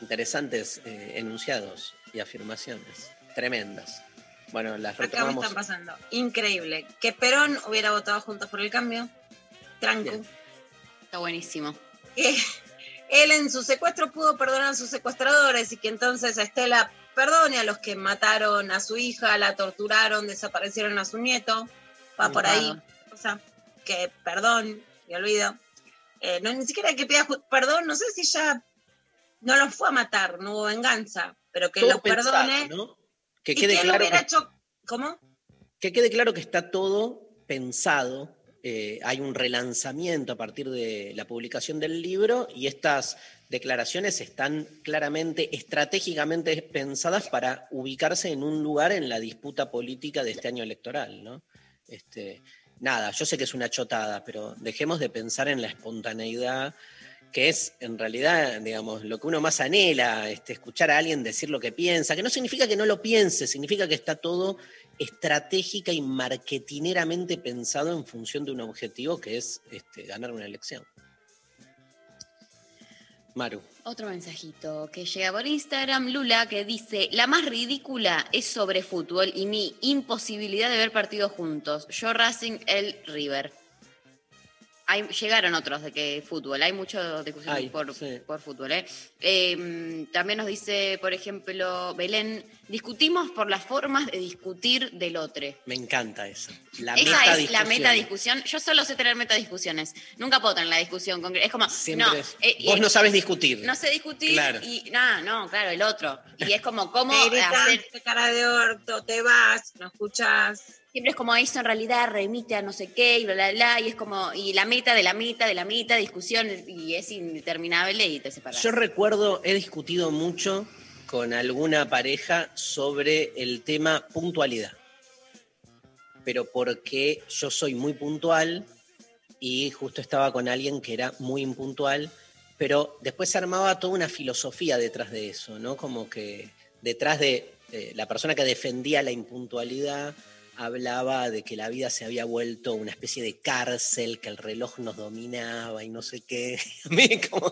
[SPEAKER 1] interesantes eh, enunciados y afirmaciones tremendas. Bueno, las
[SPEAKER 3] Acá me
[SPEAKER 1] retomamos.
[SPEAKER 3] están pasando. Increíble. Que Perón hubiera votado juntos por el cambio. Tranco.
[SPEAKER 1] Bien.
[SPEAKER 2] Está buenísimo.
[SPEAKER 3] que [laughs] él en su secuestro pudo perdonar a sus secuestradores y que entonces Estela perdone a los que mataron a su hija, la torturaron, desaparecieron a su nieto. Va por ahí. O sea, que perdón, me olvido. Eh, no, ni siquiera que pida perdón, no sé si ya no los fue a matar, no hubo venganza, pero que
[SPEAKER 1] Todo
[SPEAKER 3] los
[SPEAKER 1] pensado,
[SPEAKER 3] perdone.
[SPEAKER 1] ¿no? Que quede
[SPEAKER 3] que
[SPEAKER 1] claro
[SPEAKER 3] hubiera
[SPEAKER 1] que-
[SPEAKER 3] hecho. ¿Cómo?
[SPEAKER 1] Que quede claro que está todo pensado. eh, hay un relanzamiento a partir de la publicación del libro y estas declaraciones están claramente, estratégicamente pensadas para ubicarse en un lugar en la disputa política de este año electoral, ¿no? Este, nada, yo sé que es una chotada, pero dejemos de pensar en la espontaneidad que es en realidad, digamos, lo que uno más anhela, este, escuchar a alguien decir lo que piensa, que no significa que no lo piense, significa que está todo estratégica y marketineramente pensado en función de un objetivo que es este, ganar una elección. Maru.
[SPEAKER 2] Otro mensajito que llega por Instagram, Lula, que dice, la más ridícula es sobre fútbol y mi imposibilidad de ver partidos juntos. Yo Racing, el River. Hay, llegaron otros de que fútbol, hay mucha discusión por,
[SPEAKER 1] sí.
[SPEAKER 2] por fútbol. ¿eh? Eh, también nos dice, por ejemplo, Belén, discutimos por las formas de discutir del otro.
[SPEAKER 1] Me encanta esa. La
[SPEAKER 2] Esa es la
[SPEAKER 1] metadiscusión.
[SPEAKER 2] meta discusión. Yo solo sé tener meta discusiones. Nunca puedo tener la discusión concreta. Es como,
[SPEAKER 1] Siempre
[SPEAKER 2] no,
[SPEAKER 1] es-
[SPEAKER 2] eh,
[SPEAKER 1] Vos
[SPEAKER 2] eh,
[SPEAKER 1] no sabes discutir.
[SPEAKER 2] no sé discutir
[SPEAKER 1] Claro.
[SPEAKER 2] y nada, no, claro, el otro. Y es como, ¿cómo [laughs]
[SPEAKER 3] Te
[SPEAKER 2] hacer?
[SPEAKER 3] te cara de orto, te vas, no escuchas.
[SPEAKER 2] Siempre es como eso en realidad remite a no sé qué y bla, bla, bla. Y es como, y la meta de la meta de la meta, discusión, y es indeterminable y te separas.
[SPEAKER 1] Yo recuerdo, he discutido mucho con alguna pareja sobre el tema puntualidad. Pero porque yo soy muy puntual y justo estaba con alguien que era muy impuntual, pero después se armaba toda una filosofía detrás de eso, ¿no? Como que detrás de eh, la persona que defendía la impuntualidad hablaba de que la vida se había vuelto una especie de cárcel, que el reloj nos dominaba y no sé qué. [laughs] Como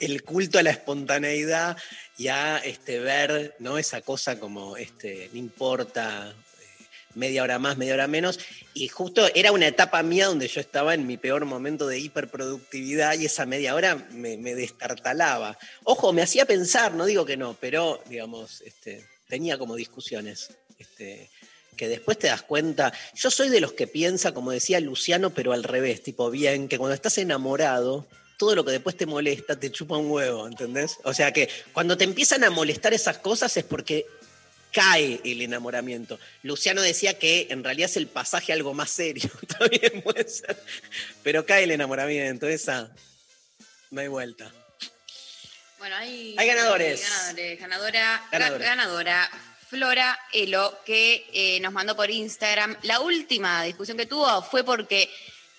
[SPEAKER 1] el culto a la espontaneidad y a este, ver ¿no? esa cosa como, este, no importa, eh, media hora más, media hora menos. Y justo era una etapa mía donde yo estaba en mi peor momento de hiperproductividad y esa media hora me, me destartalaba. Ojo, me hacía pensar, no digo que no, pero digamos, este, tenía como discusiones. Este, que después te das cuenta, yo soy de los que piensa, como decía Luciano, pero al revés, tipo bien, que cuando estás enamorado, todo lo que después te molesta te chupa un huevo, ¿entendés? O sea que cuando te empiezan a molestar esas cosas es porque cae el enamoramiento. Luciano decía que en realidad es el pasaje algo más serio, [laughs] también puede ser, pero cae el enamoramiento, esa no hay vuelta.
[SPEAKER 2] Bueno, hay,
[SPEAKER 1] Hay ganadores.
[SPEAKER 2] hay ganadores. Ganadora, ga-
[SPEAKER 1] Ganadora.
[SPEAKER 2] ganadora Flora Elo, que eh, nos mandó por Instagram. La última discusión que tuvo fue porque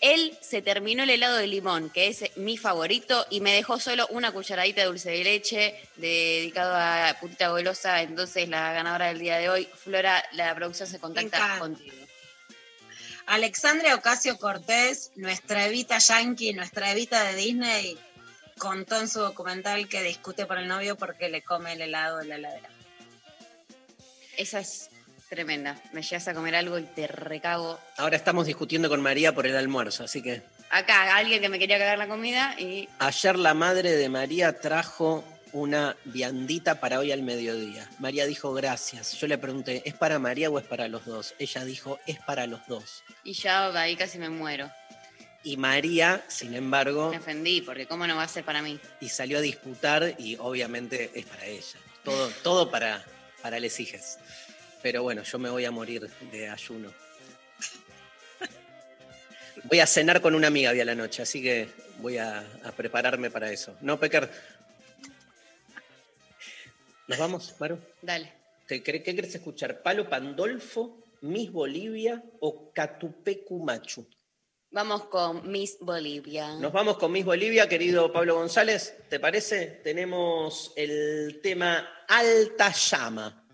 [SPEAKER 2] él se terminó el helado de limón, que es mi favorito, y me dejó solo una cucharadita de dulce de leche dedicado a putita golosa. Entonces, la ganadora del día de hoy, Flora, la producción se contacta contigo.
[SPEAKER 3] Alexandria Ocasio Cortés, nuestra Evita Yankee, nuestra Evita de Disney, contó en su documental que discute por el novio porque le come el helado de la heladera.
[SPEAKER 2] Esa es tremenda. Me llegas a comer algo y te recago.
[SPEAKER 1] Ahora estamos discutiendo con María por el almuerzo, así que
[SPEAKER 2] Acá, alguien que me quería cagar la comida y
[SPEAKER 1] Ayer la madre de María trajo una viandita para hoy al mediodía. María dijo gracias. Yo le pregunté, ¿es para María o es para los dos? Ella dijo, es para los dos.
[SPEAKER 2] Y ya ahí casi me muero.
[SPEAKER 1] Y María, sin embargo,
[SPEAKER 2] Me ofendí, porque ¿cómo no va a ser para mí?
[SPEAKER 1] y salió a disputar y obviamente es para ella. Todo, todo para, para les hijes. Pero bueno, yo me voy a morir de ayuno. Voy a cenar con una amiga hoy a la noche, así que voy a, a prepararme para eso. ¿No, Pecker? ¿Nos vamos, Maru?
[SPEAKER 2] Dale.
[SPEAKER 1] ¿Te cre- ¿Qué querés escuchar? ¿Palo Pandolfo, Miss Bolivia o Catupecu Machu?
[SPEAKER 2] Vamos con Miss Bolivia.
[SPEAKER 1] Nos vamos con Miss Bolivia, querido Pablo González. ¿Te parece? Tenemos el tema Alta Llama.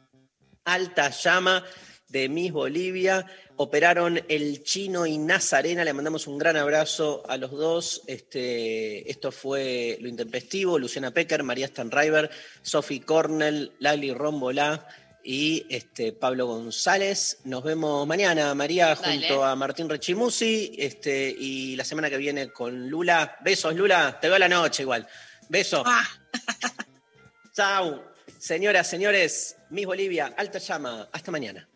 [SPEAKER 1] Alta Llama de Miss Bolivia. Operaron el chino y Nazarena. Le mandamos un gran abrazo a los dos. Este, esto fue Lo Intempestivo, Luciana Pecker, María Stanriver, Sophie Cornell, Lali Rombolá y este, Pablo González. Nos vemos mañana, María,
[SPEAKER 2] Dale.
[SPEAKER 1] junto a Martín Rechimusi. Este, y la semana que viene con Lula. Besos, Lula. Te veo a la noche igual. Besos. [laughs] Chau. Señoras, señores, Miss Bolivia, alta llama. Hasta mañana.